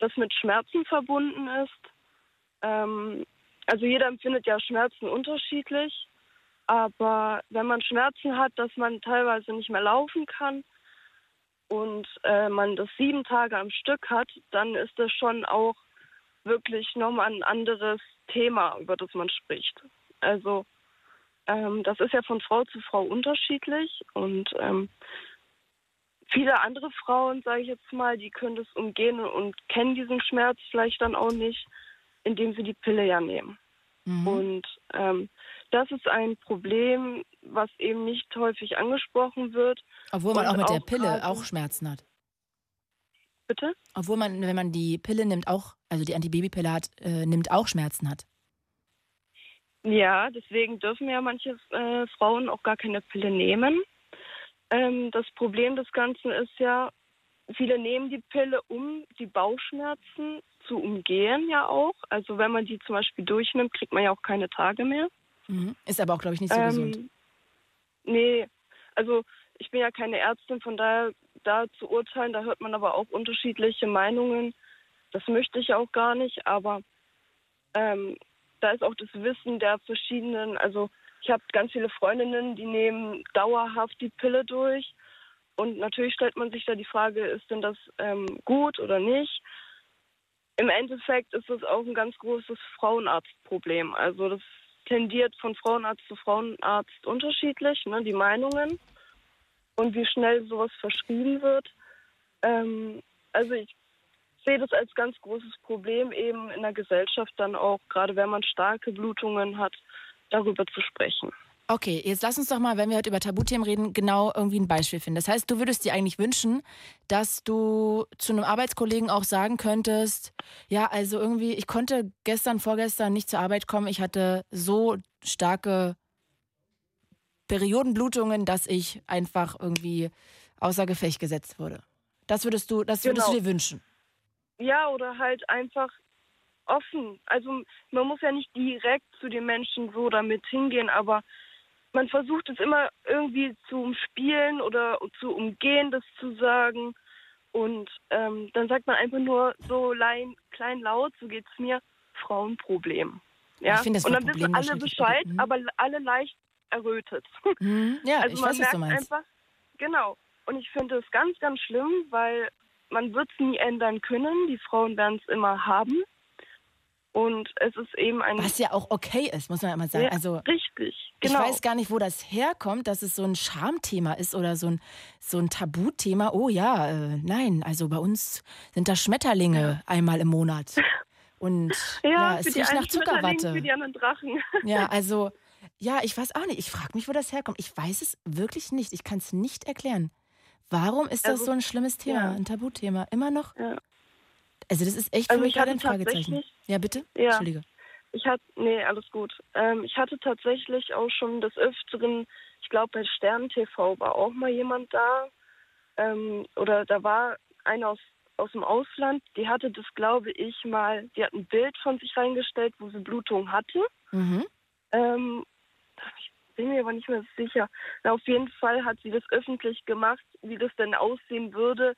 das mit Schmerzen verbunden ist. Ähm, also jeder empfindet ja Schmerzen unterschiedlich, aber wenn man Schmerzen hat, dass man teilweise nicht mehr laufen kann und äh, man das sieben Tage am Stück hat, dann ist das schon auch wirklich nochmal ein anderes Thema, über das man spricht. Also ähm, das ist ja von Frau zu Frau unterschiedlich und ähm, viele andere Frauen, sage ich jetzt mal, die können das umgehen und kennen diesen Schmerz vielleicht dann auch nicht, indem sie die Pille ja nehmen. Mhm. Und ähm, das ist ein Problem, was eben nicht häufig angesprochen wird. Obwohl man auch mit auch der Pille auch Schmerzen hat. Bitte? Obwohl man, wenn man die Pille nimmt, auch, also die Antibabypille hat, äh, nimmt, auch Schmerzen hat. Ja, deswegen dürfen ja manche äh, Frauen auch gar keine Pille nehmen. Ähm, das Problem des Ganzen ist ja, viele nehmen die Pille, um die Bauchschmerzen zu umgehen, ja auch. Also wenn man die zum Beispiel durchnimmt, kriegt man ja auch keine Tage mehr. Mhm. Ist aber auch, glaube ich, nicht so ähm, gesund. Nee, also ich bin ja keine Ärztin, von daher da zu urteilen, da hört man aber auch unterschiedliche Meinungen. Das möchte ich auch gar nicht, aber ähm, da ist auch das Wissen der verschiedenen, also ich habe ganz viele Freundinnen, die nehmen dauerhaft die Pille durch. Und natürlich stellt man sich da die Frage, ist denn das ähm, gut oder nicht? Im Endeffekt ist das auch ein ganz großes Frauenarztproblem. Also das tendiert von Frauenarzt zu Frauenarzt unterschiedlich, ne, die Meinungen und wie schnell sowas verschrieben wird. Ähm, also ich sehe das als ganz großes Problem eben in der Gesellschaft dann auch, gerade wenn man starke Blutungen hat, darüber zu sprechen. Okay, jetzt lass uns doch mal, wenn wir heute über Tabuthemen reden, genau irgendwie ein Beispiel finden. Das heißt, du würdest dir eigentlich wünschen, dass du zu einem Arbeitskollegen auch sagen könntest, ja, also irgendwie, ich konnte gestern, vorgestern nicht zur Arbeit kommen, ich hatte so starke Periodenblutungen, dass ich einfach irgendwie außer Gefecht gesetzt wurde. Das würdest du, das würdest genau. du dir wünschen. Ja, oder halt einfach offen. Also man muss ja nicht direkt zu den Menschen so damit hingehen, aber man versucht es immer irgendwie zu umspielen oder zu umgehen, das zu sagen. Und ähm, dann sagt man einfach nur so klein, klein laut, so geht's mir, Frauenproblem. Ja? Ich das und dann wissen alle Bescheid, mhm. aber alle leicht errötet. Mhm. Ja, also ich man weiß, merkt was du meinst. Einfach, genau. Und ich finde es ganz, ganz schlimm, weil man wird es nie ändern können. Die Frauen werden es immer haben. Und es ist eben ein. Was ja auch okay ist, muss man immer sagen. Ja, also, richtig, genau. Ich weiß gar nicht, wo das herkommt, dass es so ein Schamthema ist oder so ein, so ein Tabuthema. Oh ja, äh, nein, also bei uns sind da Schmetterlinge ja. einmal im Monat. Und ja, ja es riecht nach Zuckerwatte. Für die anderen Drachen. Ja, also, ja, ich weiß auch nicht. Ich frage mich, wo das herkommt. Ich weiß es wirklich nicht. Ich kann es nicht erklären. Warum ist das also, so ein schlimmes Thema, ja. ein Tabuthema? Immer noch? Ja. Also das ist echt für also mich gerade ein Fragezeichen. Ja, bitte? Ja. Entschuldige. Ich hatte, nee, alles gut. Ähm, ich hatte tatsächlich auch schon des Öfteren, ich glaube bei Stern TV war auch mal jemand da. Ähm, oder da war einer aus, aus dem Ausland, die hatte das, glaube ich, mal, die hat ein Bild von sich reingestellt, wo sie Blutung hatte. Mhm. Ähm, ich bin mir aber nicht mehr sicher. Na, auf jeden Fall hat sie das öffentlich gemacht, wie das denn aussehen würde,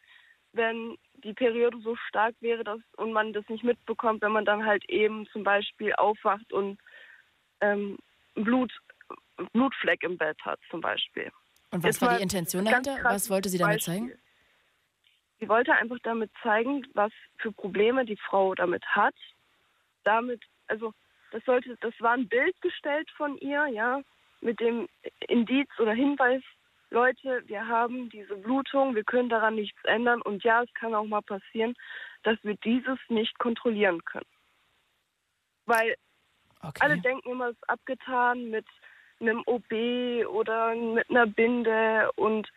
wenn die Periode so stark wäre dass, und man das nicht mitbekommt, wenn man dann halt eben zum Beispiel aufwacht und ähm, Blut, Blutfleck im Bett hat zum Beispiel. Und was Ist war die Intention dahinter? Was wollte sie damit Beispiel. zeigen? Sie wollte einfach damit zeigen, was für Probleme die Frau damit hat. Damit, also das sollte, das war ein Bild gestellt von ihr, ja, mit dem Indiz oder Hinweis Leute, wir haben diese Blutung, wir können daran nichts ändern und ja, es kann auch mal passieren, dass wir dieses nicht kontrollieren können. Weil okay. alle denken immer, es ist abgetan mit einem OB oder mit einer Binde und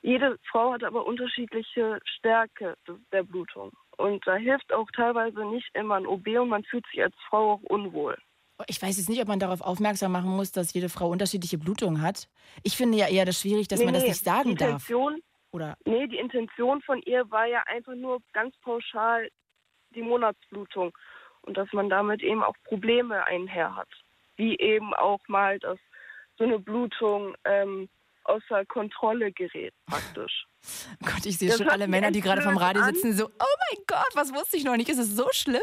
jede Frau hat aber unterschiedliche Stärke der Blutung. Und da hilft auch teilweise nicht immer ein OB und man fühlt sich als Frau auch unwohl. Ich weiß jetzt nicht, ob man darauf aufmerksam machen muss, dass jede Frau unterschiedliche Blutungen hat. Ich finde ja eher das schwierig, dass nee, man das nicht sagen die Intention, darf. Oder? Nee, die Intention von ihr war ja einfach nur ganz pauschal die Monatsblutung und dass man damit eben auch Probleme einher hat. Wie eben auch mal, dass so eine Blutung ähm, außer Kontrolle gerät, praktisch. Gott, ich sehe das schon alle Männer, die gerade vom Radio sitzen, so, oh mein Gott, was wusste ich noch nicht? Ist es so schlimm?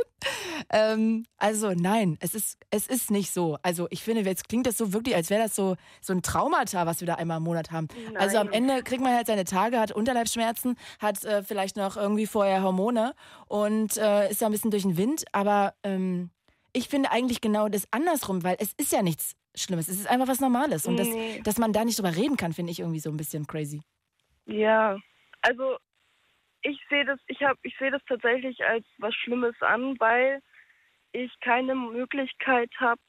ähm, also nein, es ist, es ist nicht so. Also ich finde, jetzt klingt das so wirklich, als wäre das so, so ein Traumata, was wir da einmal im Monat haben. Nein. Also am Ende kriegt man halt seine Tage, hat Unterleibsschmerzen, hat äh, vielleicht noch irgendwie vorher Hormone und äh, ist da ein bisschen durch den Wind. Aber ähm, ich finde eigentlich genau das andersrum, weil es ist ja nichts Schlimmes. Es ist einfach was Normales. Und Nee. das, dass man da nicht drüber reden kann, finde ich irgendwie so ein bisschen crazy. Ja, also ich sehe das, ich habe, ich sehe das tatsächlich als was Schlimmes an, weil ich keine Möglichkeit habe,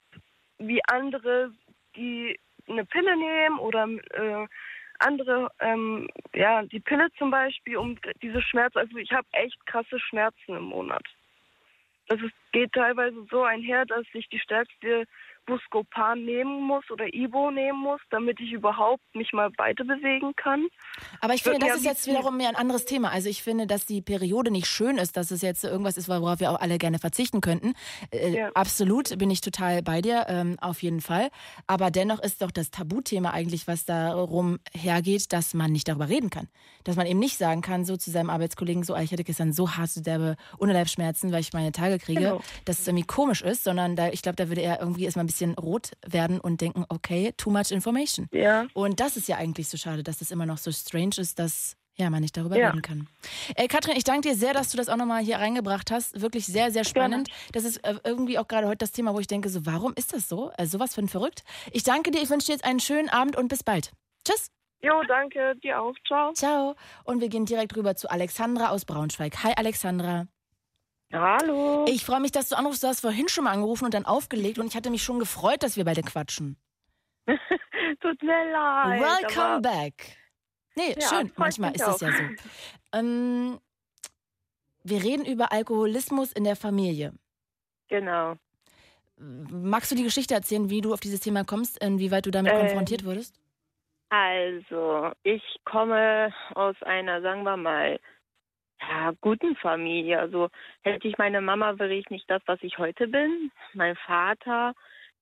wie andere, die eine Pille nehmen oder äh, andere, ähm, ja, die Pille zum Beispiel, um diese Schmerzen, also ich habe echt krasse Schmerzen im Monat. Das ist, geht teilweise so einher, dass ich die stärkste Buscopan nehmen muss oder Ibo nehmen muss, damit ich überhaupt mich mal weiter bewegen kann. Aber ich finde, das ist jetzt wiederum mehr ein anderes Thema. Also ich finde, dass die Periode nicht schön ist, dass es jetzt irgendwas ist, worauf wir auch alle gerne verzichten könnten. Äh, Ja. Absolut, bin ich total bei dir, ähm, auf jeden Fall. Aber dennoch ist doch das Tabuthema eigentlich, was darum hergeht, dass man nicht darüber reden kann. Dass man eben nicht sagen kann, so zu seinem Arbeitskollegen, so, "Ah, ich hatte gestern so harte, derbe Unterleibsschmerzen, weil ich meine Tage kriege, Genau. dass es irgendwie komisch ist, sondern da, ich glaube, da würde er irgendwie erstmal ein bisschen rot werden und denken, okay, too much information. Ja. Und das ist ja eigentlich so schade, dass das immer noch so strange ist, dass ja, man nicht darüber Ja. reden kann. Ey, Katrin, ich danke dir sehr, dass du das auch nochmal hier reingebracht hast. Wirklich sehr, sehr spannend. Das ist äh, irgendwie auch gerade heute das Thema, wo ich denke, so, warum ist das so? Also sowas für ein Verrückt. Ich danke dir, ich wünsche dir jetzt einen schönen Abend und bis bald. Tschüss. Jo, danke, dir auch. Ciao. Ciao. Und wir gehen direkt rüber zu Alexandra aus Braunschweig. Hi, Alexandra. Hallo. Ich freue mich, dass du anrufst. Du hast vorhin schon mal angerufen und dann aufgelegt und ich hatte mich schon gefreut, dass wir beide quatschen. Tut mir leid. Welcome back. Nee, Ja, schön. Manchmal ist das auch. ja so. Ähm, wir reden über Alkoholismus in der Familie. Genau. Magst du die Geschichte erzählen, wie du auf dieses Thema kommst, inwieweit du damit Ähm, konfrontiert wurdest? Also, ich komme aus einer, sagen wir mal, ja, guten Familie. Also, hätte ich meine Mama, wäre ich nicht das, was ich heute bin. Mein Vater,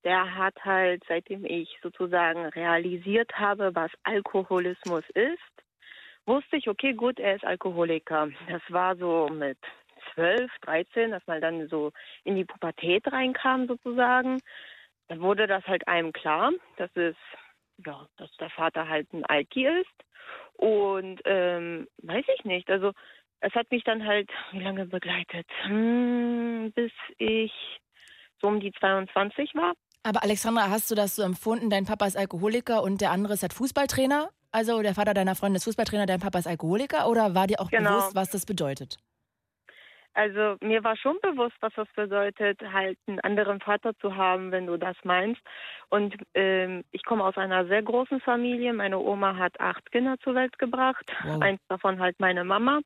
der hat halt, seitdem ich sozusagen realisiert habe, was Alkoholismus ist, wusste ich, okay, gut, er ist Alkoholiker. Das war so mit 12, 13, dass man dann so in die Pubertät reinkam sozusagen. Dann wurde das halt einem klar, dass es ja, dass der Vater halt ein Alki ist. Und ähm, weiß ich nicht. Also es hat mich dann halt wie lange begleitet? Hm, bis ich so um die 22 war. Aber Alexandra, hast du das so empfunden, dein Papa ist Alkoholiker und der andere ist halt Fußballtrainer? Also der Vater deiner Freundin ist Fußballtrainer, dein Papa ist Alkoholiker? Oder war dir auch Genau. bewusst, was das bedeutet? Also mir war schon bewusst, was das bedeutet, halt einen anderen Vater zu haben, wenn du das meinst. Und ähm, ich komme aus einer sehr großen Familie. Meine Oma hat acht Kinder zur Welt gebracht. Wow. Eins davon halt meine Mama.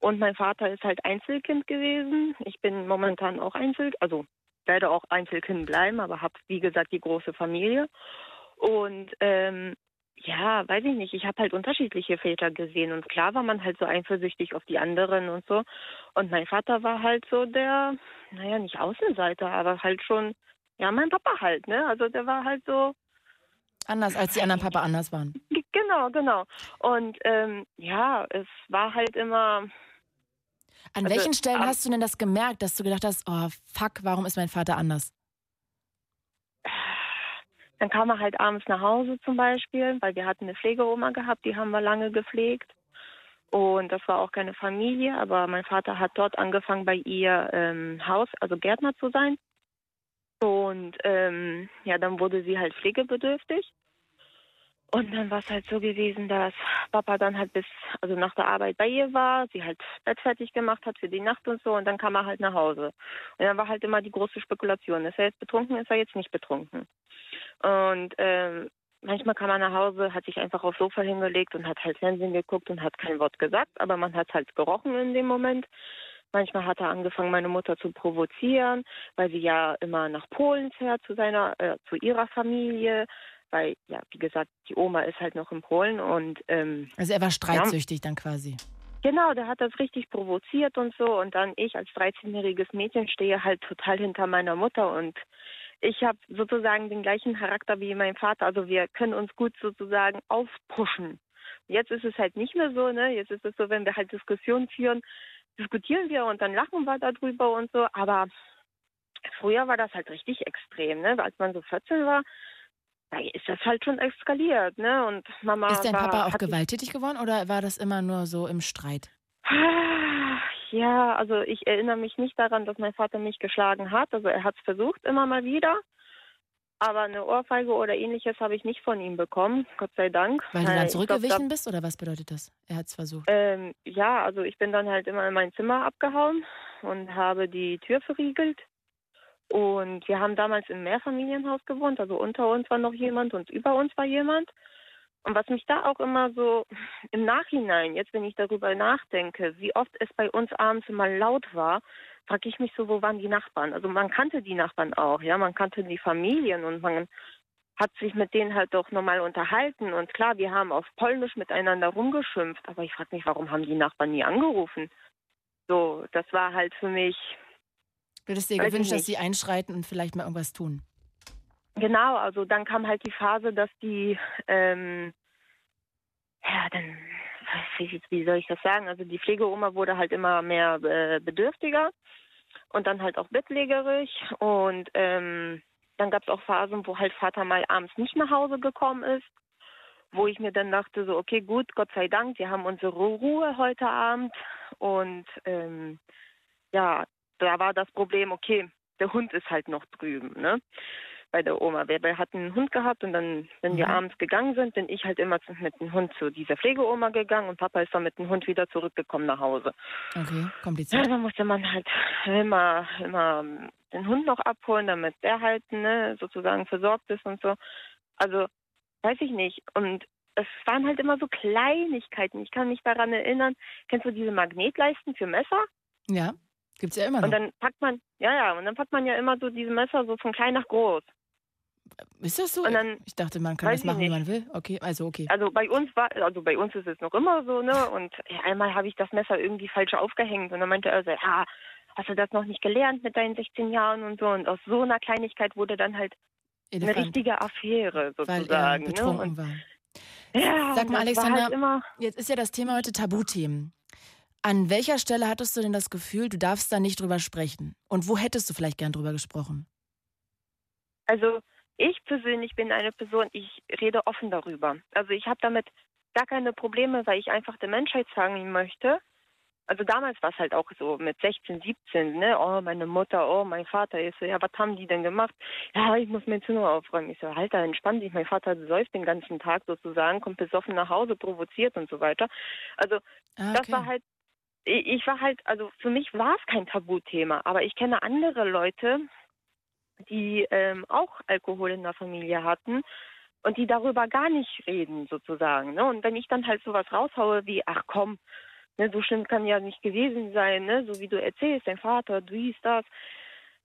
Und mein Vater ist halt Einzelkind gewesen. Ich bin momentan auch Einzelkind, also werde auch Einzelkind bleiben, aber habe, wie gesagt, die große Familie. Und ähm, ja, weiß ich nicht, ich habe halt unterschiedliche Väter gesehen und klar war man halt so eifersüchtig auf die anderen und so. Und mein Vater war halt so der, naja, nicht Außenseiter, aber halt schon, ja, mein Papa halt, ne? Also der war halt so, Anders als die anderen Papa anders waren. Genau, genau. Und ähm, ja, es war halt immer. An Also, welchen Stellen am- hast du denn das gemerkt, dass du gedacht hast, oh fuck, warum ist mein Vater anders? Dann kam er halt abends nach Hause zum Beispiel, weil wir hatten eine Pflegeoma gehabt, die haben wir lange gepflegt. Und das war auch keine Familie, aber mein Vater hat dort angefangen, bei ihr ähm, Haus, also Gärtner zu sein. Und ähm, ja, dann wurde sie halt pflegebedürftig. Und dann war es halt so gewesen, dass Papa dann halt bis, also nach der Arbeit bei ihr war, sie halt Bett fertig gemacht hat für die Nacht und so und dann kam er halt nach Hause. Und dann war halt immer die große Spekulation, ist er jetzt betrunken, ist er jetzt nicht betrunken. Und ähm, manchmal kam er nach Hause, hat sich einfach aufs Sofa hingelegt und hat halt Fernsehen geguckt und hat kein Wort gesagt, aber man hat halt gerochen in dem Moment. Manchmal hat er angefangen, meine Mutter zu provozieren, weil sie ja immer nach Polen fährt zu seiner, äh, zu ihrer Familie, weil ja, wie gesagt, die Oma ist halt noch in Polen und ähm, Also er war ja, streitsüchtig dann quasi. Genau, der hat das richtig provoziert und so. Und dann ich als 13-jähriges Mädchen stehe halt total hinter meiner Mutter und ich habe sozusagen den gleichen Charakter wie mein Vater. Also wir können uns gut sozusagen aufpushen. Jetzt ist es halt nicht mehr so, ne? Jetzt ist es so, wenn wir halt Diskussionen führen, diskutieren wir und dann lachen wir darüber und so. Aber früher war das halt richtig extrem, ne? Als man so 14 war, da ist das halt schon eskaliert, ne? Und Mama Ist dein war, Papa auch gewalttätig geworden oder war das immer nur so im Streit? Ja, also ich erinnere mich nicht daran, dass mein Vater mich geschlagen hat. Also er hat es versucht immer mal wieder. Aber eine Ohrfeige oder ähnliches habe ich nicht von ihm bekommen, Gott sei Dank. Weil du dann ich glaub, zurückgewichen bist oder was bedeutet das? Er hat es versucht. Ähm, ja, also ich bin dann halt immer in mein Zimmer abgehauen und habe die Tür verriegelt. Und wir haben damals im Mehrfamilienhaus gewohnt, also unter uns war noch jemand und über uns war jemand. Und was mich da auch immer so im Nachhinein, jetzt wenn ich darüber nachdenke, wie oft es bei uns abends immer laut war, frage ich mich so, wo waren die Nachbarn? Also man kannte die Nachbarn auch, ja, man kannte die Familien und man hat sich mit denen halt doch normal unterhalten. Und klar, wir haben auf Polnisch miteinander rumgeschimpft, aber ich frage mich, warum haben die Nachbarn nie angerufen? So, das war halt für mich, Du hättest dir gewünscht, dass sie einschreiten und vielleicht mal irgendwas tun. Genau, also dann kam halt die Phase, dass die, ähm, ja, dann, wie, soll ich das sagen? Also die Pflegeoma wurde halt immer mehr äh, bedürftiger und dann halt auch bettlägerig und ähm, dann gab es auch Phasen, wo halt Vater mal abends nicht nach Hause gekommen ist, wo ich mir dann dachte so, okay, gut, Gott sei Dank, wir haben unsere Ruhe heute Abend und ähm, ja, da war das Problem, okay, der Hund ist halt noch drüben, ne? Bei der Oma. Wir, wir hatten einen Hund gehabt und dann, wenn wir Mhm. abends gegangen sind, bin ich halt immer mit dem Hund zu dieser Pflegeoma gegangen und Papa ist dann mit dem Hund wieder zurückgekommen nach Hause. Okay, Ja, kompliziert. dann musste man halt immer, immer den Hund noch abholen, damit der halt ne, sozusagen versorgt ist und so. Also, weiß ich nicht. Und es waren halt immer so Kleinigkeiten. Ich kann mich daran erinnern, kennst du diese Magnetleisten für Messer? Ja, gibt's ja immer noch. Und dann packt man, ja, ja, und dann packt man ja immer so diese Messer so von klein nach groß. Ist das so? Dann, ich dachte, man kann das machen, wie man will. Okay, also okay. Also bei uns war, also bei uns ist es noch immer so, ne? Und ja, einmal habe ich das Messer irgendwie falsch aufgehängt und dann meinte er so, ja, hast du das noch nicht gelernt mit deinen 16 Jahren und so. Und aus so einer Kleinigkeit wurde dann halt eine Elefant. richtige Affäre Weil er sozusagen. ne? Und, war. ja, Sag mal, Alexander, halt jetzt ist ja das Thema heute Tabuthemen. An welcher Stelle hattest du denn das Gefühl, du darfst da nicht drüber sprechen? Und wo hättest du vielleicht gern drüber gesprochen? Also ich persönlich bin eine Person, ich rede offen darüber. Also ich habe damit gar keine Probleme, weil ich einfach der Menschheit sagen möchte. Also damals war es halt auch so mit 16, 17, ne? Oh, meine Mutter, oh, mein Vater. Ich so, ja, was haben die denn gemacht? Ja, ich muss mein Zimmer aufräumen. Ich so, Alter, entspann dich. Mein Vater säuft den ganzen Tag sozusagen, kommt besoffen nach Hause, provoziert und so weiter. Also Ah, das okay. war halt, ich ich war halt, also für mich war es kein Tabuthema, aber ich kenne andere Leute, die ähm, auch Alkohol in der Familie hatten und die darüber gar nicht reden sozusagen. Ne? Und wenn ich dann halt sowas raushaue wie, ach komm, ne, so schlimm kann ja nicht gewesen sein, ne? so wie du erzählst, dein Vater, du hieß das.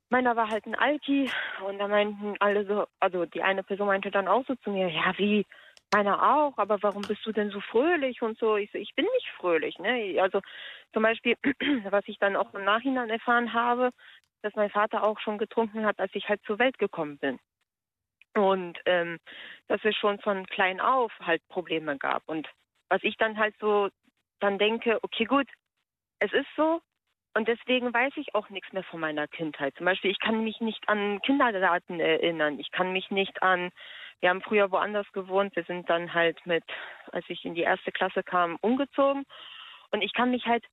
Meiner war halt ein Alki und da meinten alle so, also die eine Person meinte dann auch so zu mir, ja wie, meiner auch, aber warum bist du denn so fröhlich und so? Ich so, ich bin nicht fröhlich, ne? Also zum Beispiel, was ich dann auch im Nachhinein erfahren habe, dass mein Vater auch schon getrunken hat, als ich halt zur Welt gekommen bin. Und ähm, dass es schon von klein auf halt Probleme gab. Und was ich dann halt so dann denke, okay gut, es ist so und deswegen weiß ich auch nichts mehr von meiner Kindheit. Zum Beispiel, ich kann mich nicht an Kindergarten erinnern. Ich kann mich nicht an, wir haben früher woanders gewohnt, wir sind dann halt mit, als ich in die erste Klasse kam, umgezogen. Und ich kann mich halt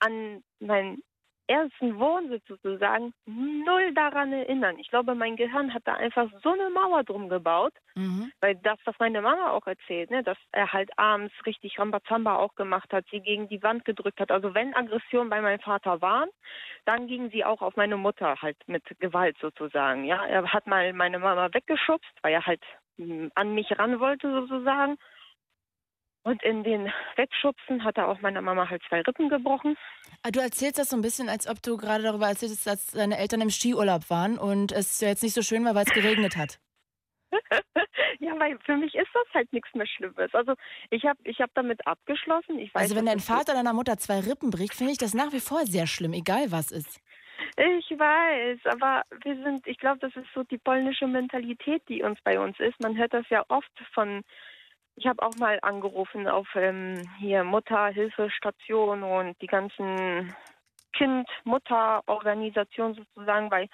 an meinen ersten Wohnsitz sozusagen null daran erinnern. Ich glaube, mein Gehirn hat da einfach so eine Mauer drum gebaut, Mhm. weil das, was meine Mama auch erzählt, ne, dass er halt abends richtig Rambazamba auch gemacht hat, sie gegen die Wand gedrückt hat. Also wenn Aggressionen bei meinem Vater waren, dann gingen sie auch auf meine Mutter halt mit Gewalt sozusagen. Ja, er hat mal meine Mama weggeschubst, weil er halt an mich ran wollte sozusagen. Und in den Wegschubsen hat er auch meiner Mama halt zwei Rippen gebrochen. Ah, Du erzählst das so ein bisschen, als ob du gerade darüber erzählst, dass deine Eltern im Skiurlaub waren und es jetzt nicht so schön war, weil es geregnet hat. ja, weil für mich ist das halt nichts mehr Schlimmes. Also ich habe ich hab damit abgeschlossen. Ich weiß, Also wenn dein Vater deiner Mutter zwei Rippen bricht, finde ich das nach wie vor sehr schlimm, egal was ist. Ich weiß, aber wir sind, ich glaube, das ist so die polnische Mentalität, die uns bei uns ist. Man hört das ja oft von, ich habe auch mal angerufen auf ähm, hier Mutterhilfestation und die ganzen Kind-Mutter-Organisation sozusagen, weil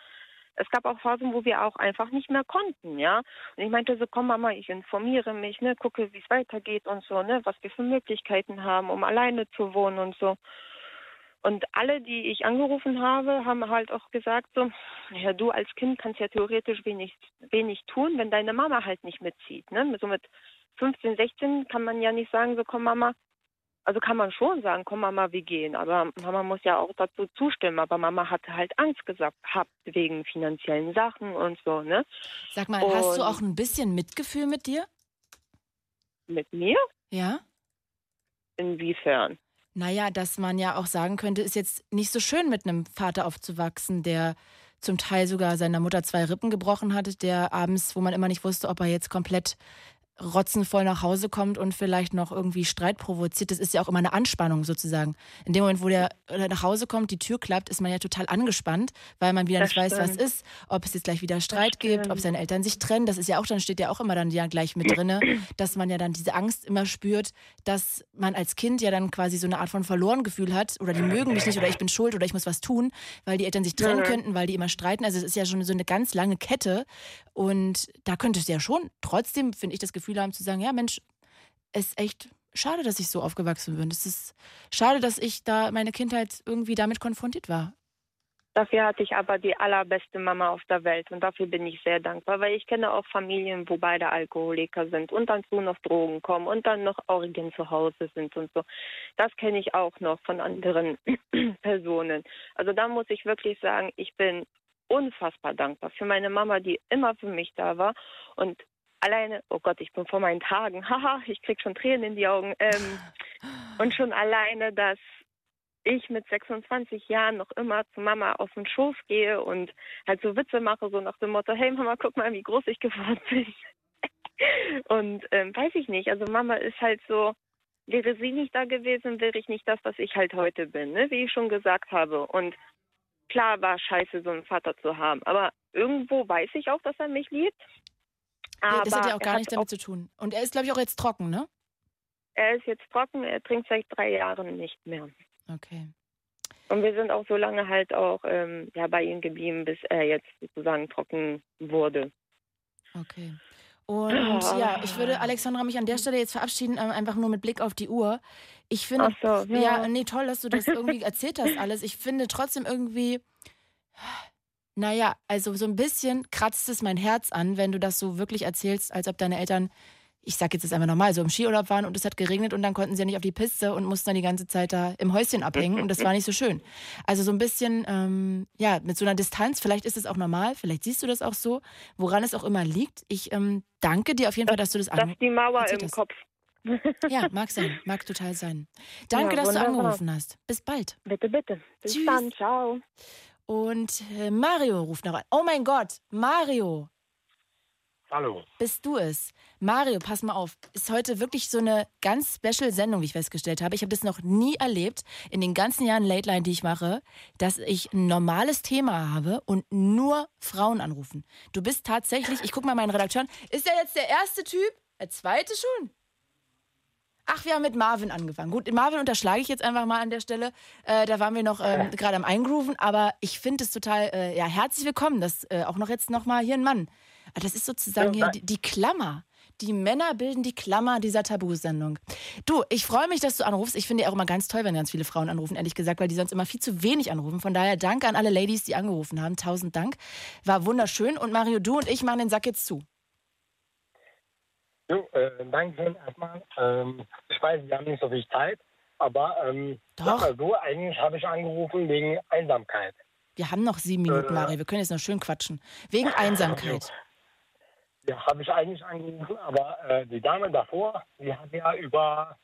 es gab auch Phasen, wo wir auch einfach nicht mehr konnten, ja. Und ich meinte so, komm Mama, ich informiere mich, ne, gucke, wie es weitergeht und so, ne, was wir für Möglichkeiten haben, um alleine zu wohnen und so. Und alle, die ich angerufen habe, haben halt auch gesagt so, ja, du als Kind kannst ja theoretisch wenig, wenig tun, wenn deine Mama halt nicht mitzieht, ne. So mit 15, 16 kann man ja nicht sagen, so komm Mama, also kann man schon sagen, komm Mama, wir gehen. Aber Mama muss ja auch dazu zustimmen. Aber Mama hatte halt Angst gesagt, gehabt wegen finanziellen Sachen und so, ne? Sag mal, und hast du auch ein bisschen Mitgefühl mit dir? Mit mir? Ja. Inwiefern? Naja, dass man ja auch sagen könnte, ist jetzt nicht so schön mit einem Vater aufzuwachsen, der zum Teil sogar seiner Mutter zwei Rippen gebrochen hat, der abends, wo man immer nicht wusste, ob er jetzt komplett rotzenvoll nach Hause kommt und vielleicht noch irgendwie Streit provoziert, das ist ja auch immer eine Anspannung sozusagen. In dem Moment, wo der nach Hause kommt, die Tür klappt, ist man ja total angespannt, weil man wieder das nicht stimmt. weiß, was ist, ob es jetzt gleich wieder Streit gibt, ob seine Eltern sich trennen. Das ist ja auch, dann steht ja auch immer dann ja gleich mit drinne, dass man ja dann diese Angst immer spürt, dass man als Kind ja dann quasi so eine Art von verloren Gefühl hat oder die mögen mich nicht oder ich bin schuld oder ich muss was tun, weil die Eltern sich trennen könnten, weil die immer streiten. Also es ist ja schon so eine ganz lange Kette und da könnte es ja schon trotzdem, finde ich, das Gefühl haben zu sagen, ja Mensch, es ist echt schade, dass ich so aufgewachsen bin. Es ist schade, dass ich da meine Kindheit irgendwie damit konfrontiert war. Dafür hatte ich aber die allerbeste Mama auf der Welt und dafür bin ich sehr dankbar, weil ich kenne auch Familien, wo beide Alkoholiker sind und dann zu noch Drogen kommen und dann noch Orgien zu Hause sind und so. Das kenne ich auch noch von anderen Personen. Also da muss ich wirklich sagen, ich bin unfassbar dankbar für meine Mama, die immer für mich da war und alleine, oh Gott, ich bin vor meinen Tagen, haha, ich krieg schon Tränen in die Augen. Ähm, und schon alleine, dass ich mit 26 Jahren noch immer zu Mama auf den Schoß gehe und halt so Witze mache, so nach dem Motto, hey Mama, guck mal, wie groß ich geworden bin. und ähm, weiß ich nicht, also Mama ist halt so, wäre sie nicht da gewesen, wäre ich nicht das, was ich halt heute bin, ne? wie ich schon gesagt habe. Und klar war scheiße, so einen Vater zu haben, aber irgendwo weiß ich auch, dass er mich liebt. Aber das hat ja auch gar nichts damit zu tun. Und er ist, glaube ich, auch jetzt trocken, ne? Er ist jetzt trocken, er trinkt seit drei Jahren nicht mehr. Okay. Und wir sind auch so lange halt auch ähm, ja, bei ihm geblieben, bis er jetzt sozusagen trocken wurde. Okay. Und oh. ja, ich würde Alexandra mich an der Stelle jetzt verabschieden, ähm, einfach nur mit Blick auf die Uhr. Ich finde, so, ja. ja, nee, toll, dass du das irgendwie erzählt hast alles. Ich finde trotzdem irgendwie, naja, also so ein bisschen kratzt es mein Herz an, wenn du das so wirklich erzählst, als ob deine Eltern, ich sag jetzt das einfach nochmal, so im Skiurlaub waren und es hat geregnet und dann konnten sie ja nicht auf die Piste und mussten dann die ganze Zeit da im Häuschen abhängen und das war nicht so schön. Also so ein bisschen, ähm, ja, mit so einer Distanz, vielleicht ist es auch normal, vielleicht siehst du das auch so, woran es auch immer liegt. Ich ähm, danke dir auf jeden Fall, dass du das anrufst. Das ist die Mauer im hast. Kopf. Ja, mag sein, mag total sein. Danke, ja, dass du angerufen hast. Bis bald. Bitte, bitte. Bis Tschüss. dann, ciao. Und äh, Mario ruft noch an. Oh mein Gott, Mario. Hallo. Bist du es? Mario, pass mal auf. Ist heute wirklich so eine ganz special Sendung, wie ich festgestellt habe. Ich habe das noch nie erlebt in den ganzen Jahren Late Line, die ich mache, dass ich ein normales Thema habe und nur Frauen anrufen. Du bist tatsächlich, ich gucke mal meinen Redakteuren, ist er jetzt der erste Typ? Der zweite schon? Ach, wir haben mit Marvin angefangen. Gut, Marvin unterschlage ich jetzt einfach mal an der Stelle. Äh, da waren wir noch ähm, gerade am Eingrooven, aber ich finde es total, äh, ja, herzlich willkommen, dass äh, auch noch jetzt nochmal hier ein Mann. Ah, das ist sozusagen hier die, die Klammer. Die Männer bilden die Klammer dieser Tabusendung. Du, ich freue mich, dass du anrufst. Ich finde ja auch immer ganz toll, wenn ganz viele Frauen anrufen, ehrlich gesagt, weil die sonst immer viel zu wenig anrufen. Von daher danke an alle Ladies, die angerufen haben. Tausend Dank. War wunderschön. Und Mario, du und ich machen den Sack jetzt zu. Jo, äh, danke erstmal. Ähm, ich weiß, wir haben nicht so viel Zeit, aber ähm, Doch. Also, eigentlich habe ich angerufen wegen Einsamkeit. Wir haben noch sieben Minuten, äh, Mario. Wir können jetzt noch schön quatschen. Wegen Einsamkeit. Ja, habe ich eigentlich angerufen, aber äh, die Dame davor, die hat ja über,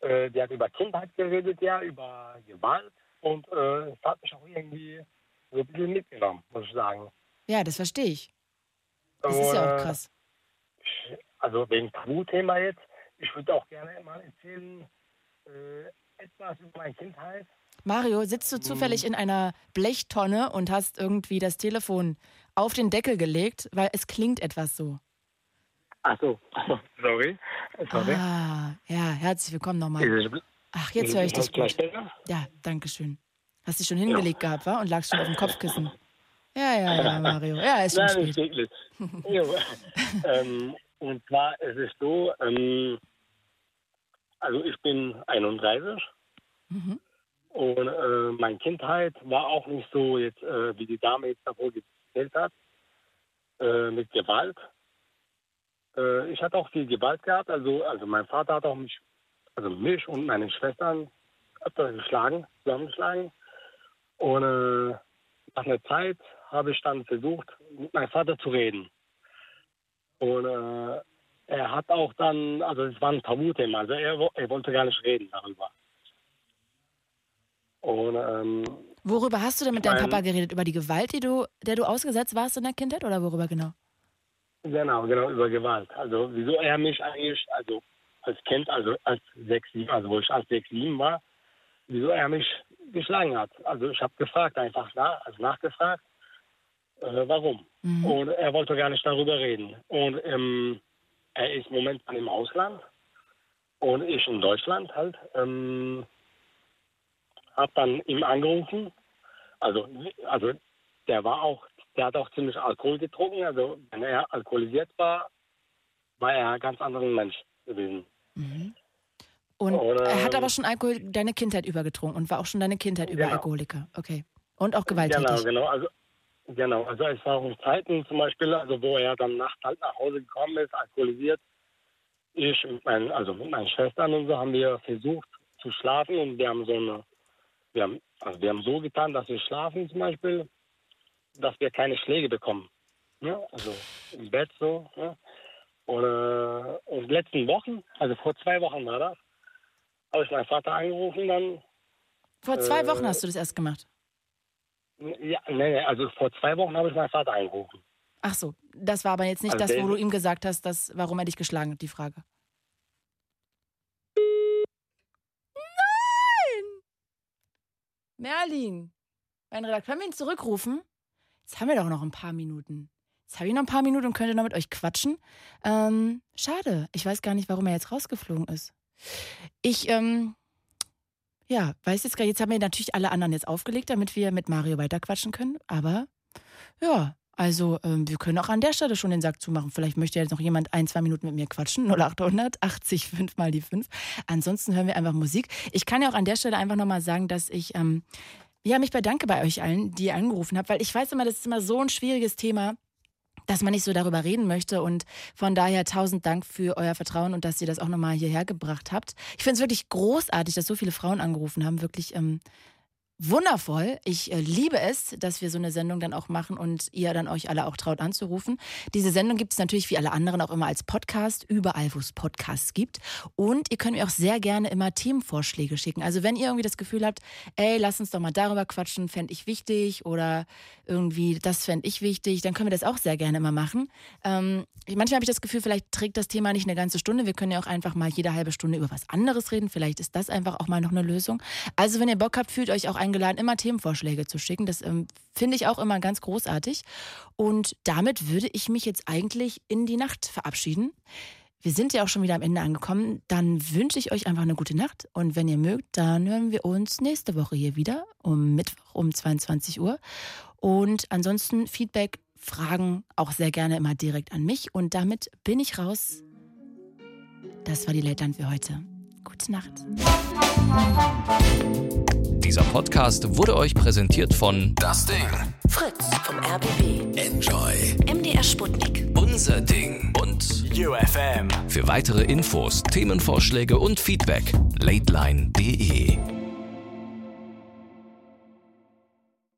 äh, die hat über Kindheit geredet, ja, über Gewalt und äh, das hat mich auch irgendwie so ein bisschen mitgenommen, muss ich sagen. Ja, das verstehe ich. Das ist ja auch krass also wegen Tabuthema jetzt. Ich würde auch gerne mal erzählen, äh, etwas über meine Kindheit. Mario, sitzt du zufällig in einer Blechtonne und hast irgendwie das Telefon auf den Deckel gelegt, weil es klingt etwas so. Ach so, sorry. sorry. Ah, ja, herzlich willkommen nochmal. Ach, jetzt höre ich dich gut. Ja, danke schön. Hast dich schon hingelegt gehabt, war? Und lagst schon auf dem Kopfkissen. Ja, ja, ja, Mario. Ja, ist schon Nein, spät. Jo, ähm, und zwar es ist so, ähm, also ich bin 31 Mhm. und äh, meine Kindheit war auch nicht so jetzt, äh, wie die Dame jetzt davor erzählt hat, äh, mit Gewalt. Äh, ich hatte auch viel Gewalt gehabt, also, also mein Vater hat auch mich, also mich und meine Schwestern öfter geschlagen, zusammengeschlagen. Und äh, nach einer Zeit habe ich dann versucht, mit meinem Vater zu reden. Und äh, er hat auch dann, also es war ein Tabuthema, also er, er wollte gar nicht reden darüber. Und ähm, Worüber hast du denn mit deinem Papa geredet? Über die Gewalt, die du, der du ausgesetzt warst in der Kindheit oder worüber genau? genau, genau, über Gewalt. Also wieso er mich eigentlich, also als Kind, also als sechs, sieben, also wo ich als sechs, sieben war, wieso er mich geschlagen hat. Also ich habe gefragt einfach nach, also nachgefragt, äh, warum. Mhm. Und er wollte gar nicht darüber reden. Und ähm, er ist momentan im Ausland und ich in Deutschland halt. Ähm, hab dann ihm angerufen. Also, also der war auch, der hat auch ziemlich Alkohol getrunken. Also wenn er alkoholisiert war, war er ein ganz anderer Mensch gewesen. Und Oder- er hat aber schon Alkohol deine Kindheit übergetrunken und war auch schon deine Kindheit über Genau. Alkoholiker. Okay. Und auch gewalttätig. Genau, genau. Also, genau. Also es waren Zeiten zum Beispiel, also wo er dann nachts halt nach Hause gekommen ist, alkoholisiert. Ich mit meinen, also mit meinen Schwestern und so haben wir versucht zu schlafen und wir haben so eine, wir haben, also wir haben so getan, dass wir schlafen zum Beispiel, dass wir keine Schläge bekommen. Ne? Also im Bett so. Ne? Und, äh, und letzten Wochen, also vor zwei Wochen war das, habe ich meinen Vater angerufen dann. Vor zwei äh, Wochen hast du das erst gemacht. Ja, nee, also vor zwei Wochen habe ich meinen Vater angerufen. Ach so, das war aber jetzt nicht Also das, wo du ihm gesagt hast, dass, warum er dich geschlagen hat, die Frage. Nein! Merlin, mein Redakteur, können wir ihn zurückrufen? Jetzt haben wir doch noch ein paar Minuten. Jetzt habe ich noch ein paar Minuten und könnte noch mit euch quatschen. Ähm, schade, ich weiß gar nicht, warum er jetzt rausgeflogen ist. Ich, ähm, ja, weiß jetzt gar jetzt haben wir natürlich alle anderen jetzt aufgelegt, damit wir mit Mario weiterquatschen können. Aber ja, also ähm, wir können auch an der Stelle schon den Sack zumachen. Vielleicht möchte jetzt noch jemand ein, zwei Minuten mit mir quatschen. 0800 80 5 mal die 5. Ansonsten hören wir einfach Musik. Ich kann ja auch an der Stelle einfach nochmal sagen, dass ich ähm, ja, mich bedanke bei euch allen, die ihr angerufen habt, weil ich weiß immer, das ist immer so ein schwieriges Thema dass man nicht so darüber reden möchte. Und von daher tausend Dank für euer Vertrauen und dass ihr das auch nochmal hierher gebracht habt. Ich finde es wirklich großartig, dass so viele Frauen angerufen haben. Wirklich ähm, wundervoll. Ich äh, liebe es, dass wir so eine Sendung dann auch machen und ihr dann euch alle auch traut anzurufen. Diese Sendung gibt es natürlich wie alle anderen auch immer als Podcast, überall, wo es Podcasts gibt. Und ihr könnt mir auch sehr gerne immer Themenvorschläge schicken. Also wenn ihr irgendwie das Gefühl habt, ey, lass uns doch mal darüber quatschen, fände ich wichtig oder irgendwie, das fände ich wichtig, dann können wir das auch sehr gerne immer machen. Ähm, manchmal habe ich das Gefühl, vielleicht trägt das Thema nicht eine ganze Stunde. Wir können ja auch einfach mal jede halbe Stunde über was anderes reden. Vielleicht ist das einfach auch mal noch eine Lösung. Also wenn ihr Bock habt, fühlt euch auch eingeladen, immer Themenvorschläge zu schicken. Das ähm, finde ich auch immer ganz großartig. Und damit würde ich mich jetzt eigentlich in die Nacht verabschieden. Wir sind ja auch schon wieder am Ende angekommen. Dann wünsche ich euch einfach eine gute Nacht. Und wenn ihr mögt, dann hören wir uns nächste Woche hier wieder um Mittwoch um 22 Uhr. Und ansonsten Feedback, Fragen auch sehr gerne immer direkt an mich. Und damit bin ich raus. Das war die Late Night für heute. Gute Nacht. Dieser Podcast wurde euch präsentiert von Das Ding. Fritz vom RBB. Enjoy. MDR Sputnik. Unser Ding. Und UFM. Für weitere Infos, Themenvorschläge und Feedback, lateline.de.